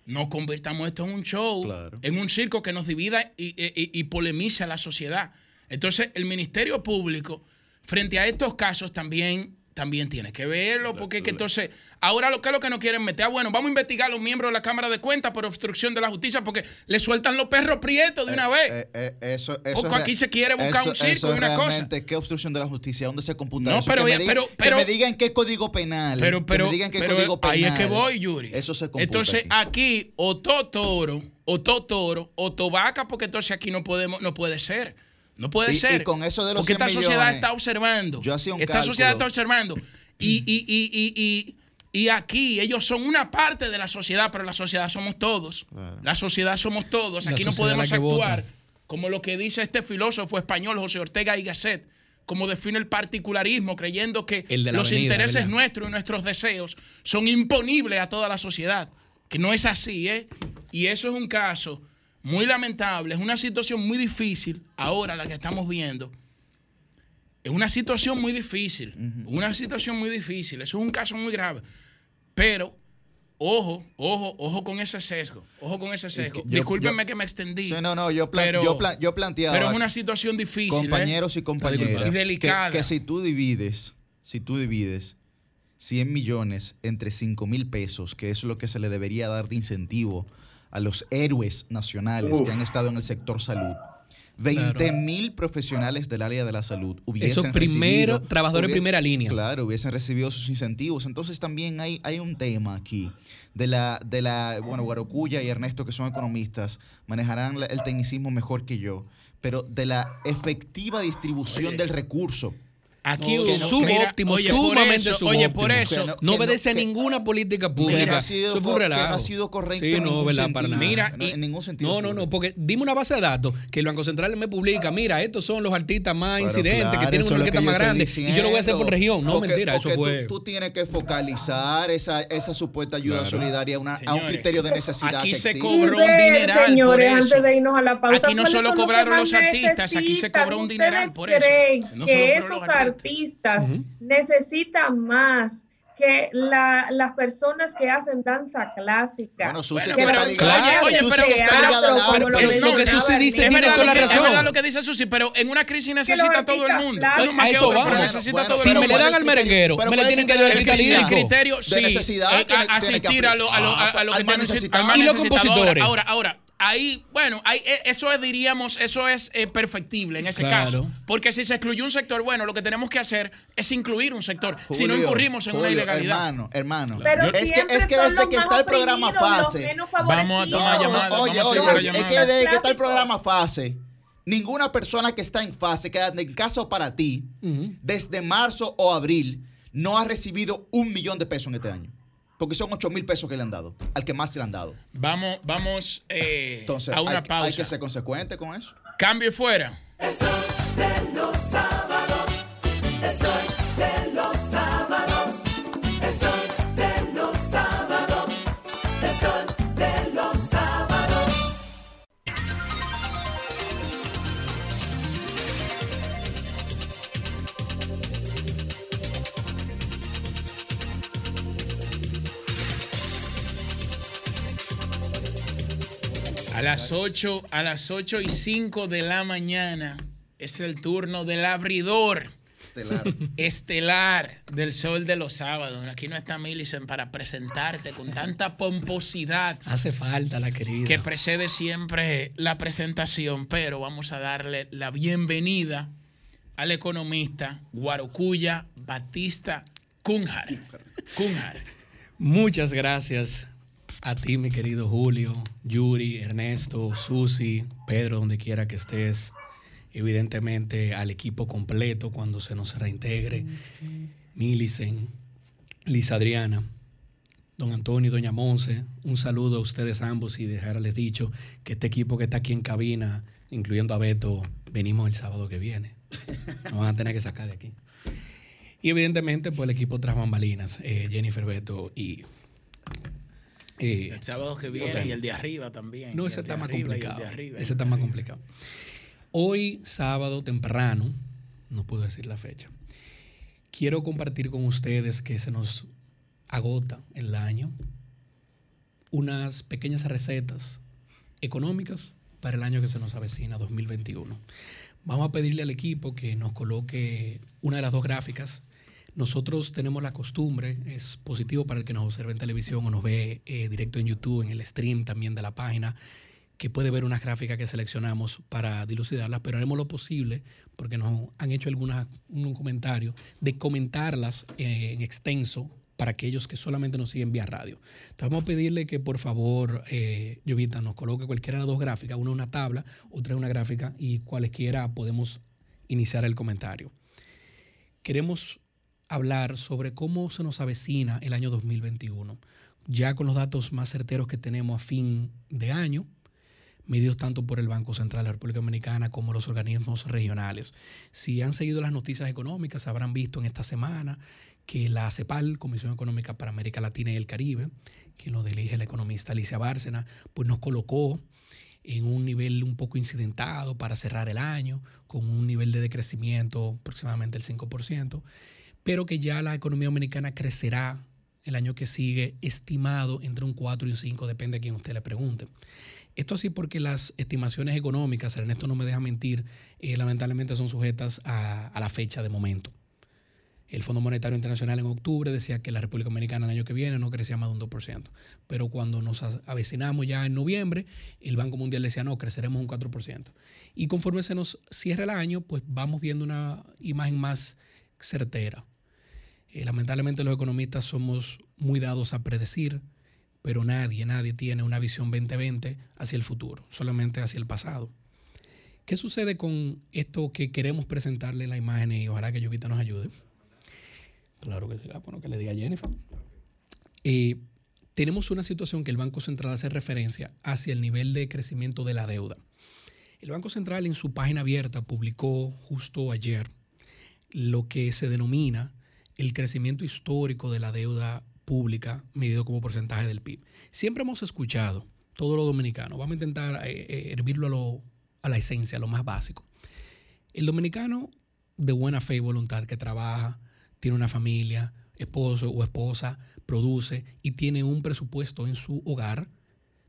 no convirtamos esto en un show, en un circo que nos divida y, y- y- y polemice a la sociedad. Entonces, el Ministerio Público, frente a estos casos, también, también tiene que verlo, porque que entonces, ahora lo que es lo que nos quieren meter, ah, bueno, vamos a investigar a los miembros de la Cámara de Cuentas por obstrucción de la justicia, porque le sueltan los perros prietos de una vez. Eh, eh, eso, eso aquí se quiere buscar eso- un circo y una cosa. ¿Qué obstrucción de la justicia? ¿Dónde se computa No, eso? pero que, me digan, pero- que pero- me digan qué código penal. Pero, pero, que me digan qué pero código penal. ahí es que voy, Yuri. Eso se computa Entonces, aquí. o todo toro, o todo toro, o tobaca, porque entonces aquí no podemos, no puede ser. No puede Y- ser. y con eso de los Porque 100 esta sociedad está observando. yo hacía un esta cálculo. sociedad está observando. Y, y, y, y, y, y aquí ellos son una parte de la sociedad, pero la sociedad somos todos. La sociedad somos todos. Aquí no podemos actuar vota. como lo que dice este filósofo español José Ortega y Gasset, como define el particularismo, creyendo que los avenida, intereses ¿verdad? nuestros y nuestros deseos son imponibles a toda la sociedad. Que no es así, ¿eh? Y eso es un caso muy lamentable, es una situación muy difícil ahora la que estamos viendo. Es una situación muy difícil, una situación muy difícil, eso es un caso muy grave. Pero, ojo, ojo, ojo con ese sesgo, ojo con ese sesgo. yo- Discúlpenme yo- que me extendí. No, no, yo, plan- pero- yo, plan- yo planteaba. Pero es una situación difícil. ¿eh? compañeros y compañeras, Y delicada. Que, que si tú divides, si tú divides 100 millones entre 5 mil pesos, que es lo que se le debería dar de incentivo a los héroes nacionales Uf. que han estado en el sector salud. 20 mil profesionales del área de la salud hubiesen Esos primeros recibido- trabajadores en primera línea. Claro, hubiesen recibido sus incentivos. Entonces también hay, hay un tema aquí de la, de la, bueno, Guarocuya y Ernesto, que son economistas, manejarán el tecnicismo mejor que yo, pero de la efectiva distribución del recurso. Aquí No, que no- subóptimo, oye, por sumamente eso, oye, por eso. Que no, que no no- obedece a que- ninguna política que pública. no ha sido Eso fue un que no relajo. ha sido correcto Sí, en no, ningún verdad, para sentido. nada. Mira, en ningún sentido No, no, no, porque dime una base de datos que el Banco Central me publica, mira, estos son los artistas más Pero incidentes, que claro, tienen eso una que orquesta más grande, y yo lo voy a hacer por diciendo. región. No, Porque- mentira, eso porque tú- fue... Tú, tienes que focalizar esa, esa supuesta ayuda Claro. solidaria a, una- a un Señores, criterio de necesidad aquí que se cobró un dineral señores, eso. antes de irnos a la pausa. Aquí no ¿cuáles solo que cobraron los artistas, aquí se cobró un dineral ¿Ustedes por eso. No solo que fueron los artistas necesitan más que la- las personas que hacen danza clásica? Bueno, Susi, oye, pero- lo Pero lo que Susi dice tiene toda la lo que, es verdad lo que dice Susi, pero en una crisis necesita todo el mundo. No A eso va. pero Bueno, necesita bueno, todo el Si me mundo. le ¿cuál dan al el merenguero, me le ¿cuál es tienen que el dar el criterio El criterio, de sí, necesidad eh, asistir a lo, a lo, a, a lo al que más tiene necesita- necesitado. al más Y los compositores. Ahora, ahora, ahí, bueno, ahí, eh, eso es, diríamos, eso es eh, perfectible en ese Claro. caso. Porque si se excluyó un sector, bueno, lo que tenemos que hacer es incluir un sector. si no incurrimos en una ilegalidad. Hermano, hermano. Pero es que, siempre es que desde que más está el programa fase. Vamos a tomar No, llamadas. oye, oye, oye, es que desde que está el programa fase, ninguna persona que está en fase, que en caso para ti, desde marzo o abril, no ha recibido un millón de pesos en este año. Porque son 8 mil pesos que le han dado, al que más le han dado. Vamos, vamos eh, Entonces, a una hay, pausa. hay que ser consecuente con eso. Cambio y fuera. El sol de los las 8, a las 8 y 5 de la mañana es el turno del abridor Estelar. estelar del sol de los sábados. Aquí no está Millicent para presentarte con tanta pomposidad Hace falta la querida. que precede siempre la presentación, pero vamos a darle la bienvenida al economista Guarocuya Batista Cunjar. Cunjar. Muchas gracias a ti, mi querido Julio, Yuri, Ernesto, Susi, Pedro, donde quiera que estés. Evidentemente al equipo completo cuando se nos reintegre. Milicen, Liz Adriana, don Antonio y doña Monse. Un saludo a ustedes ambos y dejarles dicho que este equipo que está aquí en cabina, incluyendo a Beto, venimos el sábado que viene. Nos van a tener que sacar de aquí. Y evidentemente, pues el equipo tras bambalinas, eh, Jennifer Beto y. eh, El sábado que viene y el de arriba también. No, ese está más complicado. Ese está más complicado. Hoy, sábado temprano, no puedo decir la fecha, quiero compartir con ustedes que se nos agota el año unas pequeñas recetas económicas para el año que se nos avecina, 2021. Vamos a pedirle al equipo que nos coloque una de las dos gráficas. Nosotros tenemos la costumbre, es positivo para el que nos observe en televisión o nos ve eh, directo en YouTube, en el stream también de la página, que puede ver unas gráficas que seleccionamos para dilucidarlas, pero haremos lo posible, porque nos han hecho algunas, un comentario, de comentarlas eh, en extenso para aquellos que solamente nos siguen vía radio. Entonces vamos a pedirle que por favor, eh, Llovita, nos coloque cualquiera de las dos gráficas, una una tabla, otra una gráfica, y cualesquiera podemos iniciar el comentario. Queremos hablar sobre cómo se nos avecina el año 2021, ya con los datos más certeros que tenemos a fin de año, medidos tanto por el Banco Central de la República Dominicana como los organismos regionales. Si han seguido las noticias económicas, habrán visto en esta semana que la CEPAL, Comisión Económica para América Latina y el Caribe, que lo dirige el economista Alicia Bárcena, pues nos colocó en un nivel un poco incidentado para cerrar el año, con un nivel de decrecimiento aproximadamente el 5%, pero que ya la economía dominicana crecerá el año que sigue, estimado entre un 4 y un 5, depende a quien usted le pregunte. Esto así porque las estimaciones económicas, Ernesto no me deja mentir, eh, lamentablemente son sujetas a, la fecha de momento. El Fondo Monetario Internacional en octubre decía que la República Dominicana el año que viene no crecía más de un 2%. Pero cuando nos avecinamos ya en noviembre, el Banco Mundial decía no, creceremos un 4%. Y conforme se nos cierra el año, pues vamos viendo una imagen más certera. Eh, lamentablemente los economistas somos muy dados a predecir, pero nadie, nadie tiene una visión 2020 hacia el futuro, solamente hacia el pasado. ¿Qué sucede con esto que queremos presentarle en la imagen y ojalá que Llovita nos ayude? Claro que sí, ah, bueno, que le diga a Jennifer. Eh, tenemos una situación que el Banco Central hace referencia hacia el nivel de crecimiento de la deuda. El Banco Central en su página abierta publicó justo ayer lo que se denomina el crecimiento histórico de la deuda pública medido como porcentaje del PIB. Siempre hemos escuchado, todo lo dominicano, vamos a intentar eh, eh, hervirlo a, lo- a la esencia, a lo más básico. El dominicano de buena fe y voluntad que trabaja, tiene una familia, esposo o esposa, produce y tiene un presupuesto en su hogar,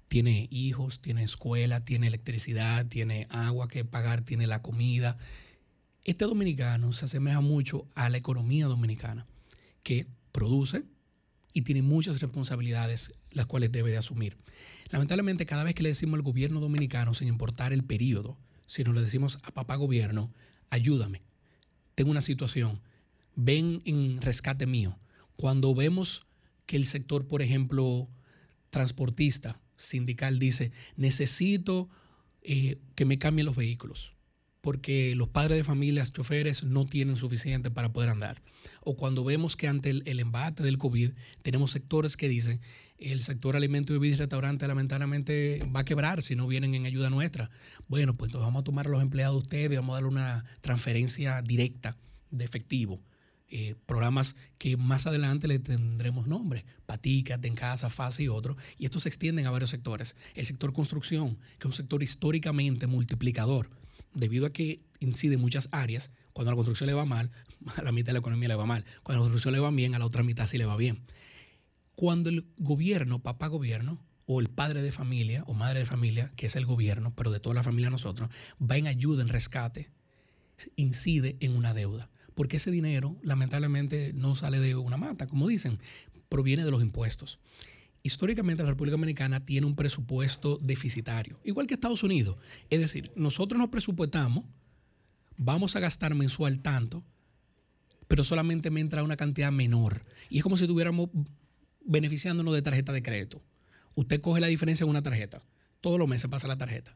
tiene hijos, tiene escuela, tiene electricidad, tiene agua que pagar, tiene la comida. Este dominicano se asemeja mucho a la economía dominicana, que produce y tiene muchas responsabilidades las cuales debe de asumir. Lamentablemente, cada vez que le decimos al gobierno dominicano, sin importar el periodo, si no le decimos a papá gobierno, ayúdame, tengo una situación, ven en rescate mío. Cuando vemos que el sector, por ejemplo, transportista, sindical, dice, necesito eh, que me cambien los vehículos. Porque los padres de familias, choferes, no tienen suficiente para poder andar. O cuando vemos que ante el, embate del COVID tenemos sectores que dicen el sector alimento y bebidas y restaurante lamentablemente va a quebrar si no vienen en ayuda nuestra. Bueno, pues entonces vamos a tomar a los empleados de ustedes y vamos a darle una transferencia directa de efectivo. Eh, programas que más adelante le tendremos nombre, Patica, En Casa, Fase y otros, y estos se extienden a varios sectores. El sector construcción, que es un sector históricamente multiplicador, debido a que incide en muchas áreas, cuando a la construcción le va mal, a la mitad de la economía le va mal. Cuando a la construcción le va bien, a la otra mitad sí le va bien. Cuando el gobierno, papá gobierno, o el padre de familia o madre de familia, que es el gobierno, pero de toda la familia nosotros, va en ayuda, en rescate, incide en una deuda. Porque ese dinero, lamentablemente, no sale de una mata, como dicen, proviene de los impuestos. Históricamente la República Dominicana tiene un presupuesto deficitario, igual que Estados Unidos. Es decir, nosotros nos presupuestamos, vamos a gastar mensual tanto, pero solamente me entra una cantidad menor. Y es como si estuviéramos beneficiándonos de tarjeta de crédito. Usted coge la diferencia en una tarjeta. Todos los meses pasa la tarjeta.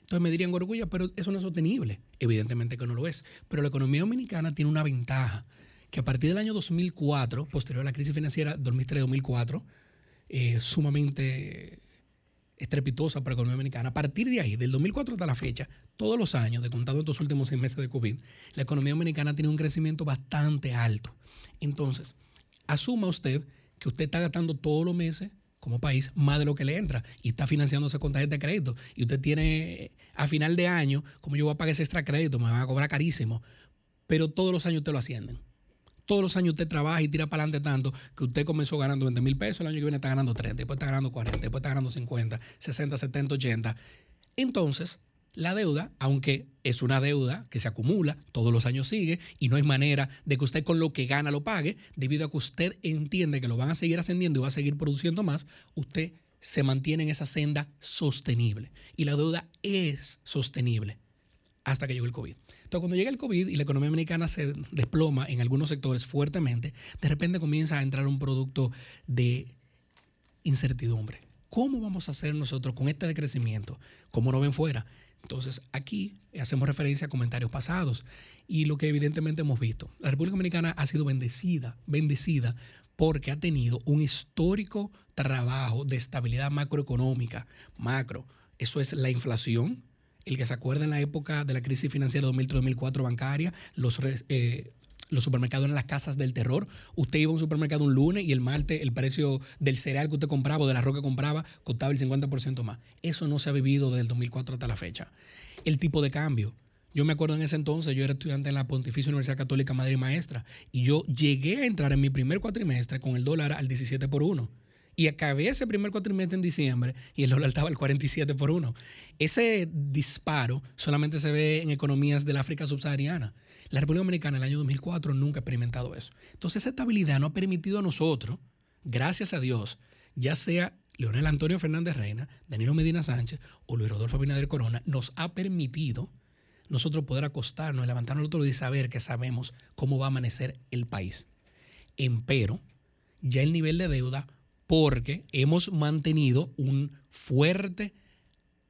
Entonces me dirían, Gorgulla, pero eso no es sostenible. Evidentemente que no lo es. Pero la economía dominicana tiene una ventaja, que a partir del año 2004, posterior a la crisis financiera 2003-2004, eh, sumamente estrepitosa para la economía dominicana. A partir de ahí, del 2004 hasta la fecha, todos los años, de contando estos últimos seis meses de COVID, la economía dominicana tiene un crecimiento bastante alto. Entonces, asuma usted que usted está gastando todos los meses como país más de lo que le entra y está financiándose con tarjeta de crédito y usted tiene a final de año, como yo voy a pagar ese extra crédito, me van a cobrar carísimo, pero todos los años usted lo ascienden. Todos los años usted trabaja y tira para adelante tanto que usted comenzó ganando 20 mil pesos, el año que viene está ganando 30, después está ganando 40, después está ganando 50, 60, 70, 80. Entonces, la deuda, aunque es una deuda que se acumula, todos los años sigue y no hay manera de que usted con lo que gana lo pague, debido a que usted entiende que lo van a seguir ascendiendo y va a seguir produciendo más, usted se mantiene en esa senda sostenible. Y la deuda es sostenible hasta que llegó el COVID. Entonces, cuando llega el COVID y la economía dominicana se desploma en algunos sectores fuertemente, de repente comienza a entrar un producto de incertidumbre. ¿Cómo vamos a hacer nosotros con este decrecimiento? ¿Cómo no ven fuera? Entonces, aquí hacemos referencia a comentarios pasados y lo que evidentemente hemos visto. La República Dominicana ha sido bendecida, bendecida porque ha tenido un histórico trabajo de estabilidad macroeconómica, macro. Eso es la inflación, el que se acuerda en la época de la crisis financiera 2003-2004 bancaria, los, eh, los supermercados eran las casas del terror. Usted iba a un supermercado un lunes y el martes el precio del cereal que usted compraba o del arroz que compraba costaba el 50% más. Eso no se ha vivido desde el 2004 hasta la fecha. El tipo de cambio. Yo me acuerdo en ese entonces, yo era estudiante en la Pontificia Universidad Católica Madrid Maestra y yo llegué a entrar en mi primer cuatrimestre con el dólar al 17 por 1 y acabé ese primer cuatrimestre en diciembre y el dólar estaba al 47 por 1. Ese disparo solamente se ve en economías del África subsahariana. La República Dominicana en el año 2004 nunca ha experimentado eso. Entonces esa estabilidad nos ha permitido a nosotros, gracias a Dios, ya sea Leonel Antonio Fernández Reina, Danilo Medina Sánchez o Luis Rodolfo Abinader Corona, nos ha permitido nosotros poder acostarnos y levantarnos el otro día y saber que sabemos cómo va a amanecer el país. Empero, ya el nivel de deuda, porque hemos mantenido un fuerte,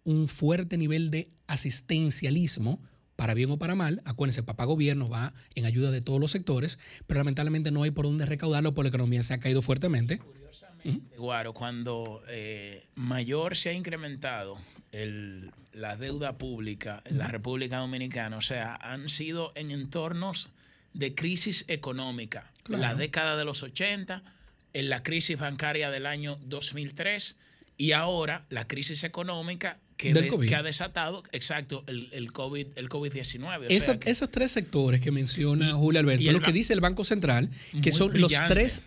un fuerte nivel de asistencialismo para bien o para mal, acuérdense, papá gobierno va en ayuda de todos los sectores, pero lamentablemente no hay por dónde recaudarlo porque la economía se ha caído fuertemente. Curiosamente, Guaro, cuando eh, mayor se ha incrementado el, la deuda pública en la República Dominicana, o sea, han sido en entornos de crisis económica. Claro. La década de los 80, en la crisis bancaria del año 2003 y ahora la crisis económica que, Del de- COVID. que ha desatado, exacto, el, el COVID, el COVID-19. O Esa- sea que- esos tres sectores que menciona Julio Alberto, y el lo que dice el Banco Central, que son los tres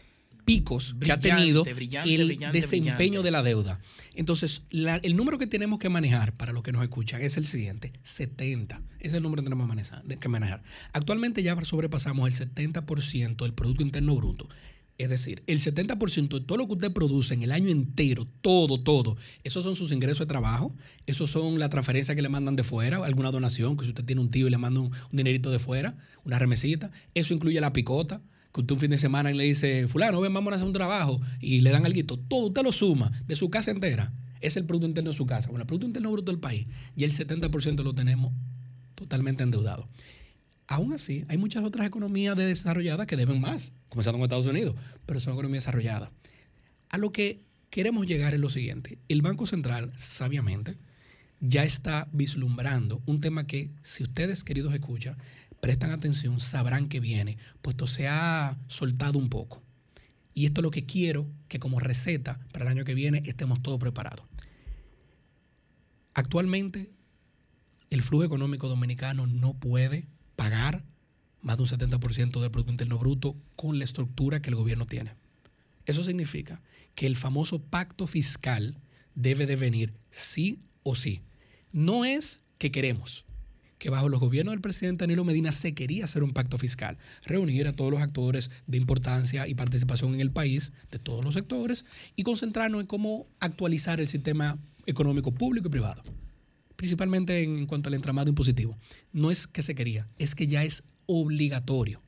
picos que ha tenido brillante, el desempeño de la deuda. Entonces, la- el número que tenemos que manejar para los que nos escuchan es el siguiente, 70. Ese es el número que tenemos que manejar. de- que manejar. Actualmente ya sobrepasamos el 70% del Producto Interno Bruto. Es decir, el 70% de todo lo que usted produce en el año entero, todo, todo, esos son sus ingresos de trabajo, esos son la transferencia que le mandan de fuera, alguna donación, que si usted tiene un tío y le manda un, dinerito de fuera, una remesita, eso incluye la picota, que usted un fin de semana le dice, fulano, ven, vamos a hacer un trabajo, y le dan algo, todo usted lo suma de su casa entera, es el Producto Interno de su casa. Bueno, el Producto Interno Bruto del país, y el 70% lo tenemos totalmente endeudado. Aún así, hay muchas otras economías desarrolladas que deben más, comenzando con Estados Unidos, pero son economías desarrolladas. A lo que queremos llegar es lo siguiente. El Banco Central, sabiamente, ya está vislumbrando un tema que, si ustedes, queridos escuchan, prestan atención, sabrán que viene, puesto se ha soltado un poco. Y esto es lo que quiero que como receta para el año que viene estemos todos preparados. Actualmente, el flujo económico dominicano no puede pagar más de un 70% del Producto Interno Bruto con la estructura que el gobierno tiene. Eso significa que el famoso pacto fiscal debe de venir sí o sí. No es que queremos, que bajo los gobiernos del presidente Danilo Medina se quería hacer un pacto fiscal, reunir a todos los actores de importancia y participación en el país, de todos los sectores, y concentrarnos en cómo actualizar el sistema económico público y privado, principalmente en cuanto al entramado impositivo. No es que se quería, es que ya es obligatorio.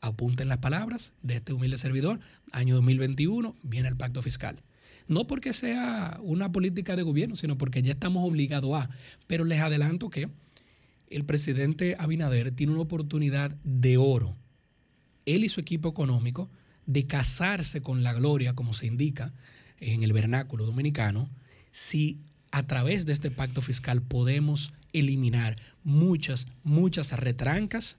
Apunten las palabras de este humilde servidor, año 2021 viene el pacto fiscal. No porque sea una política de gobierno, sino porque ya estamos obligados a. Pero les adelanto que el presidente Abinader tiene una oportunidad de oro, él y su equipo económico, de casarse con la gloria, como se indica en el vernáculo dominicano, si a través de este pacto fiscal podemos eliminar muchas, muchas retrancas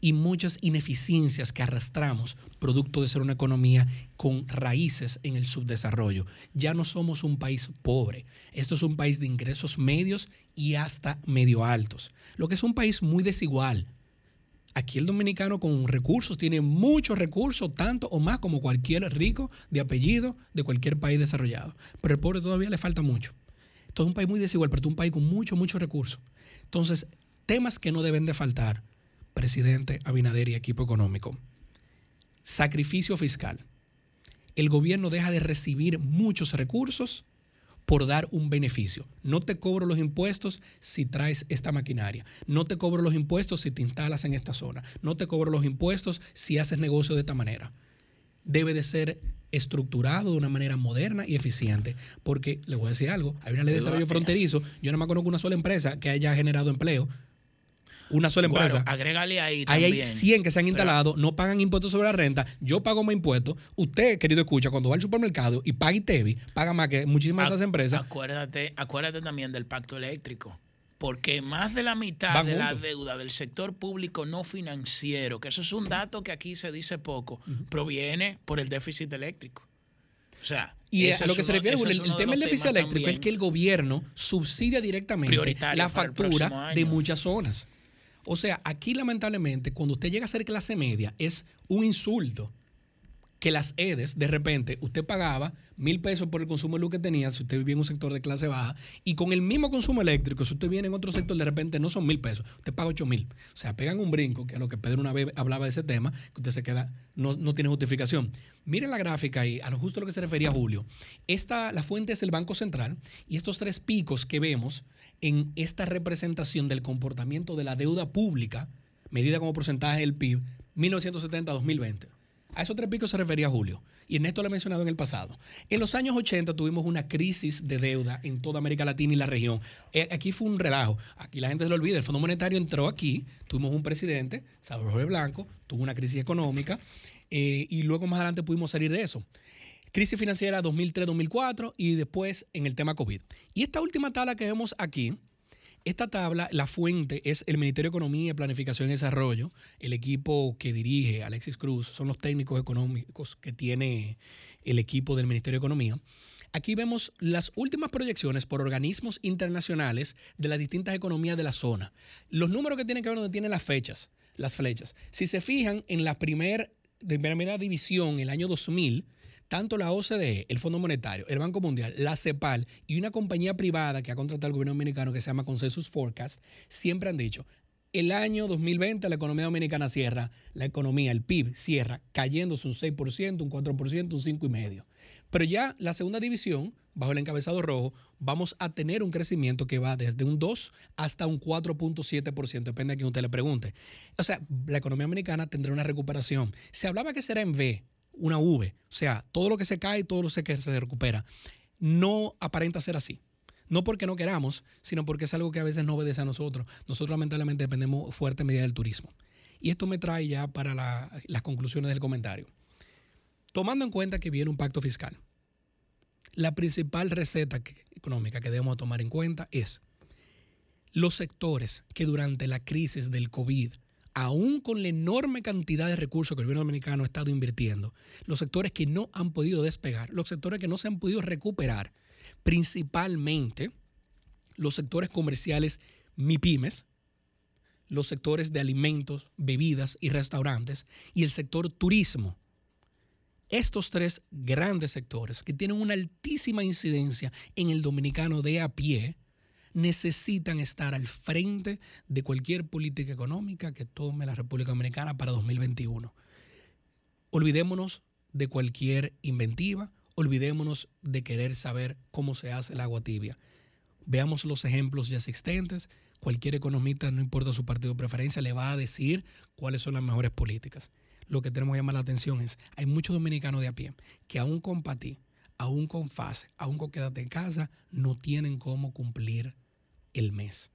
y muchas ineficiencias que arrastramos producto de ser una economía con raíces en el subdesarrollo. Ya no somos un país pobre, esto es un país de ingresos medios y hasta medio altos, lo que es un país muy desigual. Aquí el dominicano con recursos tiene muchos recursos, tanto o más como cualquier rico de apellido de cualquier país desarrollado. Pero el pobre todavía le falta mucho. Esto es un país muy desigual, pero es un país con muchos, muchos recursos. Entonces, temas que no deben de faltar presidente Abinader y equipo económico. Sacrificio fiscal. El gobierno deja de recibir muchos recursos por dar un beneficio. No te cobro los impuestos si traes esta maquinaria. No te cobro los impuestos si te instalas en esta zona. No te cobro los impuestos si haces negocio de esta manera. Debe de ser estructurado de una manera moderna y eficiente. Porque, le voy a decir algo, hay una ley de desarrollo fronterizo, yo no me conozco una sola empresa que haya generado empleo una sola empresa. Bueno, agrégale ahí hay 100 que se han instalado, no pagan impuestos sobre la renta. Yo pago más impuestos. Usted, querido escucha, cuando va al supermercado y paga ITEVI, paga más que muchísimas de esas empresas. Acuérdate, acuérdate también del pacto eléctrico. Porque más de la mitad Van de la deuda del sector público no financiero, que eso es un dato que aquí se dice poco, proviene por el déficit eléctrico. O sea, Y ese a lo que se refiere, el, tema del déficit eléctrico es que el gobierno subsidia directamente la factura de muchas zonas. O sea, aquí lamentablemente, cuando usted llega a ser clase media, es un insulto que las EDES, de repente, usted pagaba mil pesos por el consumo de luz que tenía si usted vivía en un sector de clase baja, y con el mismo consumo eléctrico, si usted viene en otro sector, de repente no son mil pesos, usted paga ocho mil. O sea, pegan un brinco, que es lo que Pedro una vez hablaba de ese tema, que usted se queda, no, no tiene justificación. Miren la gráfica ahí, a lo justo a lo que se refería Julio. Esta, la fuente es el Banco Central, y estos tres picos que vemos en esta representación del comportamiento de la deuda pública, medida como porcentaje del PIB, 1970-2020. A esos tres picos se refería Julio. Y Ernesto lo ha mencionado en el pasado. En los años 80 tuvimos una crisis de deuda en toda América Latina y la región. Eh, aquí fue un relajo. Aquí la gente se lo olvida. El Fondo Monetario entró aquí. Tuvimos un presidente, Salvador Blanco, tuvo una crisis económica. eh, y luego más adelante pudimos salir de eso. Crisis financiera 2003-2004 y después en el tema COVID. Y esta última tabla que vemos aquí, esta tabla, la fuente es el Ministerio de Economía, Planificación y Desarrollo. El equipo que dirige Alexis Cruz son los técnicos económicos que tiene el equipo del Ministerio de Economía. Aquí vemos las últimas proyecciones por organismos internacionales de las distintas economías de la zona. Los números que tienen que ver donde tienen las fechas, las flechas. Si se fijan en la primer, primera división, el año 2000, tanto la OCDE, el Fondo Monetario, el Banco Mundial, la CEPAL y una compañía privada que ha contratado el gobierno dominicano que se llama Consensus Forecast, siempre han dicho, el año 2020 la economía dominicana cierra, la economía, el PIB cierra cayéndose un 6%, un 4%, un 5,5%. Pero ya la segunda división, bajo el encabezado rojo, vamos a tener un crecimiento que va desde un 2 hasta un 4.7%, depende a quien usted le pregunte. O sea, la economía dominicana tendrá una recuperación. Se hablaba que será en V, una V, o sea, todo lo que se cae, todo lo que se recupera. No aparenta ser así. No porque no queramos, sino porque es algo que a veces no obedece a nosotros. Nosotros lamentablemente dependemos fuerte medida del turismo. Y esto me trae ya para la- las conclusiones del comentario. Tomando en cuenta que viene un pacto fiscal, la principal receta económica que debemos tomar en cuenta es los sectores que durante la crisis del COVID, aún con la enorme cantidad de recursos que el gobierno dominicano ha estado invirtiendo, los sectores que no han podido despegar, los sectores que no se han podido recuperar, principalmente los sectores comerciales MIPIMES, los sectores de alimentos, bebidas y restaurantes y el sector turismo. Estos tres grandes sectores que tienen una altísima incidencia en el dominicano de a pie necesitan estar al frente de cualquier política económica que tome la República Dominicana para 2021. Olvidémonos de cualquier inventiva, olvidémonos de querer saber cómo se hace el agua tibia. Veamos los ejemplos ya existentes. Cualquier economista, no importa su partido de preferencia, le va a decir cuáles son las mejores políticas. Lo que tenemos que llamar la atención es, hay muchos dominicanos de a pie que aún con aún con FASE, aún con Quédate en casa, no tienen cómo cumplir el mes.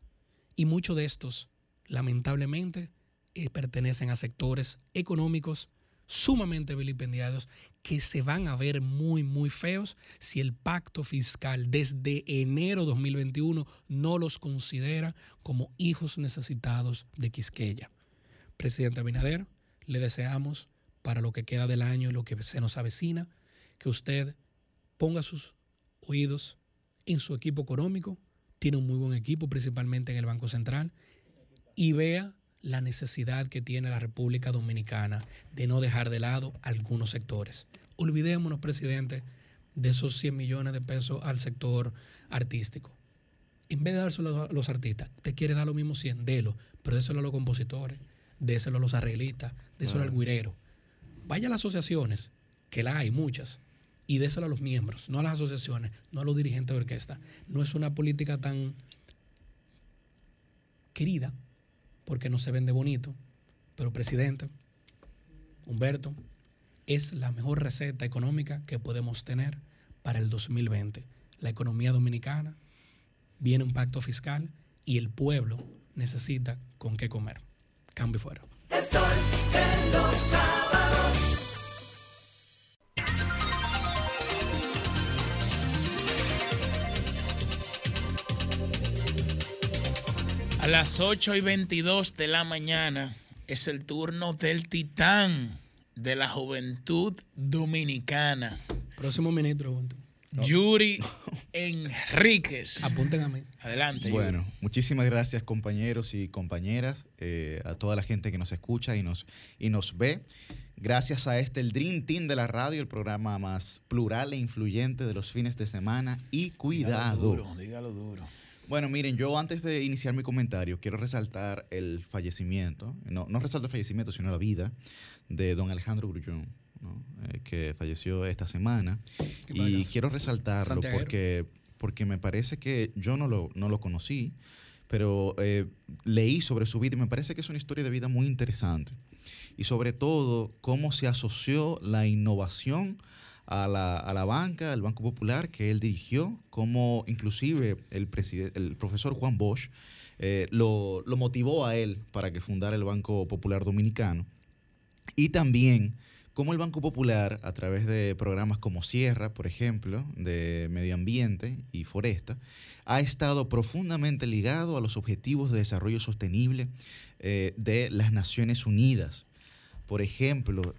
Y muchos de estos, lamentablemente, eh, pertenecen a sectores económicos sumamente vilipendiados que se van a ver muy, muy feos si el pacto fiscal desde enero 2021 no los considera como hijos necesitados de Quisqueya. Presidente Abinader, le deseamos para lo que queda del año y lo que se nos avecina, que usted ponga sus oídos en su equipo económico, tiene un muy buen equipo, principalmente en el Banco Central, y vea la necesidad que tiene la República Dominicana de no dejar de lado algunos sectores. Olvidémonos, presidente, de esos 100 millones de pesos al sector artístico. En vez de dárselo a los artistas, te quiere dar lo mismo 100, délo, pero déselo a los compositores, déselo a los arreglistas, déselo al guirero. Vaya a las asociaciones, que la hay muchas, y déselo a los miembros, no a las asociaciones, no a los dirigentes de orquesta. No es una política tan querida, porque no se vende bonito, pero presidente, Humberto, es la mejor receta económica que podemos tener para el 2020. La economía dominicana, viene un pacto fiscal y el pueblo necesita con qué comer. Cambio fuera. Los sábados. A las 8 y 22 de la mañana es el turno del titán de la juventud dominicana. Próximo ministro. de Juventud. Yuri Enríquez. Apunten a mí. Adelante. Bueno, muchísimas gracias compañeros y compañeras, eh, a toda la gente que nos escucha y nos, y nos ve. Gracias a este, el Dream Team de la radio, el programa más plural e influyente de los fines de semana. Y cuidado. Dígalo duro, dígalo duro. Bueno, miren, yo antes de iniciar mi comentario quiero resaltar el fallecimiento, no, no resalto el fallecimiento, sino la vida de don Alejandro Grullón, ¿no? Eh, que falleció esta semana. Y quiero resaltarlo porque, porque me parece que yo no lo, no lo conocí, pero eh, leí sobre su vida y me parece que es una historia de vida muy interesante. Y sobre todo, cómo se asoció la innovación a la, a la banca, al Banco Popular que él dirigió, como inclusive el, el profesor Juan Bosch eh, lo, lo motivó a él para que fundara el Banco Popular Dominicano. Y también cómo el Banco Popular, a través de programas como Sierra, por ejemplo, de medio ambiente y foresta, ha estado profundamente ligado a los objetivos de desarrollo sostenible eh, de las Naciones Unidas. Por ejemplo,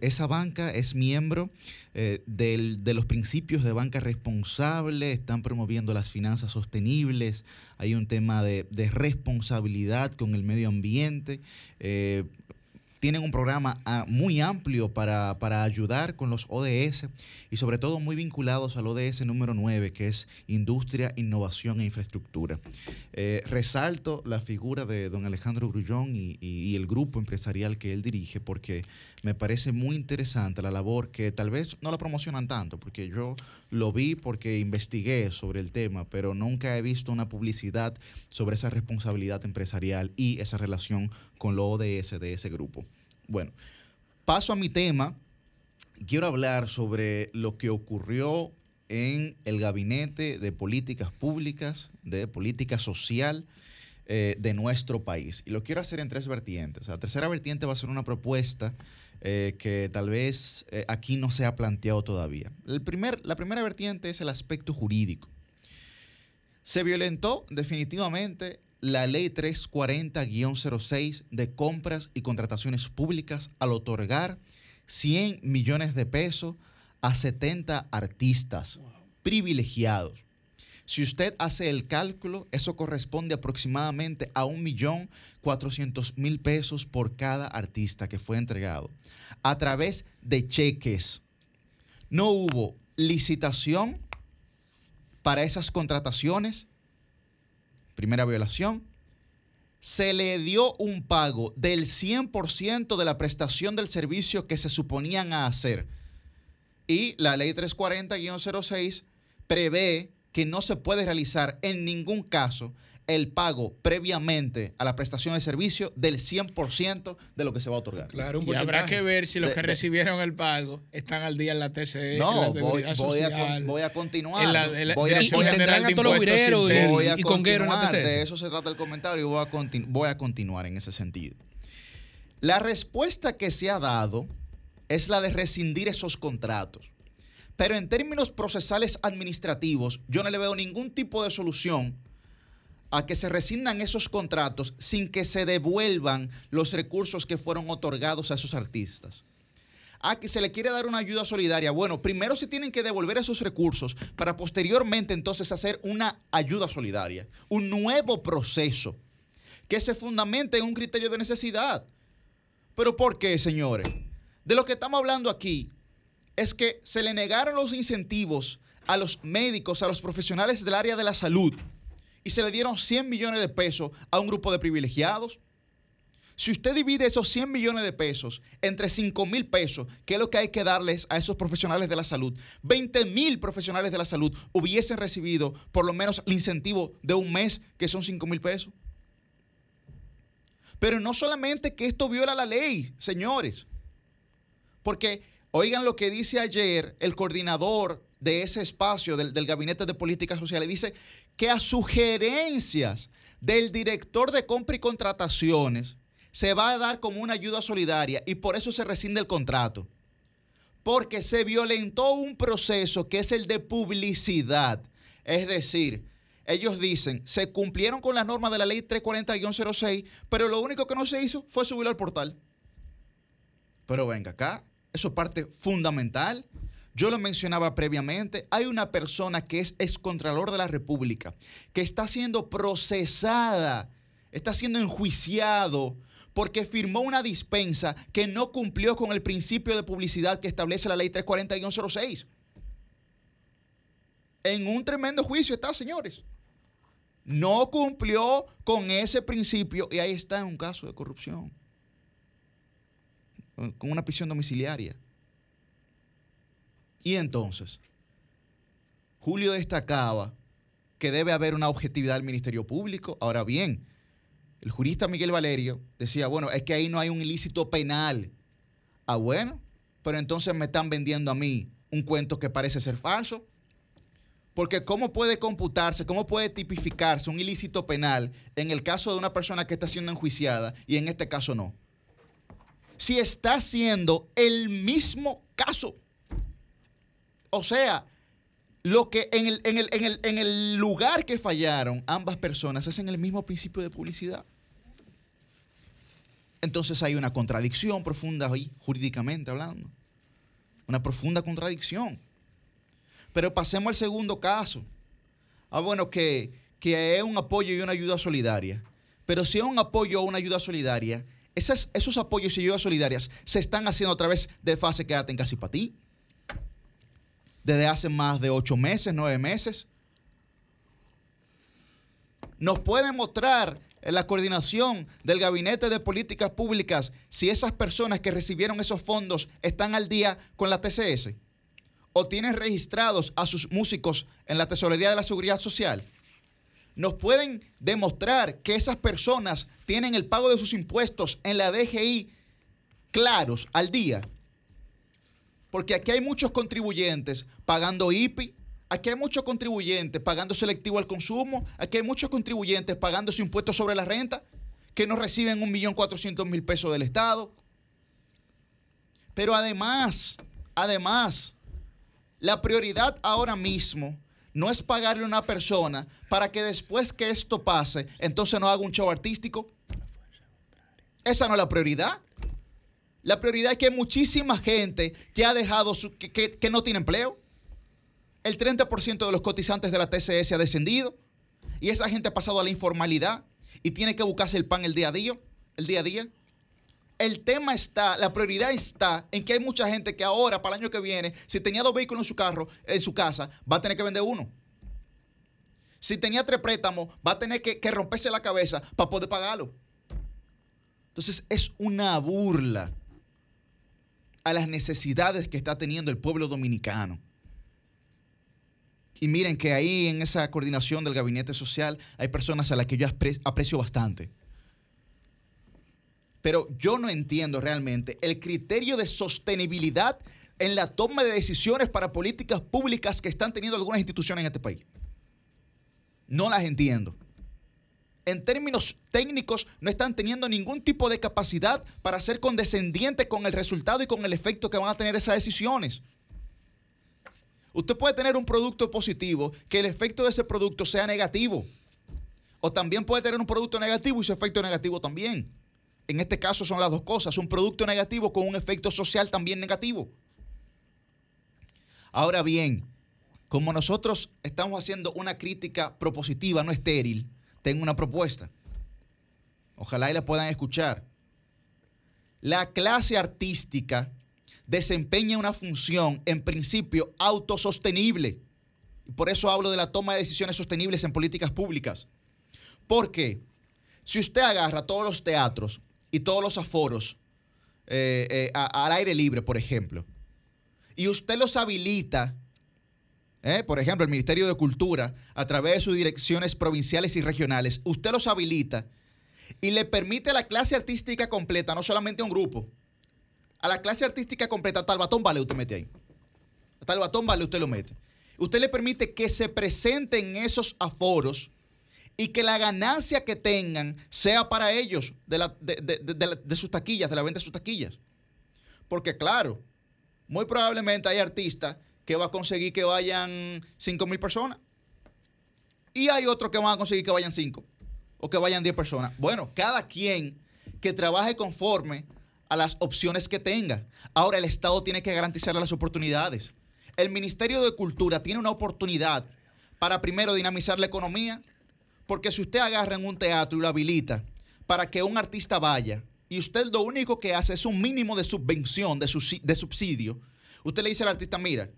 esa banca es miembro eh, de los principios de banca responsable, están promoviendo las finanzas sostenibles, hay un tema de, de responsabilidad con el medio ambiente. eh, tienen un programa ah, muy amplio para, para ayudar con los ODS y sobre todo muy vinculados al ODS número 9, que es Industria, Innovación e Infraestructura. Eh, resalto la figura de don Alejandro Grullón y, y- y el grupo empresarial que él dirige porque me parece muy interesante la labor que tal vez no la promocionan tanto, porque yo lo vi porque investigué sobre el tema, pero nunca he visto una publicidad sobre esa responsabilidad empresarial y esa relación con lo ODS de ese grupo. Bueno, paso a mi tema. Quiero hablar sobre lo que ocurrió en el gabinete de políticas públicas, de política social eh, de nuestro país. Y lo quiero hacer en tres vertientes. La tercera vertiente va a ser una propuesta eh, que tal vez eh, aquí no se ha planteado todavía. El primer, la primera vertiente es el aspecto jurídico. Se violentó definitivamente la ley 340-06 de compras y contrataciones públicas al otorgar 100 millones de pesos a 70 artistas privilegiados. Si usted hace el cálculo, eso corresponde aproximadamente a 1.400.000 pesos por cada artista que fue entregado a través de cheques. No hubo licitación para esas contrataciones. Primera violación. Se le dio un pago del 100% de la prestación del servicio que se suponían a hacer. Y la ley 340-06 prevé que no se puede realizar en ningún caso el pago previamente a la prestación de servicio del 100% de lo que se va a otorgar. Claro, y habrá que ver si los que recibieron el pago están al día en la TCE. No, en la voy, Seguridad voy, a, Social, con- voy a continuar. en la- en la voy a, Dirección voy a- General de a todos los Impuestos guireros y- Internos. voy a y conguero en la continuar, TCS. de eso se trata el comentario y voy a, continu- voy a continuar en ese sentido. La respuesta que se ha dado es la de rescindir esos contratos. Pero en términos procesales administrativos, yo no le veo ningún tipo de solución a que se rescindan esos contratos sin que se devuelvan los recursos que fueron otorgados a esos artistas. Ah, que se le quiere dar una ayuda solidaria. Bueno, primero se tienen que devolver esos recursos para posteriormente entonces hacer una ayuda solidaria, un nuevo proceso que se fundamente en un criterio de necesidad. ¿Pero por qué, señores? De lo que estamos hablando aquí es que se le negaron los incentivos a los médicos, a los profesionales del área de la salud, y se le dieron 100 millones de pesos a un grupo de privilegiados. Si usted divide esos 100 millones de pesos entre 5 mil pesos, que es lo que hay que darles a esos profesionales de la salud, 20 mil profesionales de la salud hubiesen recibido por lo menos el incentivo de un mes, que son 5 mil pesos. Pero no solamente que esto viola la ley, señores, porque oigan lo que dice ayer el coordinador de ese espacio del, Gabinete de Políticas Sociales, dice que a sugerencias del director de compra y contrataciones se va a dar como una ayuda solidaria y por eso se rescinde el contrato. Porque se violentó un proceso que es el de publicidad. Es decir, ellos dicen, se cumplieron con las normas de la ley 340-06, pero lo único que no se hizo fue subirlo al portal. Pero venga acá, eso es parte fundamental. Yo lo mencionaba previamente, hay una persona que es excontralor de la República, que está siendo procesada, está siendo enjuiciado porque firmó una dispensa que no cumplió con el principio de publicidad que establece la ley 340-06. En un tremendo juicio está, señores. No cumplió con ese principio y ahí está en un caso de corrupción, con una prisión domiciliaria. Y entonces, Julio destacaba que debe haber una objetividad del Ministerio Público. Ahora bien, el jurista Miguel Valerio decía, bueno, es que ahí no hay un ilícito penal. Ah, bueno, pero entonces me están vendiendo a mí un cuento que parece ser falso. Porque ¿cómo puede computarse, cómo puede tipificarse un ilícito penal en el caso de una persona que está siendo enjuiciada y en este caso no? Si está siendo el mismo caso. O sea, lo que en el, en el- en el- en el lugar que fallaron ambas personas es en el mismo principio de publicidad. Entonces hay una contradicción profunda ahí, jurídicamente hablando. Una profunda contradicción. Pero pasemos al segundo caso. Ah, bueno, que, que es un apoyo y una ayuda solidaria. Pero si es un apoyo o una ayuda solidaria, esos apoyos y ayudas solidarias se están haciendo a través de fase Quédate en casi para ti. Desde hace más de ocho meses, nueve meses. Nos pueden mostrar la coordinación del Gabinete de Políticas Públicas si esas personas que recibieron esos fondos están al día con la TCS o tienen registrados a sus músicos en la Tesorería de la Seguridad Social. Nos pueden demostrar que esas personas tienen el pago de sus impuestos en la DGI claros al día. Porque aquí hay muchos contribuyentes pagando IPI, Aquí hay muchos contribuyentes pagando selectivo al consumo, aquí hay muchos contribuyentes pagando su impuesto sobre la renta, que no reciben un millón cuatrocientos mil pesos del Estado. Pero además, además, la prioridad ahora mismo no es pagarle a una persona para que después que esto pase, entonces no haga un show artístico. Esa no es la prioridad. La prioridad es que hay muchísima gente que ha dejado su, que, que- no tiene empleo. El 30% de los cotizantes de la TCS ha descendido. Y esa gente ha pasado a la informalidad y tiene que buscarse el pan el día a día. El día a día. El tema está, la prioridad está en que hay mucha gente que ahora, para el año que viene, si tenía dos vehículos en su carro, en su casa, va a tener que vender uno. Si tenía tres préstamos, va a tener que, que romperse la cabeza para poder pagarlo. Entonces es una burla a las necesidades que está teniendo el pueblo dominicano. Y miren que ahí en esa coordinación del gabinete social hay personas a las que yo apre- aprecio bastante. Pero yo no entiendo realmente el criterio de sostenibilidad en la toma de decisiones para políticas públicas que están teniendo algunas instituciones en este país. No las entiendo. En términos técnicos, no están teniendo ningún tipo de capacidad para ser condescendientes con el resultado y con el efecto que van a tener esas decisiones. Usted puede tener un producto positivo que el efecto de ese producto sea negativo. O también puede tener un producto negativo y su efecto negativo también. En este caso son las dos cosas, un producto negativo con un efecto social también negativo. Ahora bien, como nosotros estamos haciendo una crítica propositiva, no estéril, tengo una propuesta. Ojalá y la puedan escuchar. La clase artística desempeña una función en principio autosostenible. Por eso hablo de la toma de decisiones sostenibles en políticas públicas. Porque si usted agarra todos los teatros y todos los aforos eh, eh, al aire libre, por ejemplo, y usted los habilita, eh, por ejemplo, el Ministerio de Cultura, a través de sus direcciones provinciales y regionales, usted los habilita y le permite a la clase artística completa, no solamente a un grupo, a la clase artística completa, hasta el batón vale usted mete ahí. Hasta el batón vale usted lo mete. Usted le permite que se presenten esos aforos y que la ganancia que tengan sea para ellos de, la- de- de- de- sus taquillas, de la venta de sus taquillas. Porque claro, muy probablemente hay artistas que va a conseguir que vayan 5 mil personas. Y hay otros que van a conseguir que vayan 5 o que vayan 10 personas. Bueno, cada quien que trabaje conforme a las opciones que tenga. Ahora el Estado tiene que garantizarle las oportunidades. El Ministerio de Cultura tiene una oportunidad para primero dinamizar la economía, porque si usted agarra en un teatro y lo habilita para que un artista vaya y usted lo único que hace es un mínimo de subvención, de, subsi- de subsidio, usted le dice al artista, mira,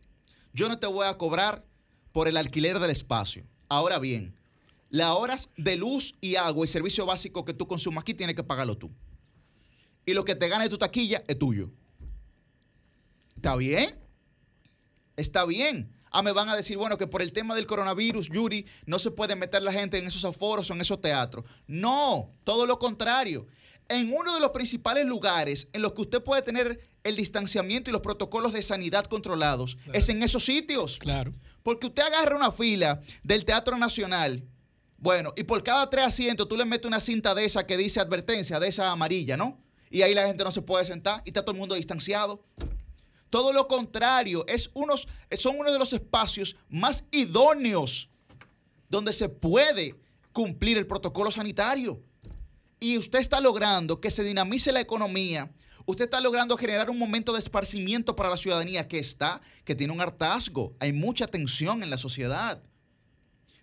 yo no te voy a cobrar por el alquiler del espacio. Ahora bien, las horas de luz y agua y servicio básico que tú consumas aquí tienes que pagarlo tú. Y lo que te gane tu taquilla es tuyo. ¿Está bien? Está bien. Ah, me van a decir, bueno, que por el tema del coronavirus, Yuri, no se puede meter la gente en esos aforos o en esos teatros. No, todo lo contrario. En uno de los principales lugares en los que usted puede tener el distanciamiento y los protocolos de sanidad controlados es en esos sitios. Claro. Porque usted agarra una fila del Teatro Nacional, bueno, y por cada tres asientos tú le metes una cinta de esa que dice advertencia, de esa amarilla, ¿no? Y ahí la gente no se puede sentar y está todo el mundo distanciado. Todo lo contrario, es unos, son uno de los espacios más idóneos donde se puede cumplir el protocolo sanitario. Y usted está logrando que se dinamice la economía. Usted está logrando generar un momento de esparcimiento para la ciudadanía que está, que tiene un hartazgo. Hay mucha tensión en la sociedad.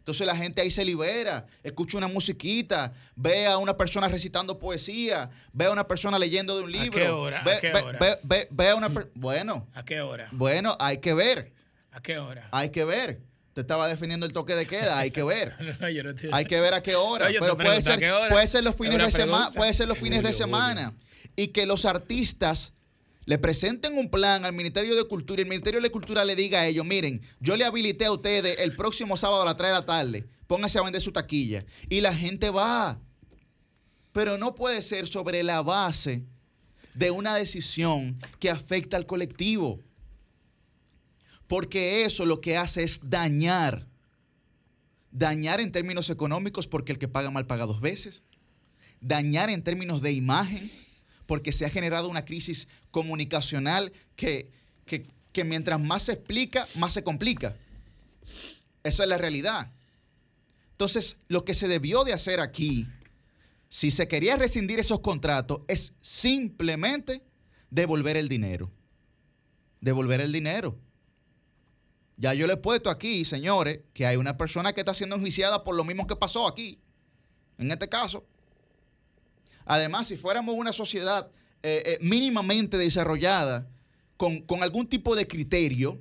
Entonces la gente ahí se libera, escucha una musiquita, ve a una persona recitando poesía, ve a una persona leyendo de un libro. qué hora? ¿A qué hora? ve- ve- ve a una per- bueno, ¿A qué hora? bueno, hay que ver, ¿A qué hora? hay que ver. Te estaba defendiendo el toque de queda, hay que ver. No, yo no estoy- Hay que ver a qué hora. Te pero puede pregunto, ¿a ser, puede ser los fines de semana, puede ser los fines de semana. Y que los artistas le presenten un plan al Ministerio de Cultura y el Ministerio de Cultura le diga a ellos, miren, yo le habilité a ustedes el próximo sábado a las 3 de la tarde, pónganse a vender su taquilla. Y la gente va. Pero no puede ser sobre la base de una decisión que afecta al colectivo. porque eso lo que hace es dañar. Dañar en términos económicos porque el que paga mal paga dos veces. Dañar en términos de imagen porque se ha generado una crisis comunicacional que, que, que mientras más se explica, más se complica. Esa es la realidad. Entonces, lo que se debió de hacer aquí, si se quería rescindir esos contratos, es simplemente devolver el dinero. Devolver el dinero. Ya yo le he puesto aquí, señores, que hay una persona que está siendo enjuiciada por lo mismo que pasó aquí, en este caso. Además, si fuéramos una sociedad eh, eh, mínimamente desarrollada, con, con algún tipo de criterio,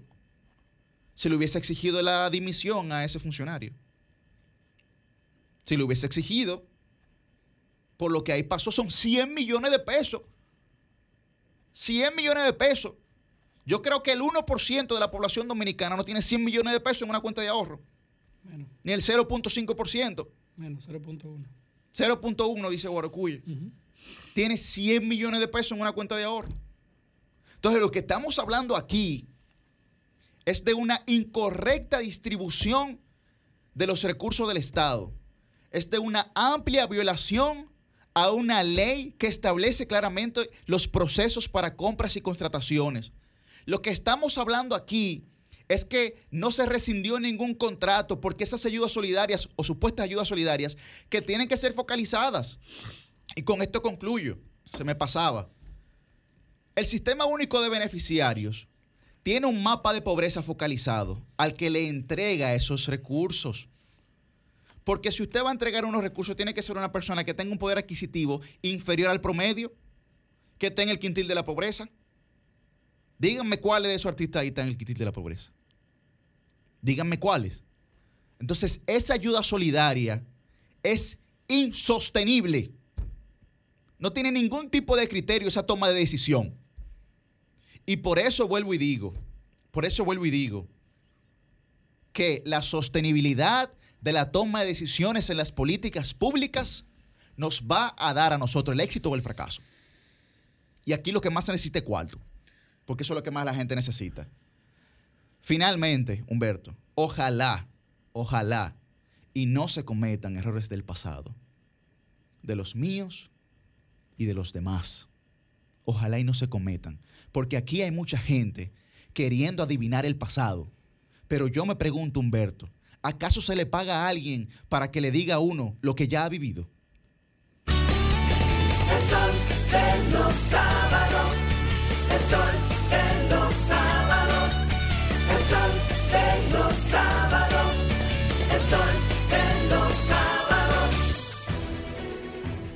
se le hubiese exigido la dimisión a ese funcionario. Si le hubiese exigido, por lo que ahí pasó, son 100 millones de pesos. 100 millones de pesos. Yo creo que el 1% de la población dominicana no tiene 100 millones de pesos en una cuenta de ahorro. Ni el 0.5%. Menos 0.1. 0.1 dice Guaracuya. Tiene 100 millones de pesos en una cuenta de ahorro. Entonces, lo que estamos hablando aquí es de una incorrecta distribución de los recursos del Estado. Es de una amplia violación a una ley que establece claramente los procesos para compras y contrataciones. Lo que estamos hablando aquí es que no se rescindió ningún contrato porque esas ayudas solidarias o supuestas ayudas solidarias que tienen que ser focalizadas. Y con esto concluyo, se me pasaba. El sistema único de beneficiarios tiene un mapa de pobreza focalizado al que le entrega esos recursos. Porque si usted va a entregar unos recursos, tiene que ser una persona que tenga un poder adquisitivo inferior al promedio, que esté en el quintil de la pobreza. Díganme cuáles de esos artistas ahí están en el quintil de la pobreza. Díganme cuáles. Entonces, esa ayuda solidaria es insostenible. No tiene ningún tipo de criterio esa toma de decisión. Y por eso vuelvo y digo, por eso vuelvo y digo, que la sostenibilidad de la toma de decisiones en las políticas públicas nos va a dar a nosotros el éxito o el fracaso. Y aquí lo que más se necesita es cuarto, porque eso es lo que más la gente necesita. Finalmente, Humberto, ojalá, ojalá, y no se cometan errores del pasado, de los míos y de los demás. Ojalá y no se cometan, porque aquí hay mucha gente queriendo adivinar el pasado. Pero yo me pregunto, Humberto, ¿acaso se le paga a alguien para que le diga a uno lo que ya ha vivido? El sol de los sábados, el sol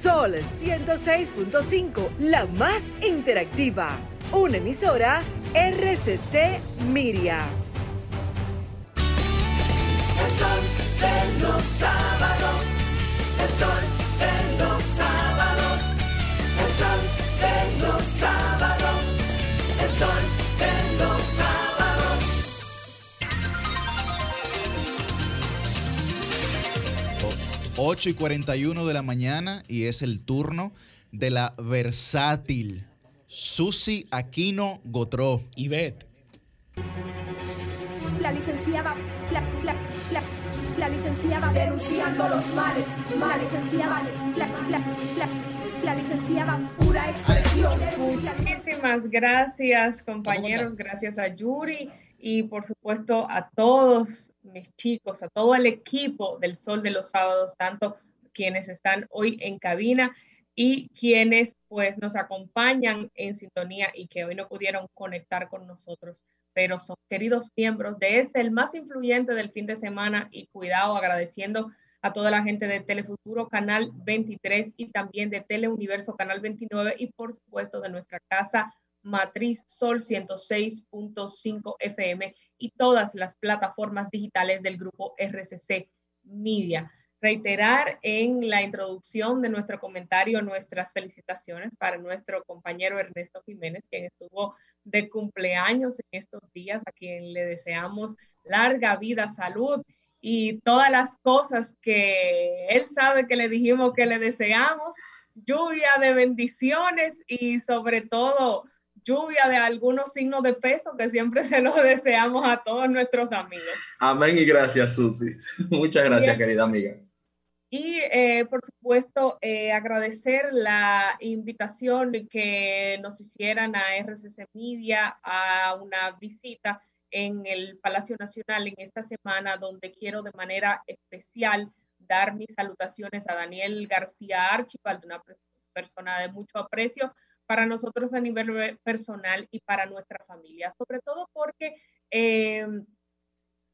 Sol 106.5, la más interactiva. Una emisora RCC Miria. El sol de los sábados, el sol de los sábados, el sol de los sábados, el sol de los sábados. 8 y 41 de la mañana y es el turno de la versátil Susi Aquino Gotró. Ivette. La licenciada, la, la, la, la licenciada denunciando los males, mal licenciada, la, la, la, la licenciada pura expresión. Muchísimas gracias, compañeros. Gracias a Yuri y, por supuesto, a todos mis chicos, a todo el equipo del Sol de los Sábados, tanto quienes están hoy en cabina y quienes pues nos acompañan en sintonía y que hoy no pudieron conectar con nosotros, pero son queridos miembros de este, el más influyente del fin de semana y cuidado, agradeciendo a toda la gente de Telefuturo Canal 23 y también de Teleuniverso Canal 29 y por supuesto de nuestra casa Matriz Sol 106.5 FM y todas las plataformas digitales del grupo RCC Media. Reiterar en la introducción de nuestro comentario nuestras felicitaciones para nuestro compañero Ernesto Jiménez, quien estuvo de cumpleaños en estos días, a quien le deseamos larga vida, salud y todas las cosas que él sabe que le dijimos que le deseamos, lluvia de bendiciones y sobre todo lluvia de algunos signos de peso que siempre se los deseamos a todos nuestros amigos. Amén y gracias, Susi. Muchas gracias, Bien. querida amiga. Y eh, por supuesto, eh, agradecer la invitación que nos hicieran a RCC Media a una visita en el Palacio Nacional en esta semana, donde quiero de manera especial dar mis salutaciones a Daniel García Archibald, una pers- persona de mucho aprecio para nosotros a nivel personal y para nuestra familia, sobre todo porque eh,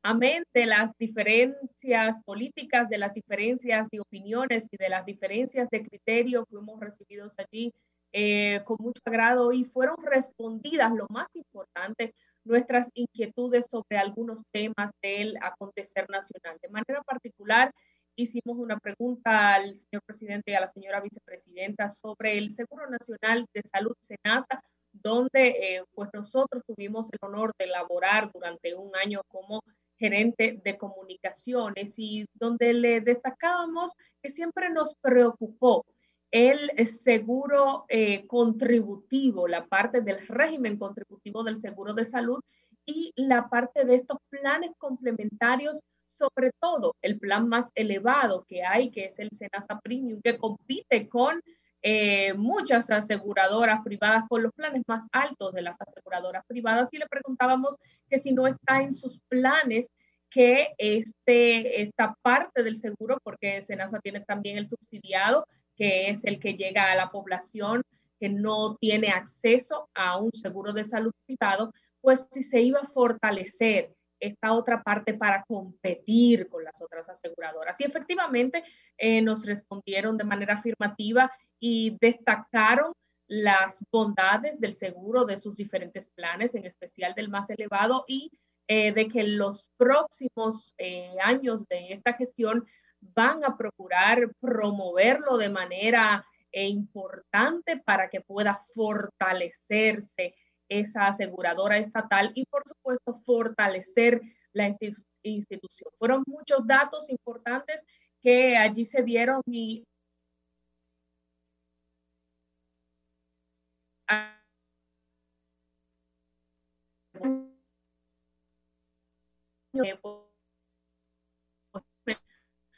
amén de las diferencias políticas, de las diferencias de opiniones y de las diferencias de criterio, fuimos recibidos allí eh, con mucho agrado y fueron respondidas, lo más importante, nuestras inquietudes sobre algunos temas del acontecer nacional. De manera particular, hicimos una pregunta al señor presidente y a la señora vicepresidenta sobre el Seguro Nacional de Salud SENASA, donde eh, pues nosotros tuvimos el honor de elaborar durante un año como gerente de comunicaciones y donde le destacábamos que siempre nos preocupó el seguro eh, contributivo, la parte del régimen contributivo del seguro de salud y la parte de estos planes complementarios, sobre todo el plan más elevado que hay, que es el Senasa Premium, que compite con eh, muchas aseguradoras privadas, con los planes más altos de las aseguradoras privadas, y le preguntábamos que si no está en sus planes que este, esta parte del seguro, porque Senasa tiene también el subsidiado, que es el que llega a la población que no tiene acceso a un seguro de salud privado, pues si se iba a fortalecer esta otra parte para competir con las otras aseguradoras. Y efectivamente eh, nos respondieron de manera afirmativa y destacaron las bondades del seguro de sus diferentes planes, en especial del más elevado, y eh, de que los próximos eh, años de esta gestión van a procurar promoverlo de manera importante para que pueda fortalecerse esa aseguradora estatal y por supuesto fortalecer la institu- institución. Fueron muchos datos importantes que allí se dieron y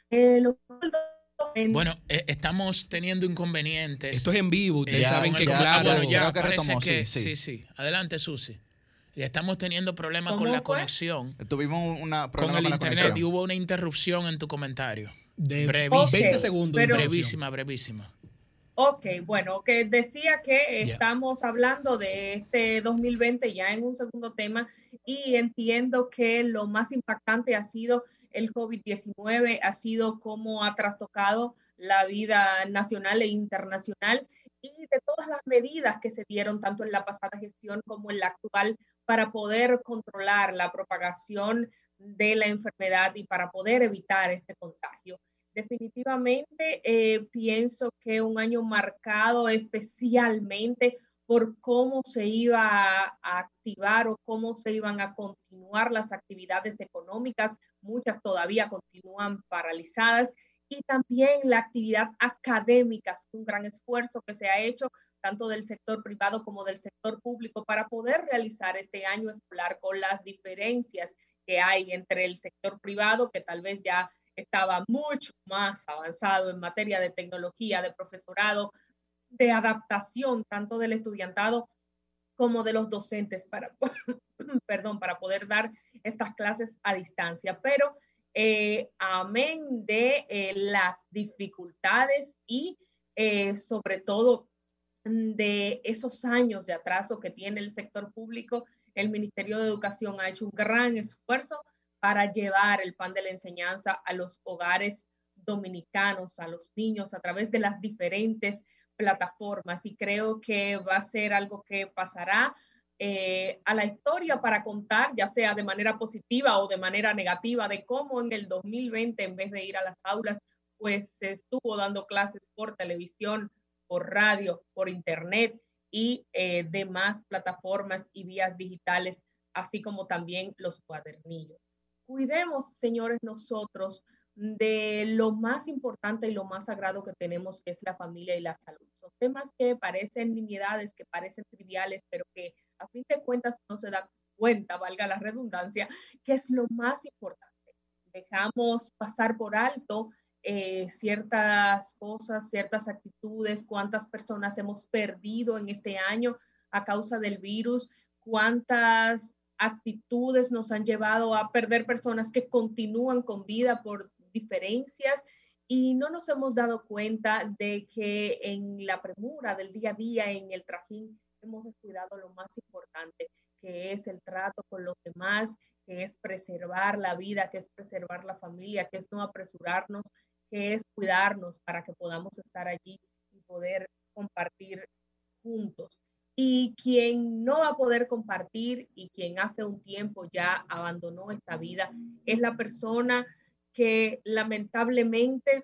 Eh, Bueno, eh, estamos teniendo inconvenientes. Esto es en vivo, ustedes saben que ya, claro. bueno, ya Creo que parece retomó, que- sí, sí. Adelante, Susi. Estamos teniendo problemas con ¿Cómo la fue? conexión. Tuvimos un una Con problema el con la internet conexión. y hubo una interrupción en tu comentario. De brevísima. 20 segundos. pero- brevísima, brevísima. Ok, bueno, que decía que estamos hablando de este 2020 ya en un segundo tema y entiendo que lo más impactante ha sido el COVID-19, ha sido cómo ha trastocado la vida nacional e internacional y de todas las medidas que se dieron tanto en la pasada gestión como en la actual para poder controlar la propagación de la enfermedad y para poder evitar este contagio. Definitivamente eh, pienso que un año marcado especialmente por cómo se iba a, activar o cómo se iban a continuar las actividades económicas, muchas todavía continúan paralizadas, y también la actividad académica, un gran esfuerzo que se ha hecho tanto del sector privado como del sector público para poder realizar este año escolar con las diferencias que hay entre el sector privado, que tal vez ya estaba mucho más avanzado en materia de tecnología, de profesorado, de adaptación tanto del estudiantado como de los docentes para, perdón, para poder dar estas clases a distancia. Pero eh, amén de eh, las dificultades y eh, sobre todo de esos años de atraso que tiene el sector público, el Ministerio de Educación ha hecho un gran esfuerzo para llevar el pan de la enseñanza a los hogares dominicanos, a los niños, a través de las diferentes plataformas. Y creo que va a ser algo que pasará eh, a la historia para contar, ya sea de manera positiva o de manera negativa, de cómo en el 2020, en vez de ir a las aulas, pues se estuvo dando clases por televisión, por radio, por internet y eh, demás plataformas y vías digitales, así como también los cuadernillos. Cuidemos, señores, nosotros de lo más importante y lo más sagrado que tenemos, que es la familia y la salud. Son temas que parecen nimiedades, que parecen triviales, pero que a fin de cuentas no se da cuenta, valga la redundancia, que es lo más importante. Dejamos pasar por alto eh, ciertas cosas, ciertas actitudes, cuántas personas hemos perdido en este año a causa del virus, cuántas actitudes nos han llevado a perder personas que continúan con vida por diferencias y no nos hemos dado cuenta de que en la premura del día a día, en el trajín, hemos descuidado lo más importante, que es el trato con los demás, que es preservar la vida, que es preservar la familia, que es no apresurarnos, que es cuidarnos para que podamos estar allí y poder compartir juntos. Y quien no va a poder compartir y quien hace un tiempo ya abandonó esta vida es la persona que lamentablemente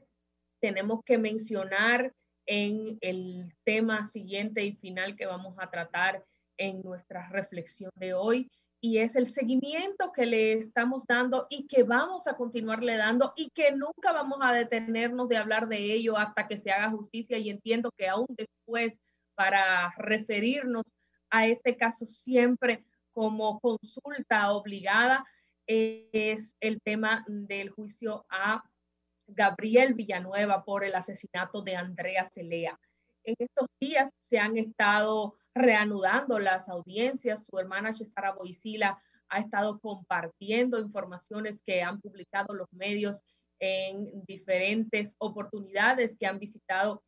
tenemos que mencionar en el tema siguiente y final que vamos a tratar en nuestra reflexión de hoy y es el seguimiento que le estamos dando y que vamos a continuarle dando y que nunca vamos a detenernos de hablar de ello hasta que se haga justicia. Y entiendo que aún después para referirnos a este caso siempre como consulta obligada es el tema del juicio a Gabriel Villanueva por el asesinato de Andrea Celea. En estos días se han estado reanudando las audiencias. Su hermana Cesara Boisila ha estado compartiendo informaciones que han publicado los medios en diferentes oportunidades que han visitado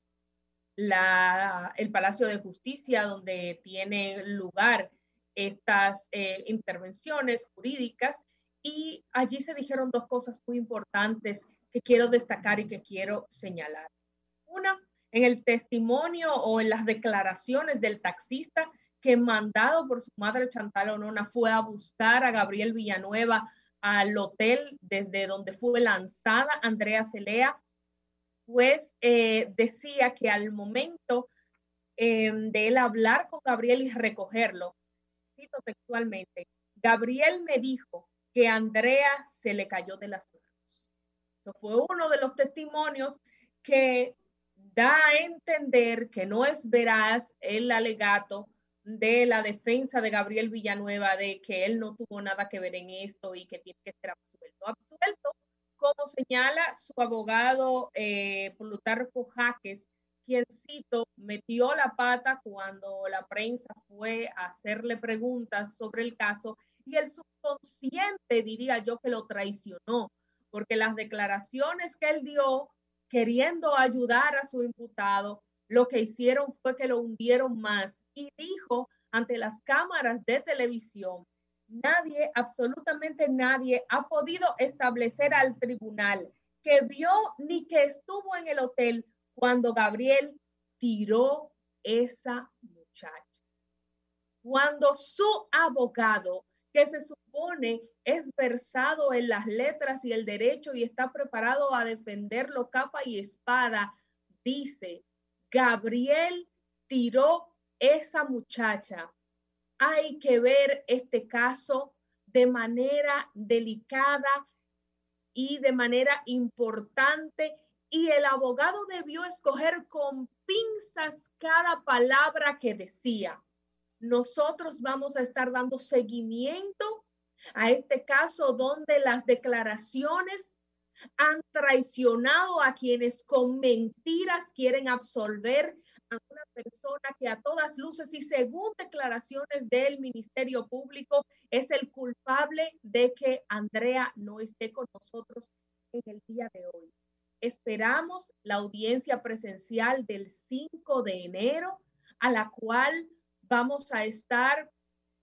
la, el Palacio de Justicia, donde tienen lugar estas eh, intervenciones jurídicas. Y allí se dijeron dos cosas muy importantes que quiero destacar y que quiero señalar. Una, en el testimonio o en las declaraciones del taxista que mandado por su madre Chantal Onona fue a buscar a Gabriel Villanueva al hotel desde donde fue lanzada Andrea Celea pues eh, decía que al momento eh, de él hablar con Gabriel y recogerlo, cito textualmente, Gabriel me dijo que Andrea se le cayó de las manos. Eso fue uno de los testimonios que da a entender que no es veraz el alegato de la defensa de Gabriel Villanueva de que él no tuvo nada que ver en esto y que tiene que ser absuelto. Absuelto como señala su abogado eh, Plutarco Jaques, quien cito, metió la pata cuando la prensa fue a hacerle preguntas sobre el caso y el subconsciente diría yo que lo traicionó, porque las declaraciones que él dio queriendo ayudar a su imputado, lo que hicieron fue que lo hundieron más y dijo ante las cámaras de televisión nadie, absolutamente nadie, ha podido establecer al tribunal que vio ni que estuvo en el hotel cuando Gabriel tiró esa muchacha. Cuando su abogado, que se supone es versado en las letras y el derecho y está preparado a defenderlo capa y espada, dice, Gabriel tiró esa muchacha hay que ver este caso de manera delicada y de manera importante y el abogado debió escoger con pinzas cada palabra que decía. Nosotros vamos a estar dando seguimiento a este caso donde las declaraciones han traicionado a quienes con mentiras quieren absolver a una persona que a todas luces y según declaraciones del Ministerio Público es el culpable de que Andrea no esté con nosotros en el día de hoy. Esperamos la audiencia presencial del 5 de enero a la cual vamos a estar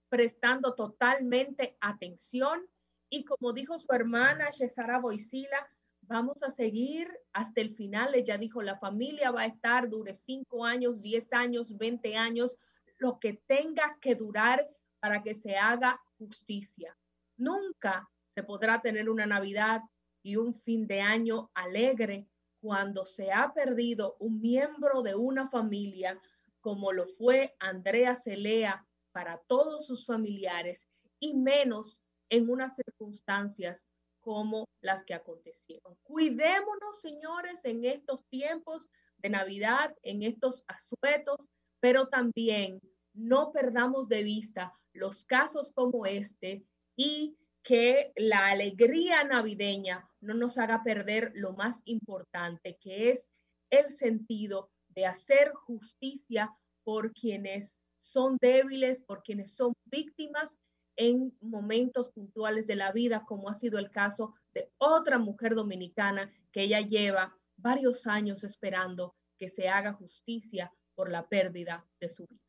prestando totalmente atención y como dijo su hermana Cesara Boisila, vamos a seguir hasta el final. Ella dijo, la familia va a estar, dure cinco años, diez años, veinte años, lo que tenga que durar para que se haga justicia. Nunca se podrá tener una Navidad y un fin de año alegre cuando se ha perdido un miembro de una familia como lo fue Andrea Celea para todos sus familiares y menos en unas circunstancias como las que acontecieron. Cuidémonos, señores, en estos tiempos de Navidad, en estos asuetos, pero también no perdamos de vista los casos como este y que la alegría navideña no nos haga perder lo más importante, que es el sentido de hacer justicia por quienes son débiles, por quienes son víctimas en momentos puntuales de la vida, como ha sido el caso de otra mujer dominicana que ella lleva varios años esperando que se haga justicia por la pérdida de su vida.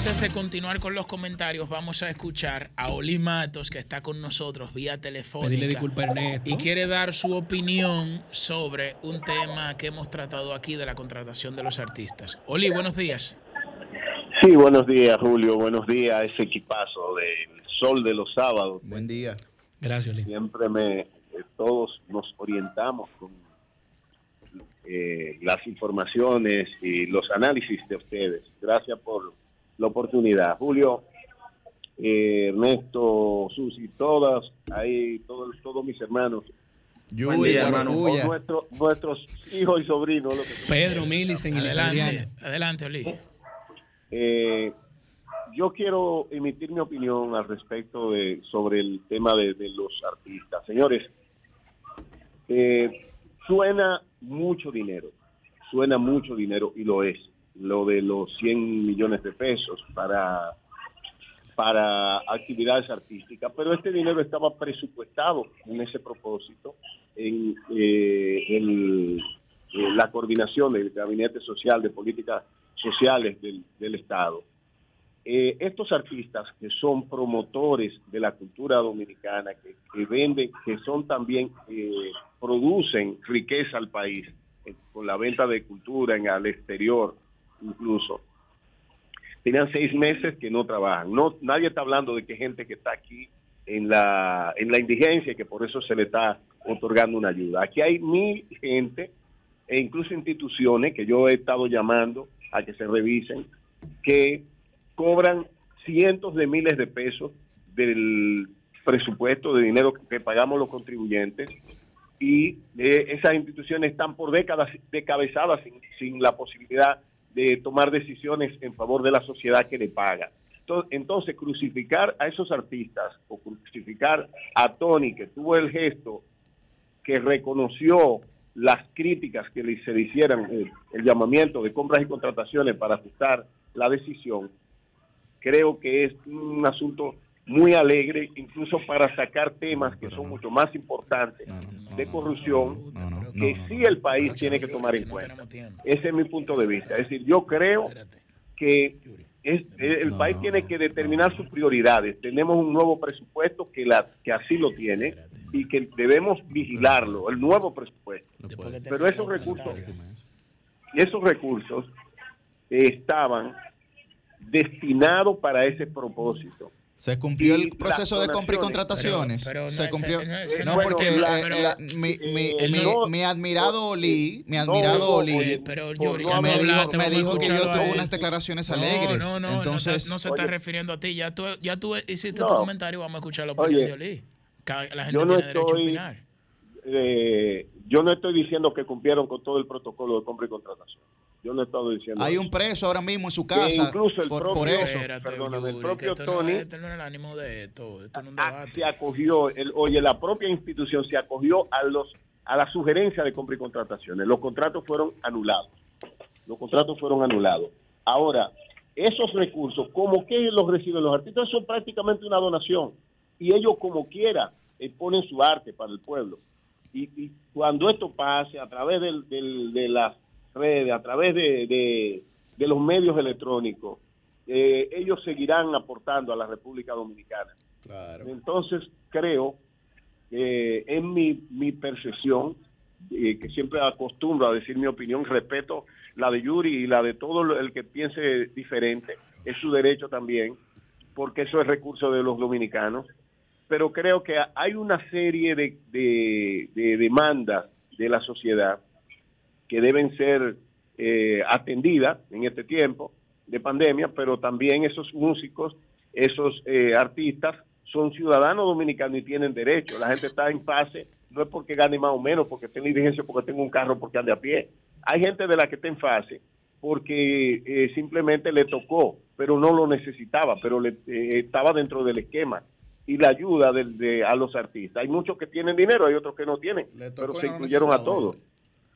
Antes de continuar con los comentarios, vamos a escuchar a Oli Matos, que está con nosotros vía telefónica. Pedirle disculpas a Ernesto. Y quiere dar su opinión sobre un tema que hemos tratado aquí de la contratación de los artistas. Oli, buenos días. Sí, buenos días, Julio. Buenos días, ese equipazo del Sol de los Sábados. Buen día. Gracias, Oli. Siempre me, eh, todos nos orientamos con eh, las informaciones y los análisis de ustedes. Gracias por la oportunidad. Julio, eh, Ernesto, Susi, todas, ahí, todos, todos mis hermanos. Yuri, Buen día, hermano. Guarapuya. Con nuestro- nuestros hijos y sobrinos. lo que son. Pedro, Milicen y Adelante, adelante, Oli. Eh, yo quiero emitir mi opinión al respecto de sobre el tema de, de los artistas. Señores, eh, suena mucho dinero, suena mucho dinero y lo es, lo de los 100 millones de pesos para para actividades artísticas, pero este dinero estaba presupuestado en ese propósito en eh, el- eh, la coordinación del Gabinete Social de Políticas Sociales del, del Estado. Eh, estos artistas que son promotores de la cultura dominicana, que, que venden, que son también, producen riqueza al país con la venta de cultura en al exterior incluso. Tenían seis meses que no trabajan. No, nadie está hablando de que gente que está aquí en la, en la indigencia y que por eso se le está otorgando una ayuda. Aquí hay mil gente e incluso instituciones que yo he estado llamando a que se revisen, que cobran cientos de miles de pesos del presupuesto de dinero que pagamos los contribuyentes y eh, esas instituciones están por décadas decabezadas sin, sin la posibilidad de tomar decisiones en favor de la sociedad que le paga. Entonces, crucificar a esos artistas o crucificar a Tony, que tuvo el gesto que reconoció las críticas que se le hicieran, eh, el llamamiento de compras y contrataciones para ajustar la decisión, creo que es un asunto muy alegre, incluso para sacar temas que son mucho más importantes de corrupción, que sí el país tiene que tomar en cuenta. Ese es mi punto de vista. Es decir, yo creo que es- el país tiene que determinar sus prioridades. Tenemos un nuevo presupuesto que, la, que así lo tiene y que debemos vigilarlo, el nuevo presupuesto. Pero esos recursos, esos recursos estaban destinados para ese propósito. Se cumplió Y el proceso de compra y contrataciones. Pero- pero no se cumplió. no es- no, bueno, porque la- eh, la- eh, mi, mi- eh, mi- no- mi admirado Oli, mi admirado no, Oli, oye, pero me dijo, me dijo que yo tuve unas declaraciones No, alegres. No, no, Entonces, no, no se está refiriendo a ti. Ya tú, ya tú hiciste No. tu comentario, vamos a escuchar la opinión Oye, de Oli. Ca- La gente yo no tiene derecho a estoy- opinar. Eh, yo no estoy diciendo que cumplieron con todo el protocolo de compra y contratación. Yo no he estado diciendo hay eso. un preso ahora mismo en su casa incluso el por, propio, por eso. perdóname, el propio esto Tony no es el ánimo de esto. Esto no es un a- debate. se acogió, el, oye, la propia institución se acogió a los a la sugerencia de compra y contrataciones. Los contratos fueron anulados. Los contratos fueron anulados. Ahora, esos recursos, como que los reciben los artistas, son prácticamente una donación. Y ellos, como quiera, eh, ponen su arte para el pueblo. Y, y cuando esto pase a través del- del- de las redes, a través de, de- de los medios electrónicos, eh, ellos seguirán aportando a la República Dominicana. Entonces, creo que en mi, mi percepción, eh, que siempre acostumbro a decir mi opinión, respeto la de Yuri y la de todo el que piense diferente, es su derecho también, porque eso es recurso de los dominicanos, pero creo que hay una serie de, de- de demandas de la sociedad que deben ser eh, atendidas en este tiempo de pandemia, pero también esos músicos, esos eh, artistas son ciudadanos dominicanos y tienen derecho. La gente está en fase, no es porque gane más o menos, porque tenga diligencia, porque tenga un carro, porque ande a pie. Hay gente de la que está en fase porque eh, simplemente le tocó, pero no lo necesitaba, pero le, eh, estaba dentro del esquema y la ayuda de, a los artistas. Hay muchos que tienen dinero, hay otros que no tienen, pero se incluyeron a todos.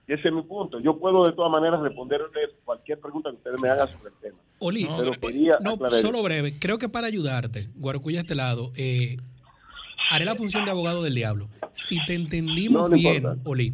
Y ese es mi punto. Yo puedo de todas maneras responderles cualquier pregunta que ustedes me hagan sobre el tema. Oli, pero quería no, solo breve. Creo que para ayudarte, Guarocuya este lado, eh, haré la función de abogado del diablo. Si te entendimos No, no bien, importa. Oli,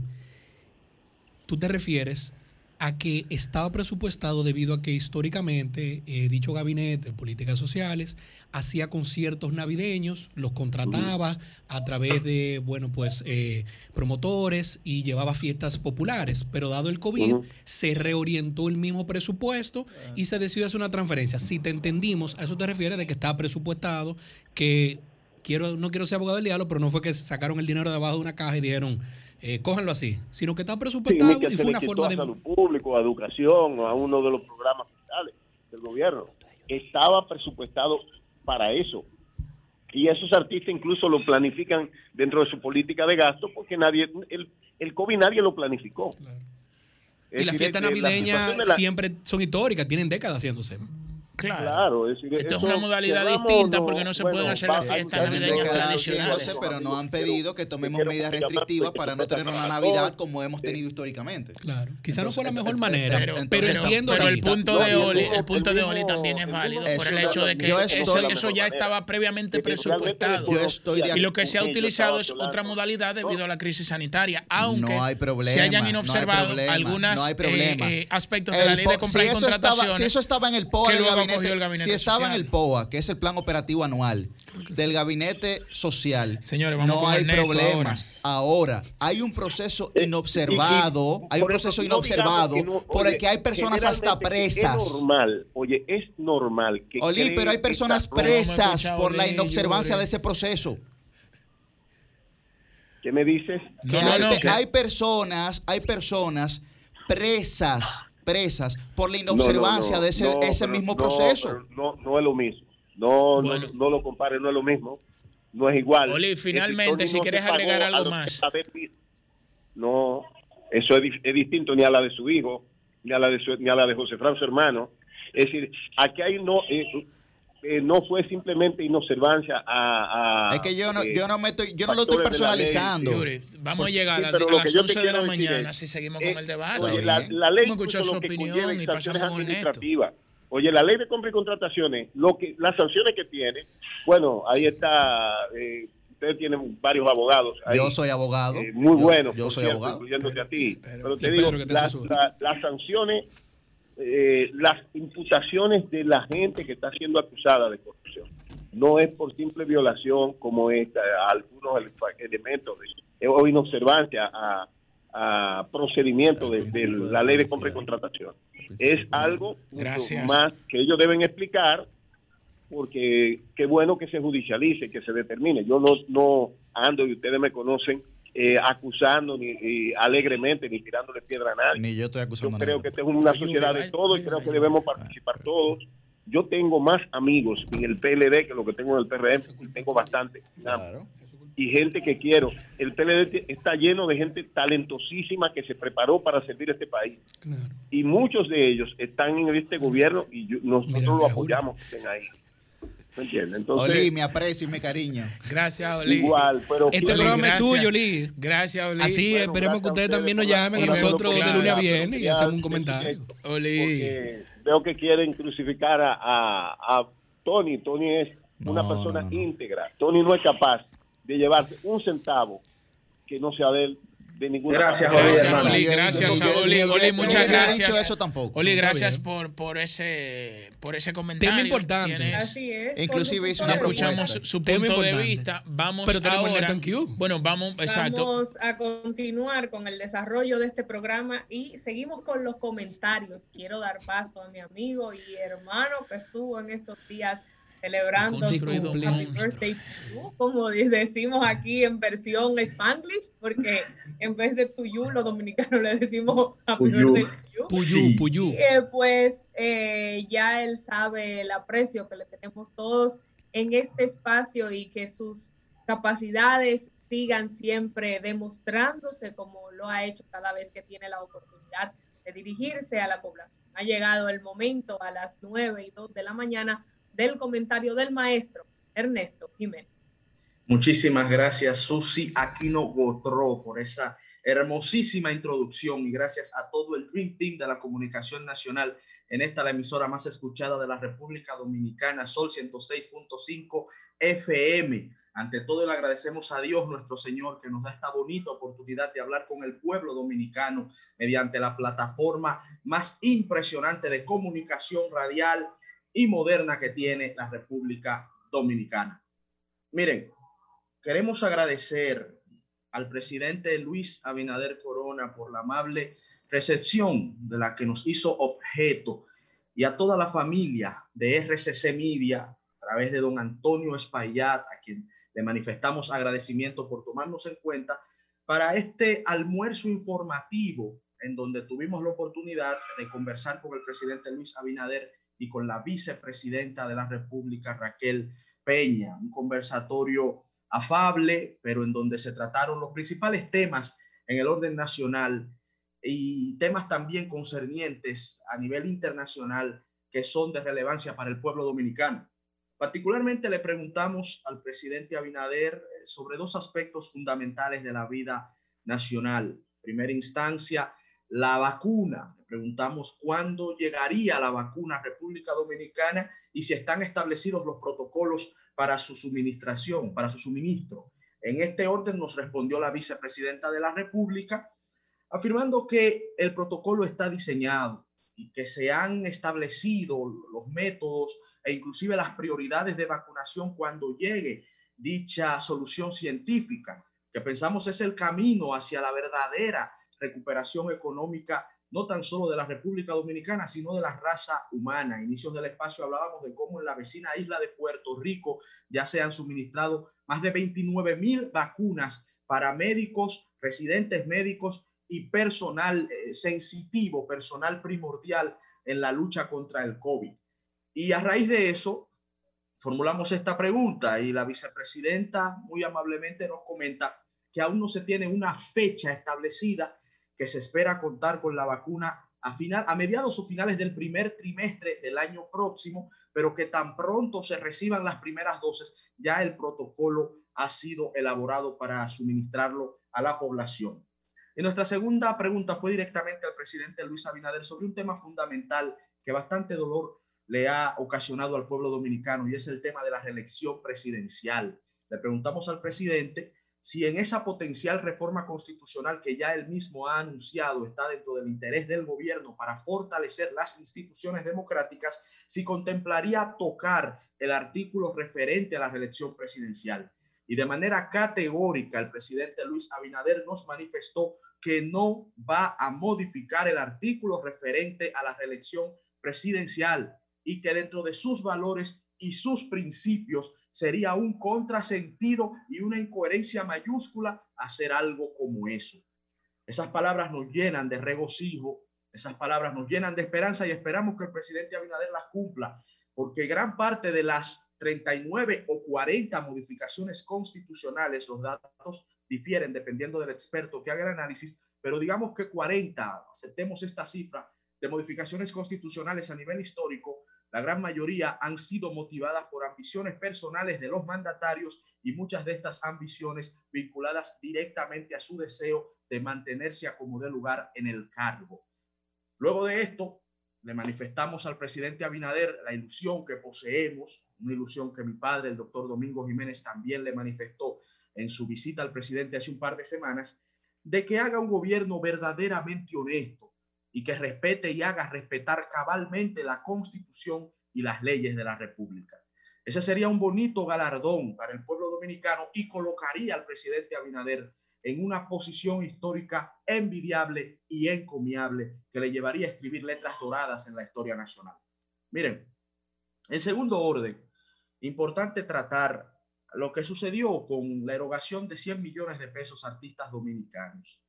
tú te refieres a que estaba presupuestado debido a que históricamente eh, dicho gabinete de políticas sociales hacía conciertos navideños, los contrataba a través de, bueno, pues eh, promotores y llevaba fiestas populares, pero dado el COVID se reorientó el mismo presupuesto y se decidió hacer una transferencia. Si te entendimos, a eso te refieres de que está presupuestado, que quiero, no quiero ser abogado del diablo, pero no fue que sacaron el dinero de abajo de una caja y dijeron, eh, cójanlo así, sino que está Sí, presupuestado ni que y fue una forma a de... salud pública, a educación, o a uno de los programas fiscales del gobierno. Estaba presupuestado para eso. Y esos artistas incluso lo planifican dentro de su política de gasto porque nadie, el, el COVID nadie lo planificó. Y las fiestas navideñas la- siempre son históricas, tienen décadas haciéndose. Claro. es decir, Esto es una modalidad distinta no, porque no se bueno, pueden hacer las fiestas navideñas tradicionales. pero no han pedido que tomemos medidas restrictivas para no tener una Navidad como hemos tenido históricamente. Claro, quizá no fue la mejor manera, pero, entonces, entiendo pero el punto de Oli, el punto de Oli también es válido por el hecho de que eso, ya estaba previamente presupuestado. Yo estoy de y lo que se ha utilizado es otra modalidad debido a la crisis sanitaria, aunque No hay problema, se hayan no hay inobservado problema, algunas no hay problema. eh, eh, aspectos de El la ley de compra si y estaba- contrataciones. si eso estaba en el POA del gabinete, cogió el gabinete si estaba social. en el POA, que es el plan operativo anual del gabinete social, Señores, vamos no con hay problemas. Ahora. hay un proceso inobservado, hay un proceso no inobservado por el que hay personas hasta presas. Es normal, oye, es normal que Oli, pero hay personas presas por la inobservancia de ese proceso. ¿Qué me dices? Que hay, pe- hay personas, hay personas presas, presas por la inobservancia No, no, no, de ese, no, ese pero mismo proceso. No, no es lo mismo. No, no, no lo compares, no es lo mismo. No es igual. Oli, finalmente, si no quieres agregar a algo más. No, eso es, es distinto ni a la de su hijo, ni a la de, su- ni a la de José Fran, su hermano. Es decir, aquí hay no, eh, eh, no fue simplemente inobservancia a... a, Es que yo no, eh, yo no me estoy, yo no lo estoy personalizando. Yuri, vamos a llegar Sí, a, pero a lo las que yo te 11 de la quiero decir mañana es, si seguimos eh, con el debate. Oye, la, la ley Vamos a escuchar su opinión y sanciones pasamos administrativas. Oye, la ley de compra y contrataciones, lo que, las sanciones que tiene, bueno, ahí está, eh, ustedes tienen varios abogados. ahí, Yo soy abogado. eh, muy Yo- buenos, yo soy cierto, abogado. incluyéndote a ti. Pero, te digo, Pedro que te las, la- las sanciones, eh, las imputaciones de la gente que está siendo acusada de corrupción, no es por simple violación como esta, a algunos ele- elementos de, o inobservancia a, a procedimientos de, de la ley de compra y contratación. Es algo más que ellos deben explicar porque qué bueno que se judicialice, que se determine. Yo no, no ando, y ustedes me conocen, eh, acusando ni, alegremente ni tirándole piedra a nadie. Ni yo estoy acusando Yo a creo nadie. que esta es una sociedad de todos y creo que debemos participar todos. Yo tengo más amigos en el PLD que lo que tengo en el PRM, y tengo bastante. Y gente que quiero. El PLD está lleno de gente talentosísima que se preparó para servir a este país. Y muchos de ellos están en este gobierno y yo- nosotros lo apoyamos que estén ahí. ¿Me entiendes? Entonces, Oli, me aprecio y me cariño. Gracias, Oli. Igual, pero Este programa es suyo, Oli. Gracias, Oli. Así Bueno, esperemos que ustedes también nos llamen a nosotros de lunes a viernes y hacemos un comentario. Oli. veo que quieren crucificar a, a- a Tony. Tony es una No, persona no, no. íntegra. Tony no es capaz de llevarse un centavo que no sea de él, de ninguna Gracias, manera. Oli. Oli. Gracias, a Oli. Oli, muchas yo no he gracias. dicho eso tampoco. Oli, gracias por, por ese por ese comentario. Tema importante. Tienes- Así es. Inclusive hizo una escuchamos propuesta. su Tema punto de vista. Vamos Pero ahora. Bueno, vamos, exacto. Vamos a continuar con el desarrollo de este programa y seguimos con los comentarios. Quiero dar paso a mi amigo y hermano que estuvo en estos días celebrando su Happy Birthday como decimos aquí en versión Spanglish, porque en vez de tuyo, los dominicanos le decimos Happy Birthday Puyú, puyú. eh, pues eh, ya él sabe el aprecio que le tenemos todos en este espacio y que sus capacidades sigan siempre demostrándose como lo ha hecho cada vez que tiene la oportunidad de dirigirse a la población. Ha llegado el momento a las 9 y 2 de la mañana del comentario del maestro Ernesto Jiménez. Muchísimas gracias, Susi Aquino Gotró, por esa hermosísima introducción y gracias a todo el Dream Team de la Comunicación Nacional en esta la emisora más escuchada de la República Dominicana, Sol 106.5 FM. Ante todo, le agradecemos a Dios nuestro Señor que nos da esta bonita oportunidad de hablar con el pueblo dominicano mediante la plataforma más impresionante de comunicación radial y moderna que tiene la República Dominicana. Miren, queremos agradecer al presidente Luis Abinader Corona por la amable recepción de la que nos hizo objeto y a toda la familia de RCC Media a través de don Antonio Espaillat, a quien le manifestamos agradecimiento por tomarnos en cuenta para este almuerzo informativo en donde tuvimos la oportunidad de conversar con el presidente Luis Abinader y con la vicepresidenta de la República, Raquel Peña. Un conversatorio afable, pero en donde se trataron los principales temas en el orden nacional y temas también concernientes a nivel internacional que son de relevancia para el pueblo dominicano. Particularmente le preguntamos al presidente Abinader eh, sobre dos aspectos fundamentales de la vida nacional. Primera instancia, la vacuna. Preguntamos cuándo llegaría la vacuna a República Dominicana y si están establecidos los protocolos para su suministración, para su suministro. En este orden nos respondió la vicepresidenta de la República, afirmando que el protocolo está diseñado y que se han establecido los métodos e inclusive las prioridades de vacunación cuando llegue dicha solución científica, que pensamos es el camino hacia la verdadera recuperación económica, no tan solo de la República Dominicana, sino de la raza humana. inicios del espacio hablábamos de cómo en la vecina isla de Puerto Rico ya se han suministrado más de 29 mil vacunas para médicos, residentes médicos y personal eh, sensitivo, personal primordial en la lucha contra el COVID. Y a raíz de eso, formulamos esta pregunta y la vicepresidenta muy amablemente nos comenta que aún no se tiene una fecha establecida que se espera contar con la vacuna a, final, a mediados o finales del primer trimestre del año próximo, pero que tan pronto se reciban las primeras dosis, ya el protocolo ha sido elaborado para suministrarlo a la población. Y nuestra segunda pregunta fue directamente al presidente Luis Abinader sobre un tema fundamental que bastante dolor le ha ocasionado al pueblo dominicano y es el tema de la reelección presidencial. Le preguntamos al presidente si en esa potencial reforma constitucional que ya él mismo ha anunciado está dentro del interés del gobierno para fortalecer las instituciones democráticas, si contemplaría tocar el artículo referente a la reelección presidencial. Y de manera categórica, el presidente Luis Abinader nos manifestó que no va a modificar el artículo referente a la reelección presidencial y que dentro de sus valores y sus principios sería un contrasentido y una incoherencia mayúscula hacer algo como eso. Esas palabras nos llenan de regocijo, esas palabras nos llenan de esperanza y esperamos que el presidente Abinader las cumpla, porque gran parte de las 39 o 40 modificaciones constitucionales, los datos difieren dependiendo del experto que haga el análisis, pero digamos que 40, aceptemos esta cifra, de modificaciones constitucionales a nivel histórico, la gran mayoría han sido motivadas por ambiciones personales de los mandatarios y muchas de estas ambiciones vinculadas directamente a su deseo de mantenerse a como de lugar en el cargo. Luego de esto, le manifestamos al presidente Abinader la ilusión que poseemos, una ilusión que mi padre, el doctor Domingo Jiménez, también le manifestó en su visita al presidente hace un par de semanas, de que haga un gobierno verdaderamente honesto, y que respete y haga respetar cabalmente la constitución y las leyes de la República. Ese sería un bonito galardón para el pueblo dominicano y colocaría al presidente Abinader en una posición histórica envidiable y encomiable que le llevaría a escribir letras doradas en la historia nacional. Miren, en segundo orden, importante tratar lo que sucedió con la erogación de 100 millones de pesos a artistas dominicanos.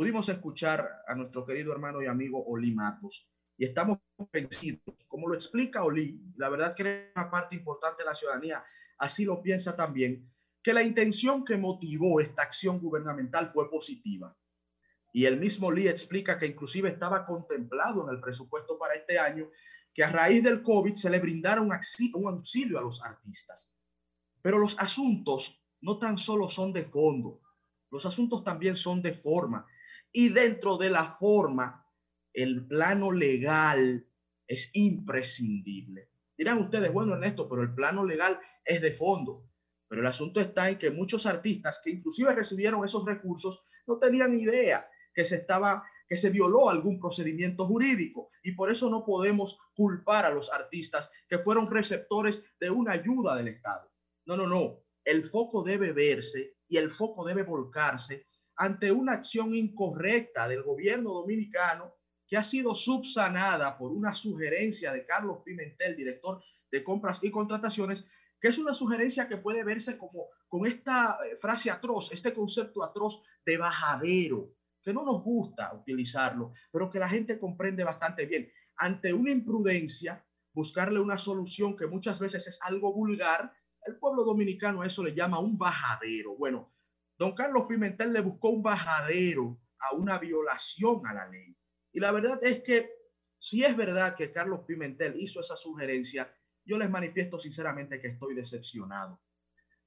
Pudimos escuchar a nuestro querido hermano y amigo Oli Matos y estamos convencidos, como lo explica Oli, la verdad que una parte importante de la ciudadanía así lo piensa también, que la intención que motivó esta acción gubernamental fue positiva. Y el mismo Lee explica que inclusive estaba contemplado en el presupuesto para este año que a raíz del COVID se le brindara un auxilio a los artistas. Pero los asuntos no tan solo son de fondo, los asuntos también son de forma. Y dentro de la forma, el plano legal es imprescindible. Dirán ustedes, bueno, Ernesto, pero el plano legal es de fondo. Pero el asunto está en que muchos artistas que inclusive recibieron esos recursos no tenían idea que se estaba que se violó algún procedimiento jurídico y por eso no podemos culpar a los artistas que fueron receptores de una ayuda del Estado. No, no, no. El foco debe verse y el foco debe volcarse ante una acción incorrecta del gobierno dominicano que ha sido subsanada por una sugerencia de Carlos Pimentel, director de compras y contrataciones, que es una sugerencia que puede verse como con esta eh, frase atroz, este concepto atroz de bajadero, que no nos gusta utilizarlo, pero que la gente comprende bastante bien. Ante una imprudencia, buscarle una solución que muchas veces es algo vulgar, el pueblo dominicano a eso le llama un bajadero. Bueno, don Carlos Pimentel le buscó un bajadero a una violación a la ley. Y la verdad es que si es verdad que Carlos Pimentel hizo esa sugerencia, yo les manifiesto sinceramente que estoy decepcionado.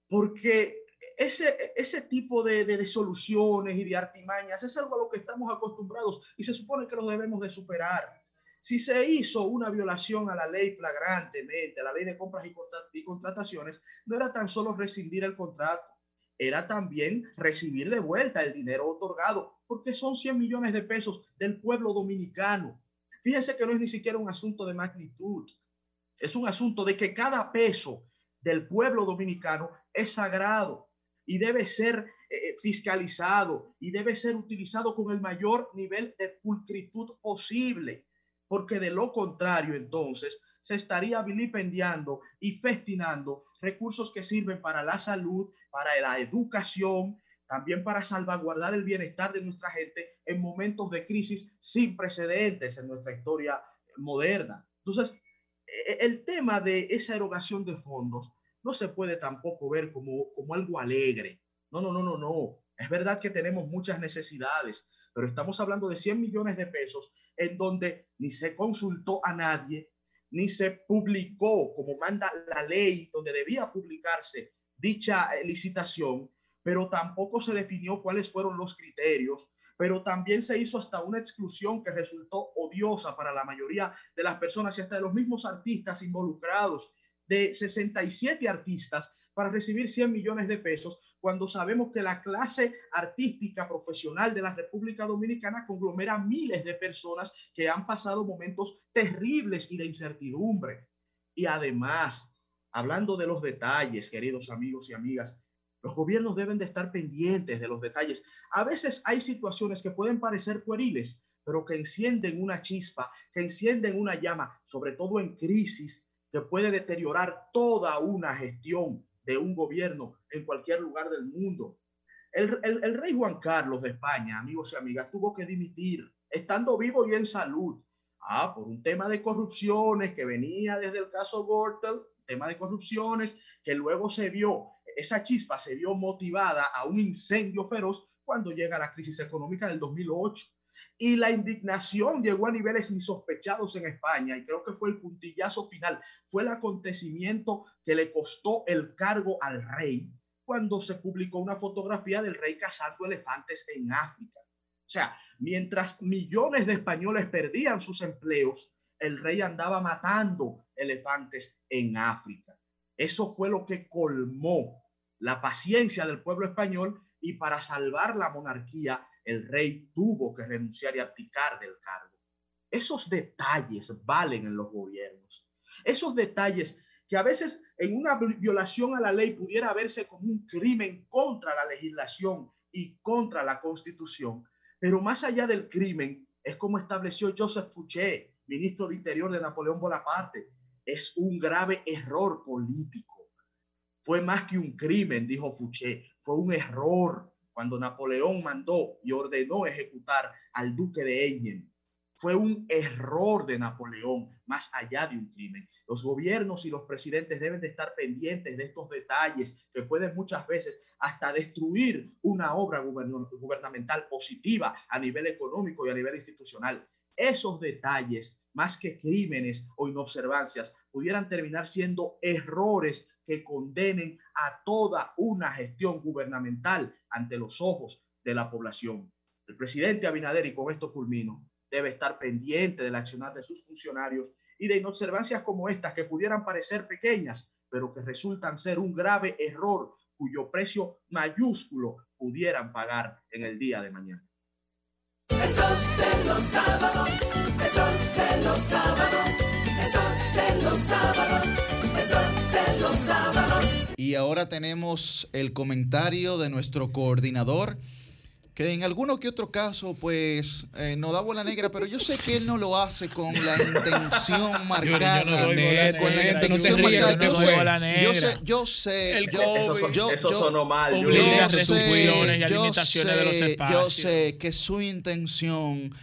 Porque ese, ese tipo de, de, soluciones y de artimañas es algo a lo que estamos acostumbrados y se supone que lo debemos de superar. Si se hizo una violación a la ley flagrantemente, a la ley de compras y contrataciones, no era tan solo rescindir el contrato, era también recibir de vuelta el dinero otorgado, porque son 100 millones de pesos del pueblo dominicano. Fíjense que no es ni siquiera un asunto de magnitud, es un asunto de que cada peso del pueblo dominicano es sagrado y debe ser eh, fiscalizado y debe ser utilizado con el mayor nivel de pulcritud posible, porque de lo contrario entonces se estaría vilipendiando y festinando recursos que sirven para la salud, para la educación, también para salvaguardar el bienestar de nuestra gente en momentos de crisis sin precedentes en nuestra historia moderna. Entonces, e, el tema de esa erogación de fondos no se puede tampoco ver como, como algo alegre. No, no, no, no, no. Es verdad que tenemos muchas necesidades, pero estamos hablando de 100 millones de pesos en donde ni se consultó a nadie, ni se publicó como manda la ley donde debía publicarse dicha licitación, pero tampoco se definió cuáles fueron los criterios, pero también se hizo hasta una exclusión que resultó odiosa para la mayoría de las personas y hasta de los mismos artistas involucrados. De 67 artistas para recibir 100 millones de pesos, cuando sabemos que la clase artística profesional de la República Dominicana conglomera miles de personas que han pasado momentos terribles y de incertidumbre. Y además, hablando de los detalles, queridos amigos y amigas, los gobiernos deben de estar pendientes de los detalles. A veces hay situaciones que pueden parecer pueriles, pero que encienden una chispa, que encienden una llama, sobre todo en crisis que puede deteriorar toda una gestión de un gobierno en cualquier lugar del mundo. El, el, rey Juan Carlos de España, amigos y amigas, tuvo que dimitir, estando vivo y en salud. Ah, por un tema de corrupciones que venía desde el caso Gortel, tema de corrupciones que luego se vio, esa chispa se vio motivada a un incendio feroz cuando llega la crisis económica del 2008 y la indignación llegó a niveles insospechados en España y creo que fue el puntillazo final, fue el acontecimiento que le costó el cargo al rey cuando se publicó una fotografía del rey cazando elefantes en África. O sea, mientras millones de españoles perdían sus empleos, el rey andaba matando elefantes en África. Eso fue lo que colmó la paciencia del pueblo español y para salvar la monarquía el rey tuvo que renunciar y abdicar del cargo. Esos detalles valen en los gobiernos. Esos detalles que a veces en una violación a la ley pudiera verse como un crimen contra la legislación y contra la constitución, pero más allá del crimen, es como estableció Joseph Fouché, ministro de Interior de Napoleón Bonaparte, es un grave error político Fue más que un crimen, dijo Fouché, fue un error cuando Napoleón mandó y ordenó ejecutar al duque de Enghien. Fue un error de Napoleón, más allá de un crimen. Los gobiernos y los presidentes deben de estar pendientes de estos detalles que pueden muchas veces hasta destruir una obra gubernamental positiva a nivel económico y a nivel institucional. Esos detalles, más que crímenes o inobservancias, pudieran terminar siendo errores que condenen a toda una gestión gubernamental ante los ojos de la población. El presidente Abinader, y con esto culmino, debe estar pendiente del accionar de sus funcionarios y de inobservancias como estas que pudieran parecer pequeñas, pero que resultan ser un grave error cuyo precio mayúsculo pudieran pagar en el día de mañana. Y ahora tenemos el comentario de nuestro coordinador, que en alguno que otro caso, pues, eh, no da bola negra, pero yo sé que él no lo hace con la intención marcada. con la intención marcada. Yo sé, yo sé, yo sé. El yo- COVID. yo- Eso yo- sonó mal. yo sé, yo limitaciones de los sé, espacios. Yo sé que su intención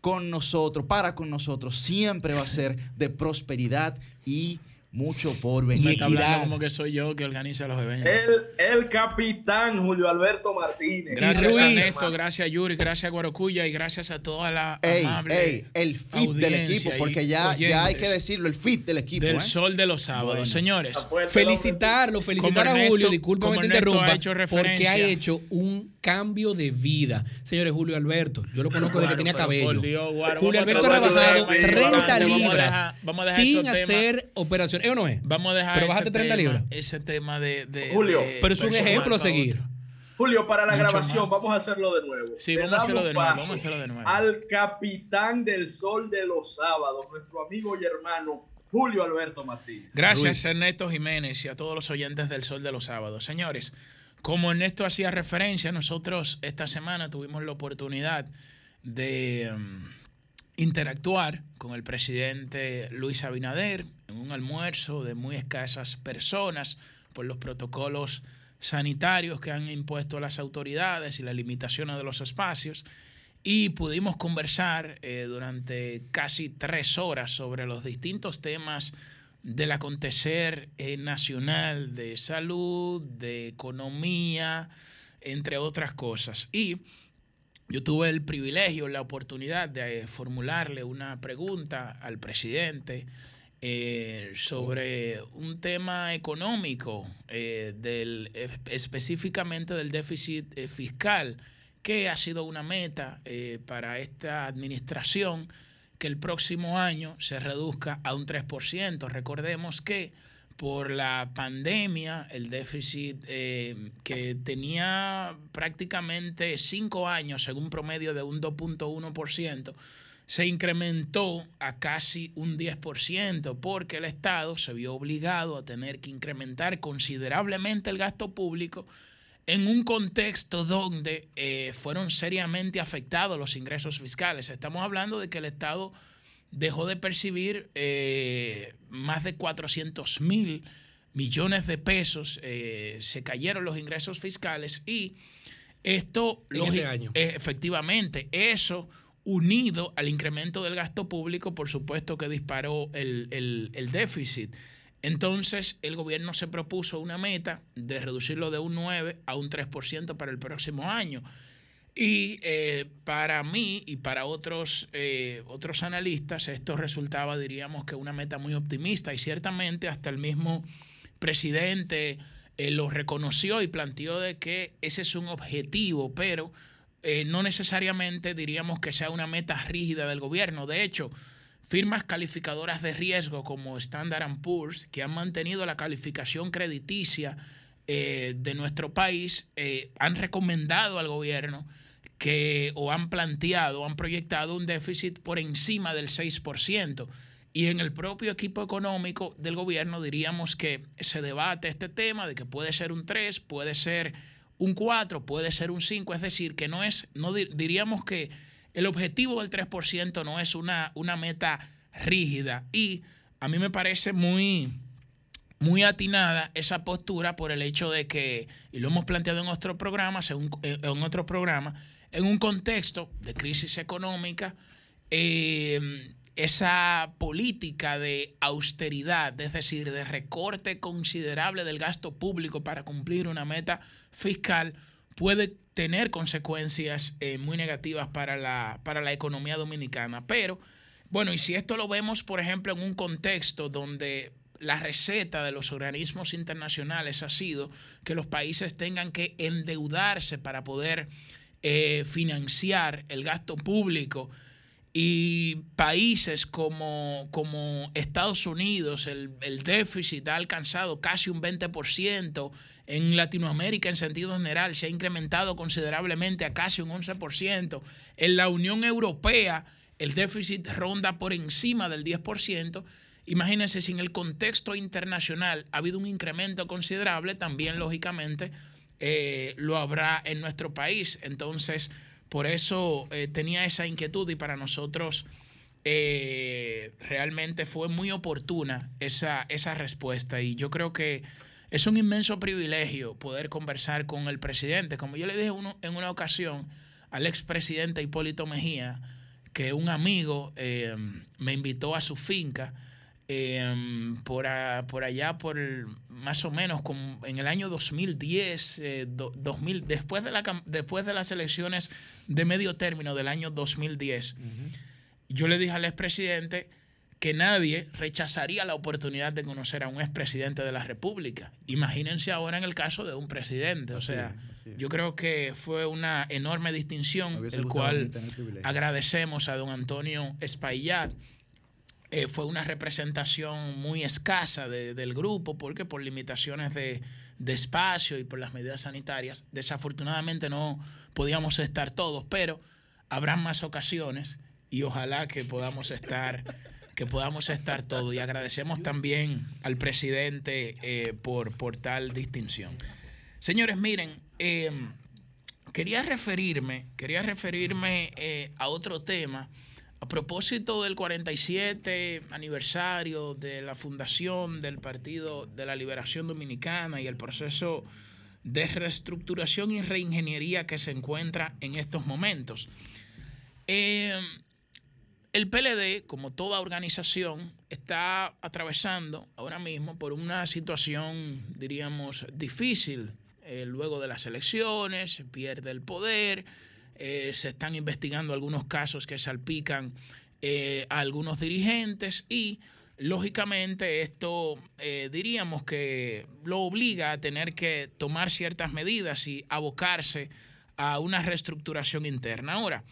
con nosotros, para con nosotros, siempre va a ser de prosperidad y mucho por venir. Me está hablando como que soy yo que organiza los eventos. El, el capitán Julio Alberto Martínez. Gracias Ruiz. a Néstor, gracias a Yuri, gracias a Guarocuya y gracias a toda la Ey, amable ey, el fit del equipo, porque ya, ya hay que decirlo, el fit del equipo. del ¿eh? sol de los sábados. Bueno. Señores, Felicitarlo, felicitar a Ernesto- Julio, discúlpame como que te Ernesto interrumpa, ha hecho porque ha hecho un cambio de vida. Señores, Julio Alberto, yo lo conozco desde que tenía cabello. por Dios, Guaro, Julio Alberto ha rebajado tema 30 importante. Vamos a libras dejar- vamos a dejar sin hacer operaciones. ¿Eh o no es? Vamos a dejar Pero bajaste 30 tema, libras. ese tema de, de- Julio. de Pero es un ejemplo a seguir. otro. Julio, para la Mucho grabación, más. vamos a hacerlo de nuevo. Sí, Le vamos a hacerlo de nuevo, vamos a hacerlo de nuevo. Al capitán del sol de los sábados, nuestro amigo y hermano Julio Alberto Martínez. Gracias, Ernesto Jiménez, y a todos los oyentes del Sol de los Sábados. Señores, como Ernesto hacía referencia, nosotros esta semana tuvimos la oportunidad de um, interactuar con el presidente Luis Abinader en un almuerzo de muy escasas personas por los protocolos sanitarios que han impuesto las autoridades y las limitaciones de los espacios. Y pudimos conversar eh, durante casi tres horas sobre los distintos temas del acontecer eh, nacional, de salud, de economía, entre otras cosas. Y yo tuve el privilegio, la oportunidad de eh, formularle una pregunta al presidente eh, sobre un tema económico, del, específicamente del déficit fiscal, que ha sido una meta para esta administración que el próximo año se reduzca a un 3%. Recordemos que por la pandemia, el déficit eh, que tenía prácticamente cinco años un promedio de un 2.1%, se incrementó a casi un 10% porque el Estado se vio obligado a tener que incrementar considerablemente el gasto público en un contexto donde eh, fueron seriamente afectados los ingresos fiscales. Estamos hablando de que el Estado dejó de percibir eh, más de 400 mil millones de pesos, eh, se cayeron los ingresos fiscales y esto, En este año. eh, efectivamente, eso unido al incremento del gasto público, por supuesto que disparó el, el- el déficit. Entonces, el gobierno se propuso una meta de reducirlo de un 9 a un 3% para el próximo año. Y eh, para mí y para otros, eh, otros analistas, esto resultaba, diríamos, que una meta muy optimista. Y ciertamente hasta el mismo presidente eh, lo reconoció y planteó de que ese es un objetivo, pero no necesariamente diríamos que sea una meta rígida del gobierno. De hecho, firmas calificadoras de riesgo como Standard Poor's, que han mantenido la calificación crediticia eh, de nuestro país, eh, han recomendado al gobierno que o han planteado, han proyectado un déficit por encima del 6%. Y en el propio equipo económico del gobierno diríamos que se debate este tema de que puede ser un 3, puede ser un 4, puede ser un 5, es decir, que no es, no di- diríamos que el objetivo del 3% no es una, una meta rígida. Y a mí me parece muy muy atinada esa postura por el hecho de que, y lo hemos planteado en otros programas, en, en otro programa, en un contexto de crisis económica, eh, esa política de austeridad, es decir, de recorte considerable del gasto público para cumplir una meta fiscal, puede tener consecuencias eh, muy negativas para la, para la economía dominicana. Pero, bueno, y si esto lo vemos, por ejemplo, en un contexto donde la receta de los organismos internacionales ha sido que los países tengan que endeudarse para poder eh, financiar el gasto público y países como, como Estados Unidos, el, el, déficit ha alcanzado casi un 20%, en Latinoamérica en sentido general se ha incrementado considerablemente a casi un 11%, en la Unión Europea el déficit ronda por encima del 10%, imagínense si en el contexto internacional ha habido un incremento considerable, también lógicamente eh, lo habrá en nuestro país. Entonces, por eso eh, tenía esa inquietud y para nosotros eh, realmente fue muy oportuna esa, esa respuesta. Y yo creo que es un inmenso privilegio poder conversar con el presidente. Como yo le dije uno, en una ocasión al expresidente Hipólito Mejía, que un amigo eh, me invitó a su finca. por, por, allá, por más o menos en el año 2010, 2000, después, de la, después de las elecciones de medio término del año 2010, yo le dije al expresidente que nadie rechazaría la oportunidad de conocer a un expresidente de la República. Imagínense ahora en el caso de un presidente. O sea, yo creo que fue una enorme distinción, el cual agradecemos a don Antonio Espaillat. Eh, fue una representación muy escasa del grupo porque por limitaciones de, de espacio y por las medidas sanitarias, desafortunadamente no podíamos estar todos, pero habrá más ocasiones y ojalá que podamos estar que podamos estar todos y agradecemos también al presidente eh, por, por tal distinción. Señores, miren, eh, quería referirme, quería referirme eh, a otro tema a propósito del 47 aniversario de la fundación del Partido de la Liberación Dominicana y el proceso de reestructuración y reingeniería que se encuentra en estos momentos. El PLD, como toda organización, está atravesando ahora mismo por una situación, diríamos, difícil. Eh, luego de las elecciones, pierde el poder, eh, se están investigando algunos casos que salpican a algunos dirigentes y Lógicamente esto eh, diríamos que lo obliga a tener que tomar ciertas medidas y abocarse a una reestructuración interna. Ahora,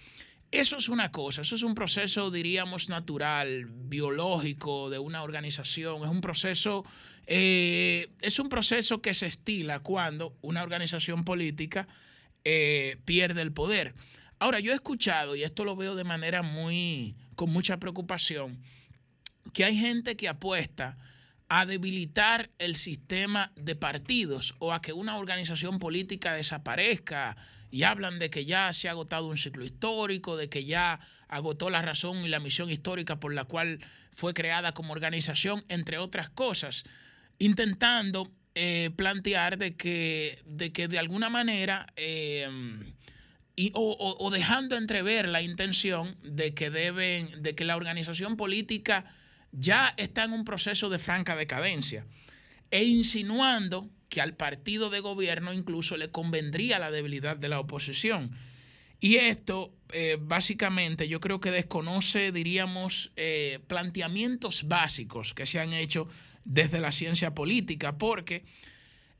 eso es una cosa, eso es un proceso, diríamos, natural, biológico de una organización, es un proceso, eh, es un proceso que se estila cuando una organización política eh, pierde el poder. Ahora, yo he escuchado, y esto lo veo de manera muy, con mucha preocupación, que hay gente que apuesta a debilitar el sistema de partidos o a que una organización política desaparezca y hablan de que ya se ha agotado un ciclo histórico, de que ya agotó la razón y la misión histórica por la cual fue creada como organización, entre otras cosas, intentando eh, plantear de que, de que de alguna manera y, o, o, dejando entrever la intención de que deben, de que la organización política ya está en un proceso de franca decadencia e insinuando que al partido de gobierno incluso le convendría la debilidad de la oposición. Y esto eh, básicamente yo creo que desconoce, diríamos, eh, planteamientos básicos que se han hecho desde la ciencia política, porque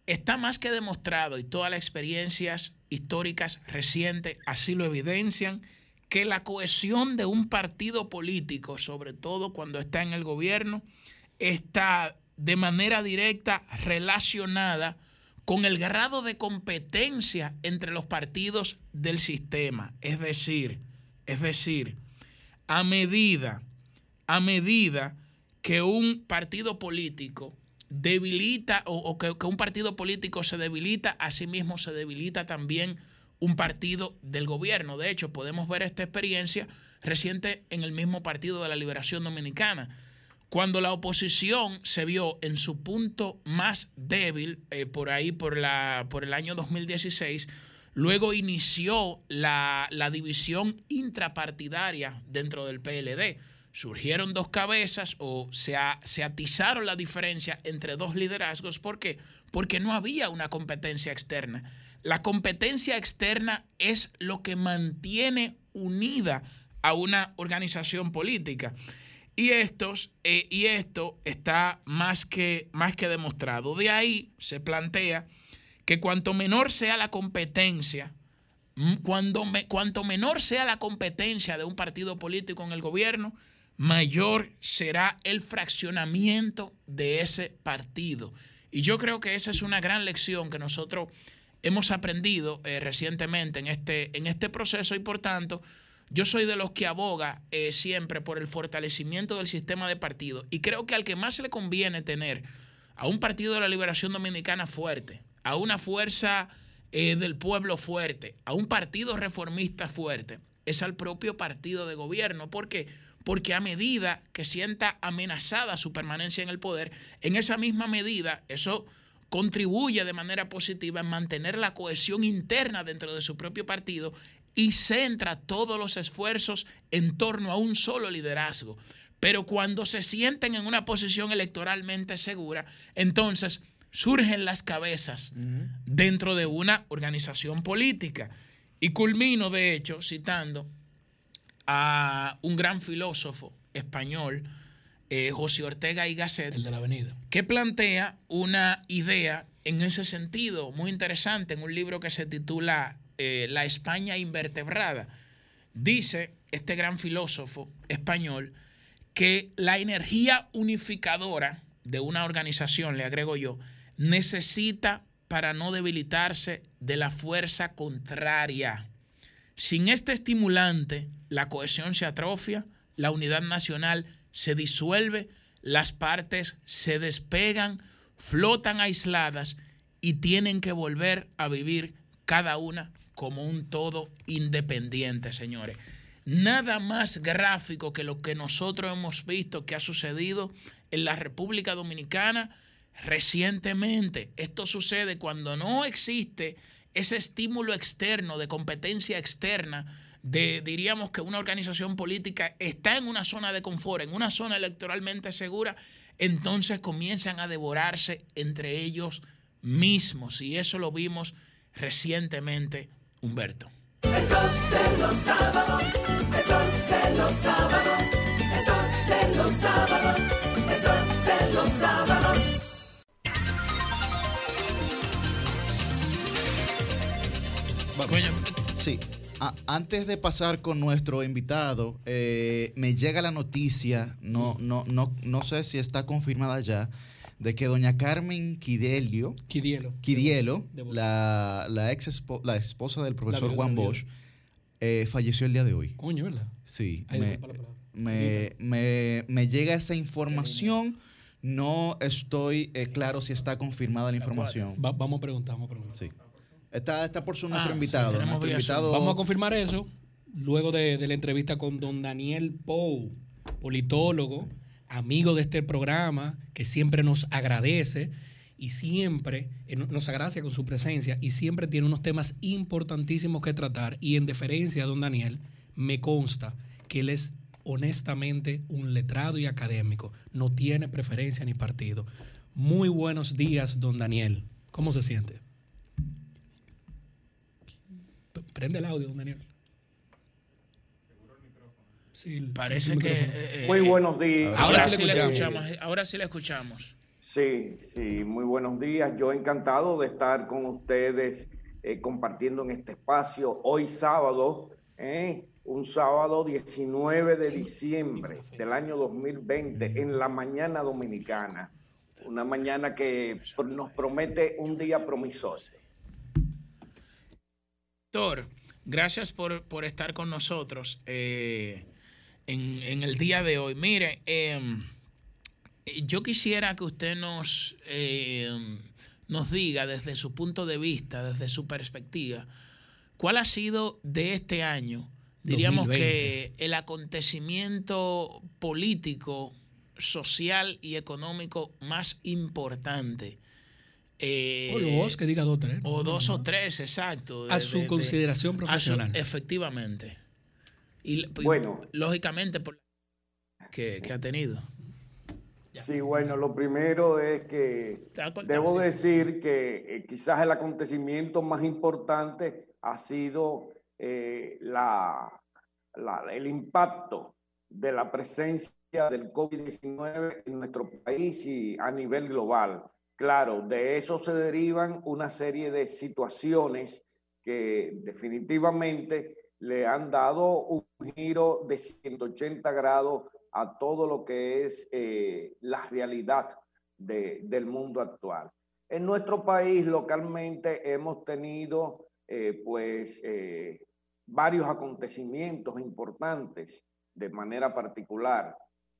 está más que demostrado y todas las experiencias históricas recientes así lo evidencian, que la cohesión de un partido político, sobre todo cuando está en el gobierno, está de manera directa relacionada con el grado de competencia entre los partidos del sistema. Es decir, es decir, a medida, a medida que un partido político debilita o, que, que, un partido político se debilita, a sí mismo se debilita también un partido del gobierno. De hecho, podemos ver esta experiencia reciente en el mismo Partido de la Liberación Dominicana. Cuando la oposición se vio en su punto más débil, eh, por ahí por, la, por el año 2016, luego inició la, la división intrapartidaria dentro del PLD. Surgieron dos cabezas o se, se atizaron la diferencia entre dos liderazgos. ¿Por qué? Porque no había una competencia externa. La competencia externa es lo que mantiene unida a una organización política. Y, estos, eh, y esto está más que, más que demostrado. De ahí se plantea que cuanto menor sea la competencia, mm, cuando cuanto menor sea la competencia de un partido político en el gobierno, mayor será el fraccionamiento de ese partido. Y yo creo que esa es una gran lección que nosotros hemos aprendido eh, recientemente en este, en este proceso y por tanto yo soy de los que aboga eh, siempre por el fortalecimiento del sistema de partidos y creo que al que más le conviene tener a un partido de la liberación dominicana fuerte, a una fuerza eh, del pueblo fuerte, a un partido reformista fuerte, es al propio partido de gobierno. ¿Por qué? Porque a medida que sienta amenazada su permanencia en el poder, en esa misma medida, eso contribuye de manera positiva en mantener la cohesión interna dentro de su propio partido y centra todos los esfuerzos en torno a un solo liderazgo. Pero cuando se sienten en una posición electoralmente segura, entonces surgen las cabezas dentro de una organización política. Y culmino, de hecho, citando a un gran filósofo español, eh, José Ortega y Gasset, El de la avenida. que plantea una idea en ese sentido muy interesante en un libro que se titula eh, La España invertebrada. Dice este gran filósofo español que la energía unificadora de una organización, le agrego yo, necesita para no debilitarse de la fuerza contraria. Sin este estimulante, la cohesión se atrofia, la unidad nacional se disuelve, las partes se despegan, flotan aisladas y tienen que volver a vivir cada una como un todo independiente, señores. Nada más gráfico que lo que nosotros hemos visto que ha sucedido en la República Dominicana recientemente. Esto sucede cuando no existe ese estímulo externo de competencia externa de, diríamos que una organización política está en una zona de confort, en una zona electoralmente segura, entonces comienzan a devorarse entre ellos mismos. Y eso lo vimos recientemente, Humberto. El sol de los sábados, el sol de los sábados, el sol de los sábados, el sol de los sábados. Sí. A- antes de pasar con nuestro invitado, eh, me llega la noticia, no, no, no, no sé si está confirmada ya, de que doña Carmen Quidelio, Quidielo. Quidielo, De la, la, ex espo- la esposa del profesor Juan. Bosch, eh, falleció el día de hoy. Coño, ¿verdad? Sí, Ahí me, me, me- me llega esa información. No estoy eh, claro si está confirmada la información. Va- vamos a preguntar, vamos a preguntar. Sí. Está, está por su Ah, nuestro invitado. nuestro invitado. Vamos a confirmar eso luego de, de la entrevista con don Daniel Pou, politólogo, amigo de este programa, que siempre nos agradece y siempre eh, no- nos agracia con su presencia y siempre tiene unos temas importantísimos que tratar. Y en deferencia a don Daniel, me consta que él es honestamente un letrado y académico, no tiene preferencia ni partido. Muy buenos días, don Daniel. ¿Cómo se siente? Prende el audio, don Daniel. Sí, Parece que... micrófono. eh, Muy eh, buenos días. Ahora, sí sí le le escuchamos. escuchamos. Ahora sí le escuchamos. Sí, sí, muy buenos días. Yo encantado de estar con ustedes eh, compartiendo en este espacio hoy sábado, eh, un sábado 19 de diciembre del año 2020 en la mañana dominicana. Una mañana que nos promete un día promisorio. Doctor, gracias por, por estar con nosotros eh, en, en el día de hoy. Mire, eh, yo quisiera que usted nos, eh, nos diga desde su punto de vista, desde su perspectiva, cuál ha sido de este año, diríamos 2020. que el acontecimiento político social y económico más importante. Eh, o dos, que diga dos o tres. O dos o tres, exacto. a su consideración profesional. efectivamente. Y bueno. lógicamente, por que, que ha tenido. Sí, bueno, lo primero es que debo decir que eh, quizás el acontecimiento más importante ha sido eh, la, el impacto de la presencia del COVID-19 en nuestro país y a nivel global. Claro, de eso se derivan una serie de situaciones que definitivamente le han dado un giro de 180 grados a todo lo que es eh, la realidad del mundo actual. En nuestro país localmente hemos tenido eh, pues eh, varios acontecimientos importantes de manera particular.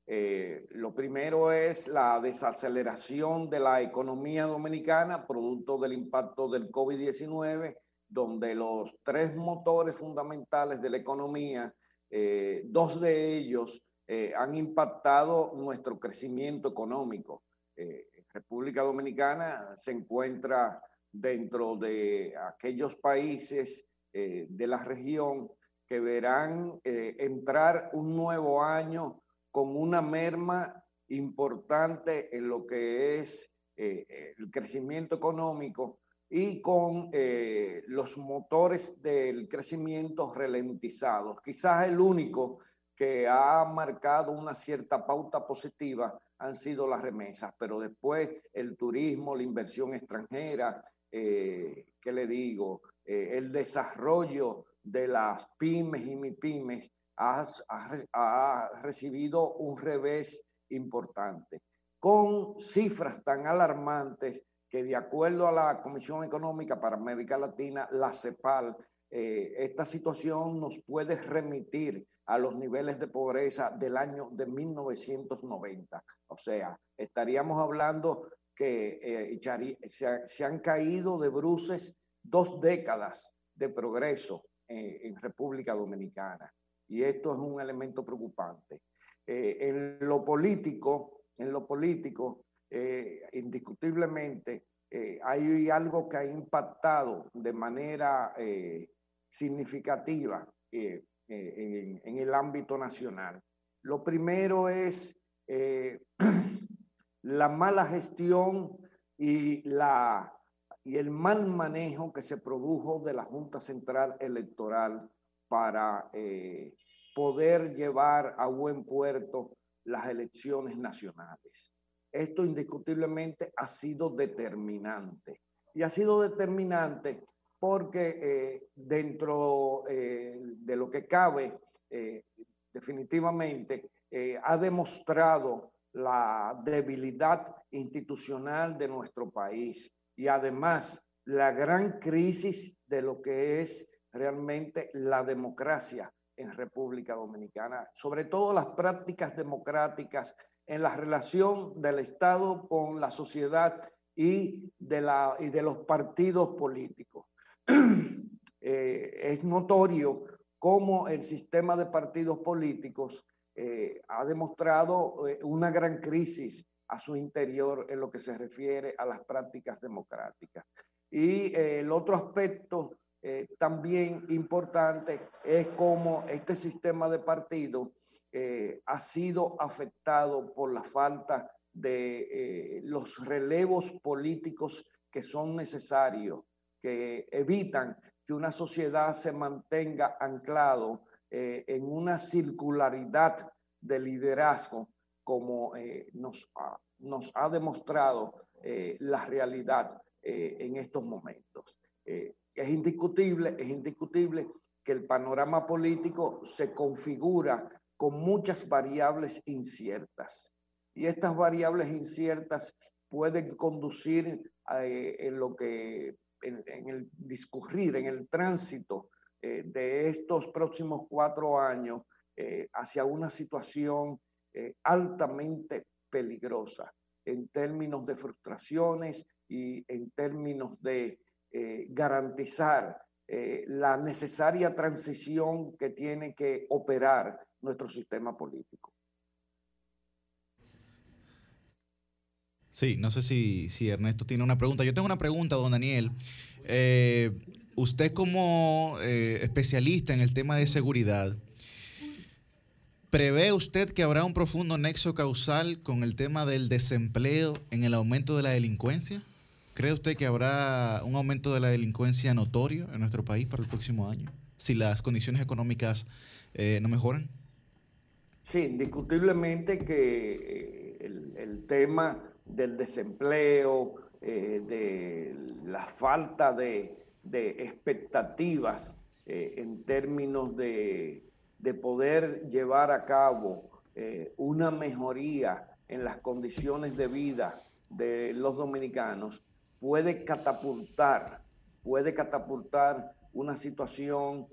lo primero es la desaceleración de la economía dominicana producto del impacto del COVID-19, donde los tres motores fundamentales de la economía, dos de ellos eh, han impactado nuestro crecimiento económico. Eh, República Dominicana se encuentra dentro de aquellos países eh, de la región que verán entrar un nuevo año con una merma importante en lo que es el crecimiento económico y con los motores del crecimiento ralentizados. Quizás el único que ha marcado una cierta pauta positiva han sido las remesas, pero después el turismo, la inversión extranjera, eh, ¿qué le digo? Eh, el desarrollo de las pymes y MIPYMES ha, ha recibido un revés importante, con cifras tan alarmantes que de acuerdo a la Comisión Económica para América Latina, la CEPAL, eh, esta situación nos puede remitir a los niveles de pobreza del año de 1990. O sea, estaríamos hablando que eh, se, han caído de bruces dos décadas de progreso en República Dominicana. Y esto es un elemento preocupante. Eh, en lo político, en lo político, indiscutiblemente, hay algo que ha impactado de manera significativa eh, eh, en, el ámbito nacional. Lo primero es eh, la mala gestión y el mal manejo que se produjo de la Junta Central Electoral para poder llevar a buen puerto las elecciones nacionales. Esto indiscutiblemente ha sido determinante. Y ha sido determinante porque eh, dentro eh, de lo que cabe, eh, definitivamente ha demostrado la debilidad institucional de nuestro país y además la gran crisis de lo que es realmente la democracia en República Dominicana, sobre todo las prácticas democráticas en la relación del Estado con la sociedad y de, la, y de los partidos políticos. Eh, es notorio cómo el sistema de partidos políticos eh, ha demostrado eh, una gran crisis a su interior en lo que se refiere a las prácticas democráticas. Y el otro aspecto también importante es cómo este sistema de partidos ha sido afectado por la falta de los relevos políticos que son necesarios que evitan que una sociedad se mantenga anclado eh, en una circularidad de liderazgo como eh, nos, ha, nos, ha, demostrado eh, la realidad en estos momentos. es indiscutible, es indiscutible que el panorama político se configura con muchas variables inciertas. Y estas variables inciertas pueden conducir en lo que en, el discurrir, en el tránsito eh, de estos próximos cuatro años eh, hacia una situación eh, altamente peligrosa en términos de frustraciones y en términos de garantizar la necesaria transición que tiene que operar nuestro sistema político. Sí, no sé si, si Ernesto tiene una pregunta. Yo tengo una pregunta, don Daniel. Eh, usted como eh, especialista en el tema de seguridad, ¿prevé usted que habrá un profundo nexo causal con el tema del desempleo en el aumento de la delincuencia? ¿Cree usted que habrá un aumento de la delincuencia notorio en nuestro país para el próximo año si las condiciones económicas eh, no mejoran? Sí, indiscutiblemente que el, el tema del desempleo, eh, de la falta de, expectativas eh, en términos de, de, poder llevar a cabo eh, una mejoría en las condiciones de vida de los dominicanos, puede catapultar, puede catapultar una situación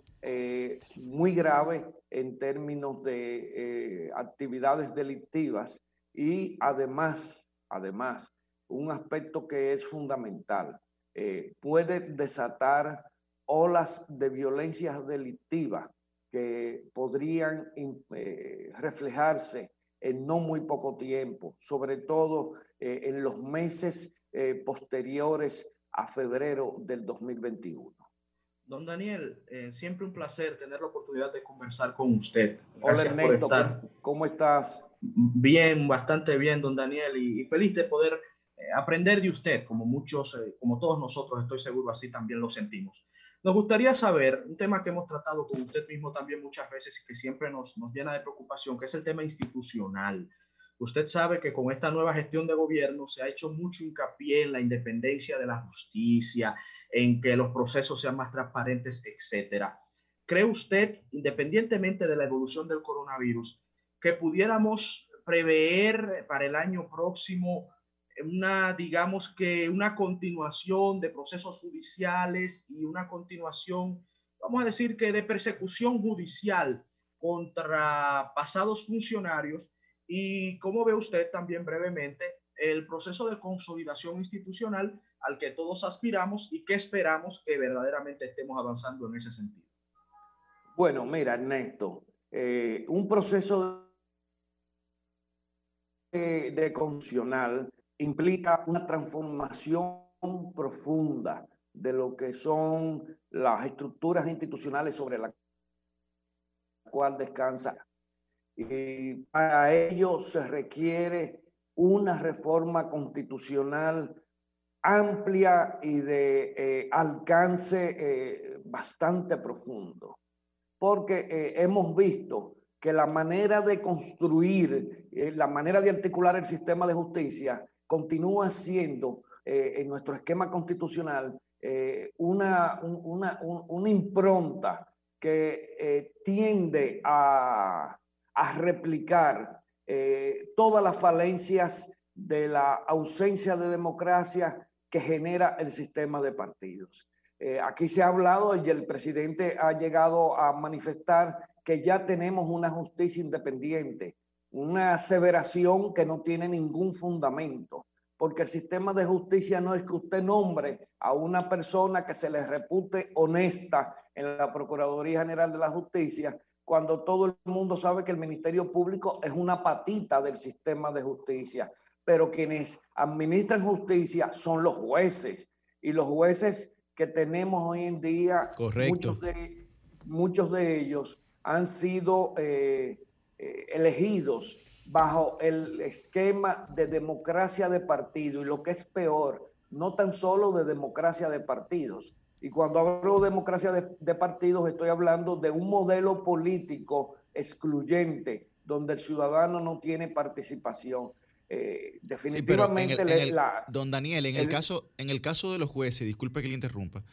muy grave en términos de actividades delictivas y además además, un aspecto que es fundamental. Eh, puede desatar olas de violencia delictiva que podrían eh, reflejarse en no muy poco tiempo, sobre todo eh, en los meses posteriores a febrero del 2021. Don Daniel, siempre un placer tener la oportunidad de conversar con usted. Hola Ernesto, ¿cómo estás? Bien, bastante bien, don Daniel, y, feliz de poder eh, aprender de usted, como muchos, eh, como todos nosotros, estoy seguro, así también lo sentimos. Nos gustaría saber un tema que hemos tratado con usted mismo también muchas veces y que siempre nos, nos llena de preocupación, que es el tema institucional. Usted sabe que con esta nueva gestión de gobierno se ha hecho mucho hincapié en la independencia de la justicia, en que los procesos sean más transparentes, etcétera. ¿Cree usted, independientemente de la evolución del coronavirus, que pudiéramos prever para el año próximo una, digamos que una continuación de procesos judiciales y una continuación, vamos a decir que de persecución judicial contra pasados funcionarios y cómo ve usted también brevemente el proceso de consolidación institucional al que todos aspiramos y que esperamos que verdaderamente estemos avanzando en ese sentido. Bueno, mira, Ernesto, eh, un proceso de constitucional implica una transformación profunda de lo que son las estructuras institucionales sobre la cual descansa. Y para ello se requiere una reforma constitucional amplia y de eh, alcance eh, bastante profundo, porque eh, hemos visto que la manera de construir, la manera de articular el sistema de justicia continúa siendo en nuestro esquema constitucional una, una, una, impronta que tiende a replicar todas las falencias de la ausencia de democracia que genera el sistema de partidos. aquí se ha hablado y el presidente ha llegado a manifestar que ya tenemos una justicia independiente, una aseveración que no tiene ningún fundamento, porque el sistema de justicia no es que usted nombre a una persona que se le repute honesta en la Procuraduría General de la Justicia, cuando todo el mundo sabe que el Ministerio Público es una patita del sistema de justicia, pero quienes administran justicia son los jueces y los jueces que tenemos hoy en día, muchos de, muchos de ellos han sido eh, eh, elegidos bajo el esquema de democracia de partido y lo que es peor, no tan solo de democracia de partidos. Y cuando hablo de democracia de, partidos estoy hablando de un modelo político excluyente donde el ciudadano no tiene participación. Eh, definitivamente don Daniel en el, caso en el caso de los jueces disculpe que le interrumpa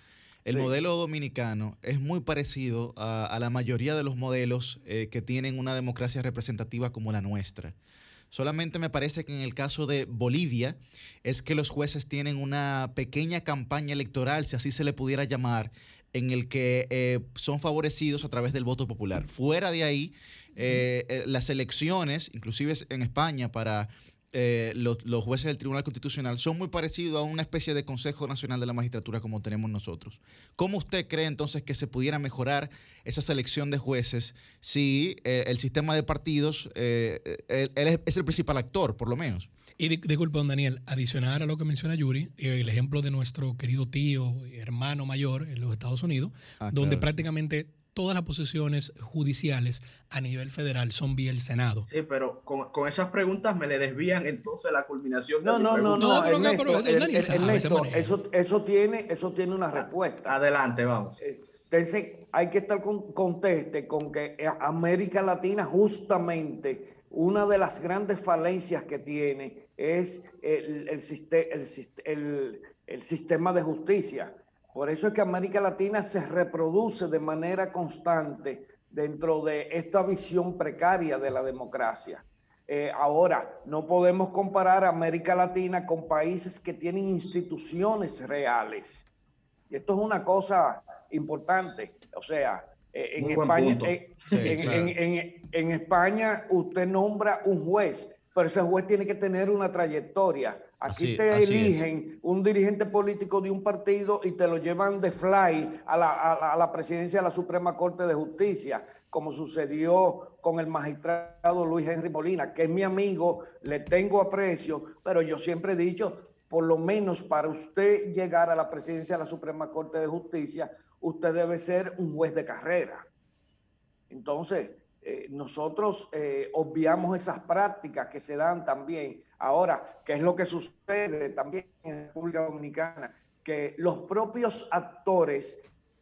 el modelo dominicano es muy parecido a, la mayoría de los modelos eh, que tienen una democracia representativa como la nuestra. Solamente me parece que en el caso de Bolivia es que los jueces tienen una pequeña campaña electoral, si así se le pudiera llamar, en el que eh, son favorecidos a través del voto popular. Fuera de ahí, eh, las elecciones, inclusive en España, para eh, los, los, jueces del Tribunal Constitucional son muy parecidos a una especie de Consejo Nacional de la Magistratura como tenemos nosotros. ¿Cómo usted cree entonces que se pudiera mejorar esa selección de jueces si eh, el sistema de partidos, eh, él, es, es, el principal actor, por lo menos? Y disculpe, don Daniel, adicionar a lo que menciona Yuri, el ejemplo de nuestro querido tío, hermano mayor en los Estados Unidos, ah, donde claro. prácticamente todas las posiciones judiciales a nivel federal son vía el Senado. Sí, pero con, con esas preguntas me le desvían entonces la culminación no, de no, mi no, no, no, pero, pero, Ernesto, eso, eso, tiene, eso tiene una respuesta. Adelante, vamos. Entonces, hay que estar con, conteste con que América Latina justamente una de las grandes falencias que tiene es el, el, el, el sistema de justicia. Por eso es que América Latina se reproduce de manera constante dentro de esta visión precaria de la democracia. Eh, ahora, no podemos comparar América Latina con países que tienen instituciones reales. Y esto es una cosa importante. O sea, eh, en, España, eh, sí, en, claro. en, en España usted nombra un juez, pero ese juez tiene que tener una trayectoria. Aquí Así- te así eligen un dirigente político de un partido y te lo llevan de fly a la, a la- a la presidencia de la Suprema Corte de Justicia, como sucedió con el magistrado Luis Henry Molina, que es mi amigo, le tengo aprecio, pero yo siempre he dicho, por lo menos para usted llegar a la presidencia de la Suprema Corte de Justicia, usted debe ser un juez de carrera. Entonces, eh, nosotros eh, obviamos esas prácticas que se dan también. Ahora, ¿qué es lo que sucede también en República Dominicana? Que los propios actores,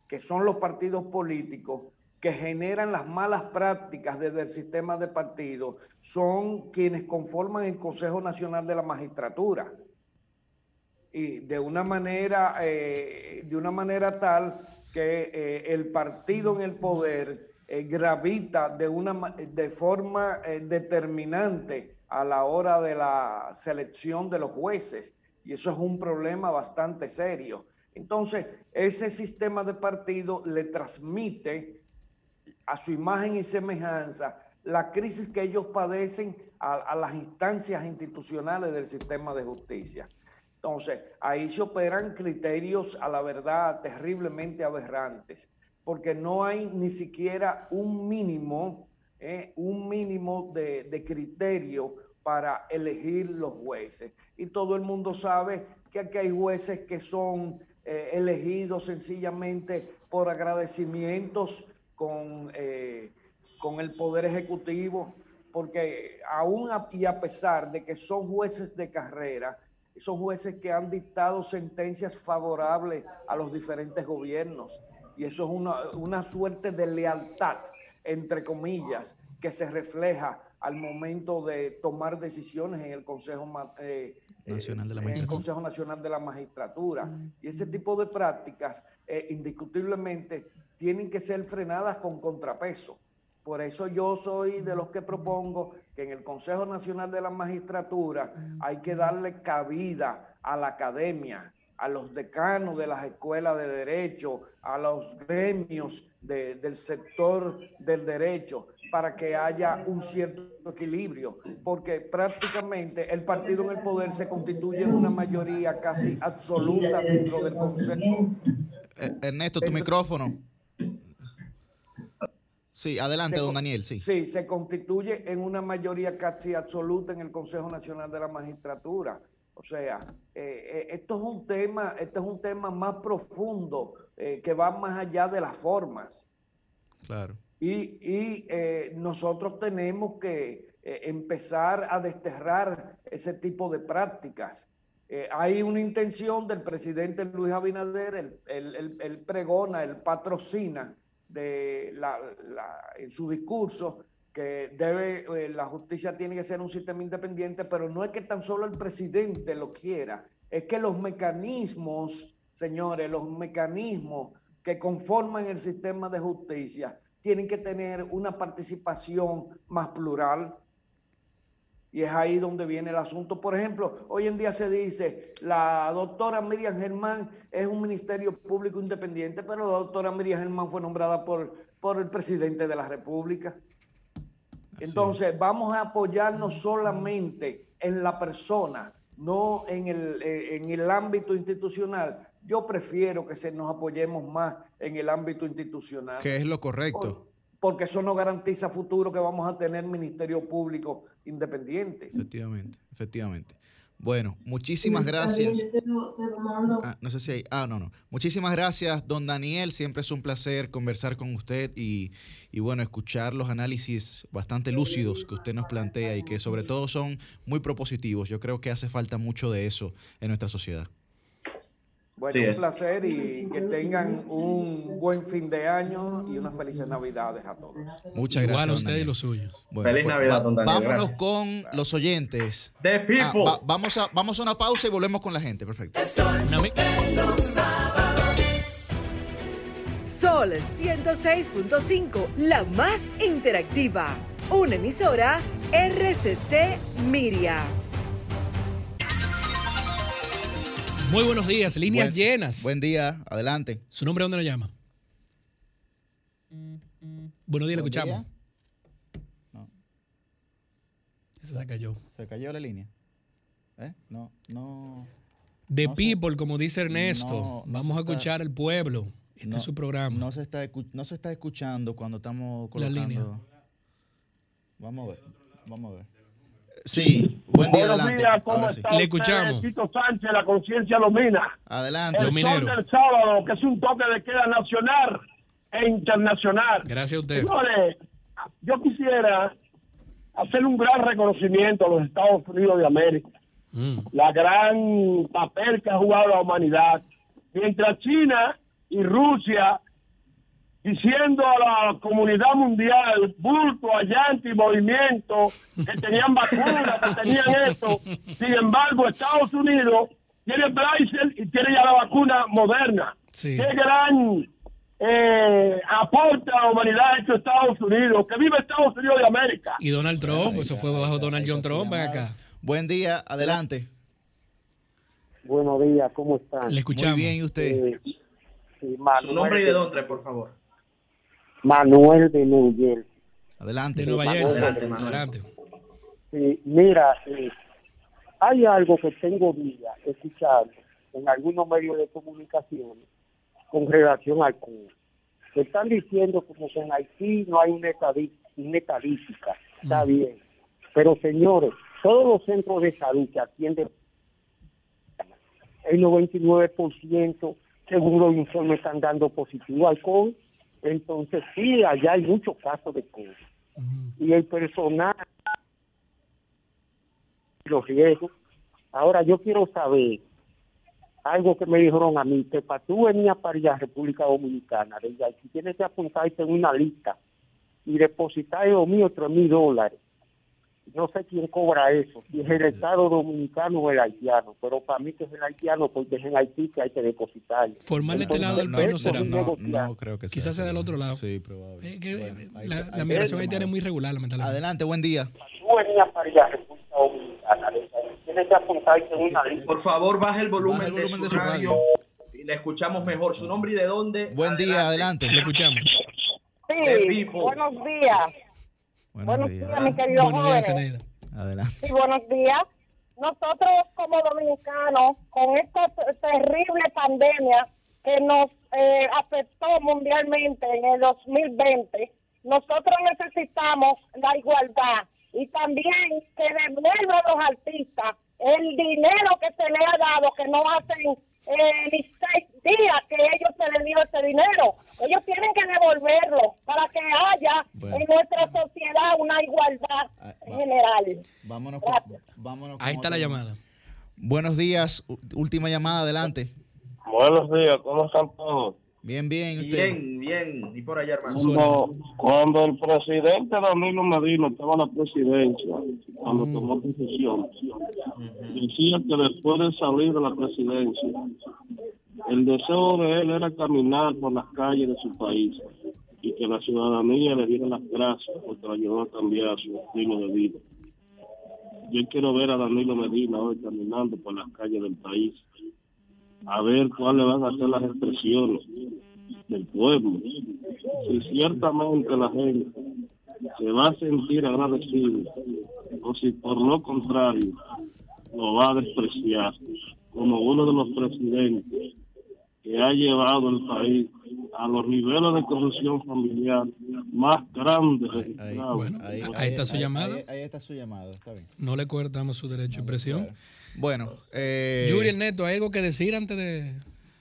que son los partidos políticos, que generan las malas prácticas desde el sistema de partidos, son quienes conforman el Consejo Nacional de la Magistratura. Y de una manera, eh, de una manera tal que eh, el partido en el poder eh, gravita de, una, de forma eh, determinante a la hora de la selección de los jueces. Y eso es un problema bastante serio. Entonces, ese sistema de partido le transmite a su imagen y semejanza la crisis que ellos padecen a, a las instancias institucionales del sistema de justicia. Entonces, ahí se operan criterios a la verdad terriblemente aberrantes, porque no hay ni siquiera un mínimo, eh, un mínimo de, criterio para elegir los jueces. Y todo el mundo sabe que aquí hay jueces que son eh, elegidos sencillamente por agradecimientos con, eh, con el Poder Ejecutivo, porque aún y a pesar de que son jueces de carrera, son jueces que han dictado sentencias favorables a los diferentes gobiernos. Y eso es una, una suerte de lealtad, entre comillas, que se refleja al momento de tomar decisiones en el Consejo, Ma- eh, Nacional de la en el Magistratura. Consejo Nacional de la Magistratura. Y ese tipo de prácticas, eh, indiscutiblemente, tienen que ser frenadas con contrapeso. Por eso yo soy de los que propongo que en el Consejo Nacional de la Magistratura hay que darle cabida a la academia, a los decanos de las escuelas de derecho, a los gremios de- del sector del derecho, para que haya un cierto equilibrio, porque prácticamente el partido en el poder se constituye en una mayoría casi absoluta dentro del Consejo. Eh, Ernesto, tu micrófono. Sí, adelante, Se don Daniel, sí. Sí, se constituye en una mayoría casi absoluta en el Consejo Nacional de la Magistratura. O sea, eh, eh, esto es un tema, esto es un tema más profundo eh, que va más allá de las formas. Claro. Y, y, eh, nosotros tenemos que empezar a desterrar ese tipo de prácticas. Hay una intención del presidente Luis Abinader, él, él- él- él pregona, él patrocina de la- la- en su discurso que debe, eh, la justicia tiene que ser un sistema independiente, pero no es que tan solo el presidente lo quiera, es que los mecanismos, señores, los mecanismos que conforman el sistema de justicia tienen que tener una participación más plural. Y es ahí donde viene el asunto. Por ejemplo, hoy en día se dice, la doctora Miriam Germán es un ministerio público independiente, pero la doctora Miriam Germán fue nombrada por, por el presidente de la República. Entonces, vamos a apoyarnos solamente en la persona, no en el, eh, en el ámbito institucional, yo prefiero que se nos apoyemos más en el ámbito institucional. Que es lo correcto. Porque eso no garantiza futuro que vamos a tener ministerio público independiente. Efectivamente, efectivamente. Bueno, muchísimas gracias. Ah, no sé si hay. Ah, no, no. Muchísimas gracias, don Daniel. Siempre es un placer conversar con usted y, y, bueno, escuchar los análisis bastante lúcidos que usted nos plantea y que sobre todo son muy propositivos. Yo creo que hace falta mucho de eso en nuestra sociedad. Bueno, un placer y que tengan un buen fin de año y unas felices navidades a todos. Muchas gracias. Igual a usted y los suyos. Bueno, Feliz pues, Navidad, va- don Daniel, Vámonos gracias. con los oyentes. The people. Ah, va- vamos, a, vamos a una pausa y volvemos con la gente. Perfecto. Sol 106.5, la más interactiva. Una emisora RCC Miria. Muy buenos días, líneas Buen- llenas. Buen día, adelante. ¿Su nombre dónde lo llama? Buenos días, le Buen escuchamos. día. No. Esa se cayó. ¿Se cayó la línea? ¿Eh? No, no. The No se- People, como dice Ernesto. no, Vamos a está- escuchar al pueblo. Este no- es su programa. No se, está, no se está escuchando cuando estamos La colocando. línea. Vamos a ver. Vamos a ver. Sí, buen día, Buenos adelante. días, ¿cómo sí. está Le escuchamos. Tito Sánchez, la conciencia lumina. Adelante. El sol del sábado, que es un toque de queda nacional e internacional. Gracias a usted. Señores, yo quisiera hacer un gran reconocimiento a los Estados Unidos de América. Mm. La gran papel que ha jugado la humanidad. Mientras China y Rusia diciendo a la comunidad mundial, bulto, allante y movimiento, que tenían vacunas, que tenían esto. Sin embargo, Estados Unidos tiene Pfizer y tiene ya la vacuna moderna. Sí. Qué gran eh, aporte a la humanidad ha hecho Estados Unidos. Que vive Estados Unidos de América. Y Donald Trump, eso fue bajo Donald John Trump, ven acá. Buen día, adelante. Buenos días, ¿cómo están? Le escuchamos. Muy bien, ¿y usted? Eh, sí, Manuel Su nombre y de dónde, por favor. Manuel de New Jersey. Adelante. De Nueva Manuel. Jersey. Adelante, Manuel. Adelante. Sí, mira, eh, hay algo que tengo día escuchando en algunos medios de comunicación con relación al Cuba. Se están diciendo como que en Haití no hay una, estadística. Está bien. Pero señores, todos los centros de salud que atienden el 99% según los informes están dando positivo al COVID. Entonces sí, allá hay muchos casos de COVID. Y el personal los riesgos. Ahora yo quiero saber algo que me dijeron a mí, que para tú venir para allá, República Dominicana, desde aquí tienes que apuntarte en una lista y depositar dos mil o tres mil dólares. No sé quién cobra eso, si es el Estado Dominicano o el haitiano, pero para mí que es el haitiano porque es en Haití que hay que depositar. Formal de este lado del No, país no será. no, no creo que sea. Quizás sea del otro lado. Sí, probable. Eh, que, Bueno, eh, la, migración haitiana es muy irregular, lamentablemente. Adelante, buen día. Por favor, baje el volumen, Baje el de, volumen su de su radio, radio. y le escuchamos mejor. ¿Su nombre y de dónde? Buen día, adelante. Le escuchamos. Sí, buenos días. Buenos días, mi querido Buenos días, jóvenes. Zeneida. Adelante. Sí, buenos días. Nosotros como dominicanos, con esta terrible pandemia que nos eh, afectó mundialmente en el 2020, nosotros necesitamos la igualdad y también que devuelvan a los artistas el dinero que se les ha dado, que no hacen eh, ni seis días que ellos se les dio ese dinero. Ellos tienen que devolverlo para que haya Bueno. en nuestra sociedad una igualdad Ah, va. general. Vámonos con, vámonos Ahí está la llamada. Buenos días, última llamada, adelante. Buenos días, ¿cómo están todos? Bien, bien. Bien, bien. Y por allá, hermano. Cuando, cuando el presidente Danilo Medina estaba en la presidencia, cuando tomó posesión, decía que después de salir de la presidencia, el deseo de él era caminar por las calles de su país y que la ciudadanía le diera las gracias porque le ayudó a cambiar su estilo de vida. Yo quiero ver a Danilo Medina hoy caminando por las calles del país, a ver cuáles van a ser las expresiones del pueblo. Si ciertamente la gente se va a sentir agradecida, o si por lo contrario lo va a despreciar como uno de los presidentes que ha llevado el país a los niveles de corrupción familiar más grandes registrados. ahí, está su llamada. Ahí, está su llamada, está bien. No le cortamos su derecho de expresión. Bueno, eh, Yuri Neto, ¿hay algo que decir antes de...?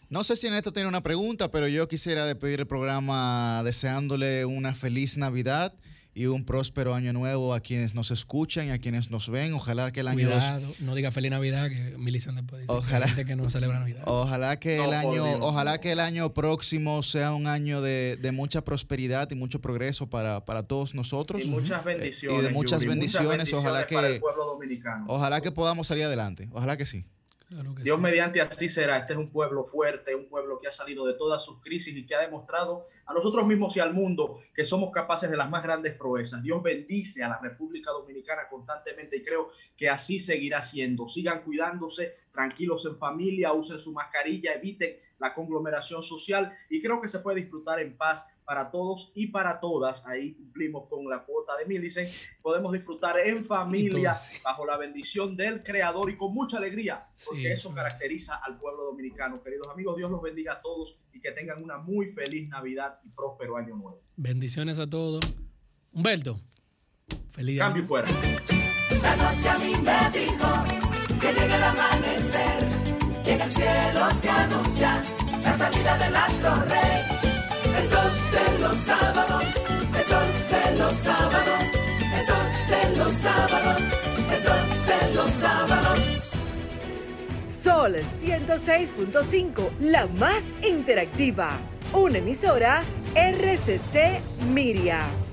No sé si Neto tiene una pregunta, pero yo quisiera despedir el programa deseándole una feliz Navidad y un próspero año nuevo a quienes nos escuchan y a quienes nos ven. Ojalá que el año Cuidado, no diga feliz Navidad que Millicent después dice ojalá, que, que no celebra Navidad. Ojalá que el año, ojalá que el año próximo sea un año de, de mucha prosperidad y mucho progreso para, para todos nosotros. Y muchas bendiciones. Y de muchas, Yuri, bendiciones. muchas bendiciones. Ojalá que para el pueblo dominicano. Ojalá que podamos salir adelante. Ojalá que sí. Claro Dios sí. mediante así será. Este es un pueblo fuerte, un pueblo que ha salido de todas sus crisis y que ha demostrado a nosotros mismos y al mundo que somos capaces de las más grandes proezas. Dios bendice a la República Dominicana constantemente y creo que así seguirá siendo. Sigan cuidándose, tranquilos en familia, usen su mascarilla, eviten la conglomeración social y creo que se puede disfrutar en paz para todos y para todas. Ahí cumplimos con la cuota de Millicent. Podemos disfrutar en familia, bajo la bendición del Creador y con mucha alegría, porque Sí, eso caracteriza al pueblo dominicano. Queridos amigos, Dios los bendiga a todos y que tengan una muy feliz Navidad y próspero año nuevo. Bendiciones a todos. Humberto, feliz Cambio y año. fuera. La noche a mí me dijo que llega el amanecer y en el cielo se anuncia la salida del astro rey. El sol de los sábados, el sol de los sábados, el sol de los sábados, el sol de los sábados. Sol 106.5, la más interactiva. Una emisora RCC Miria.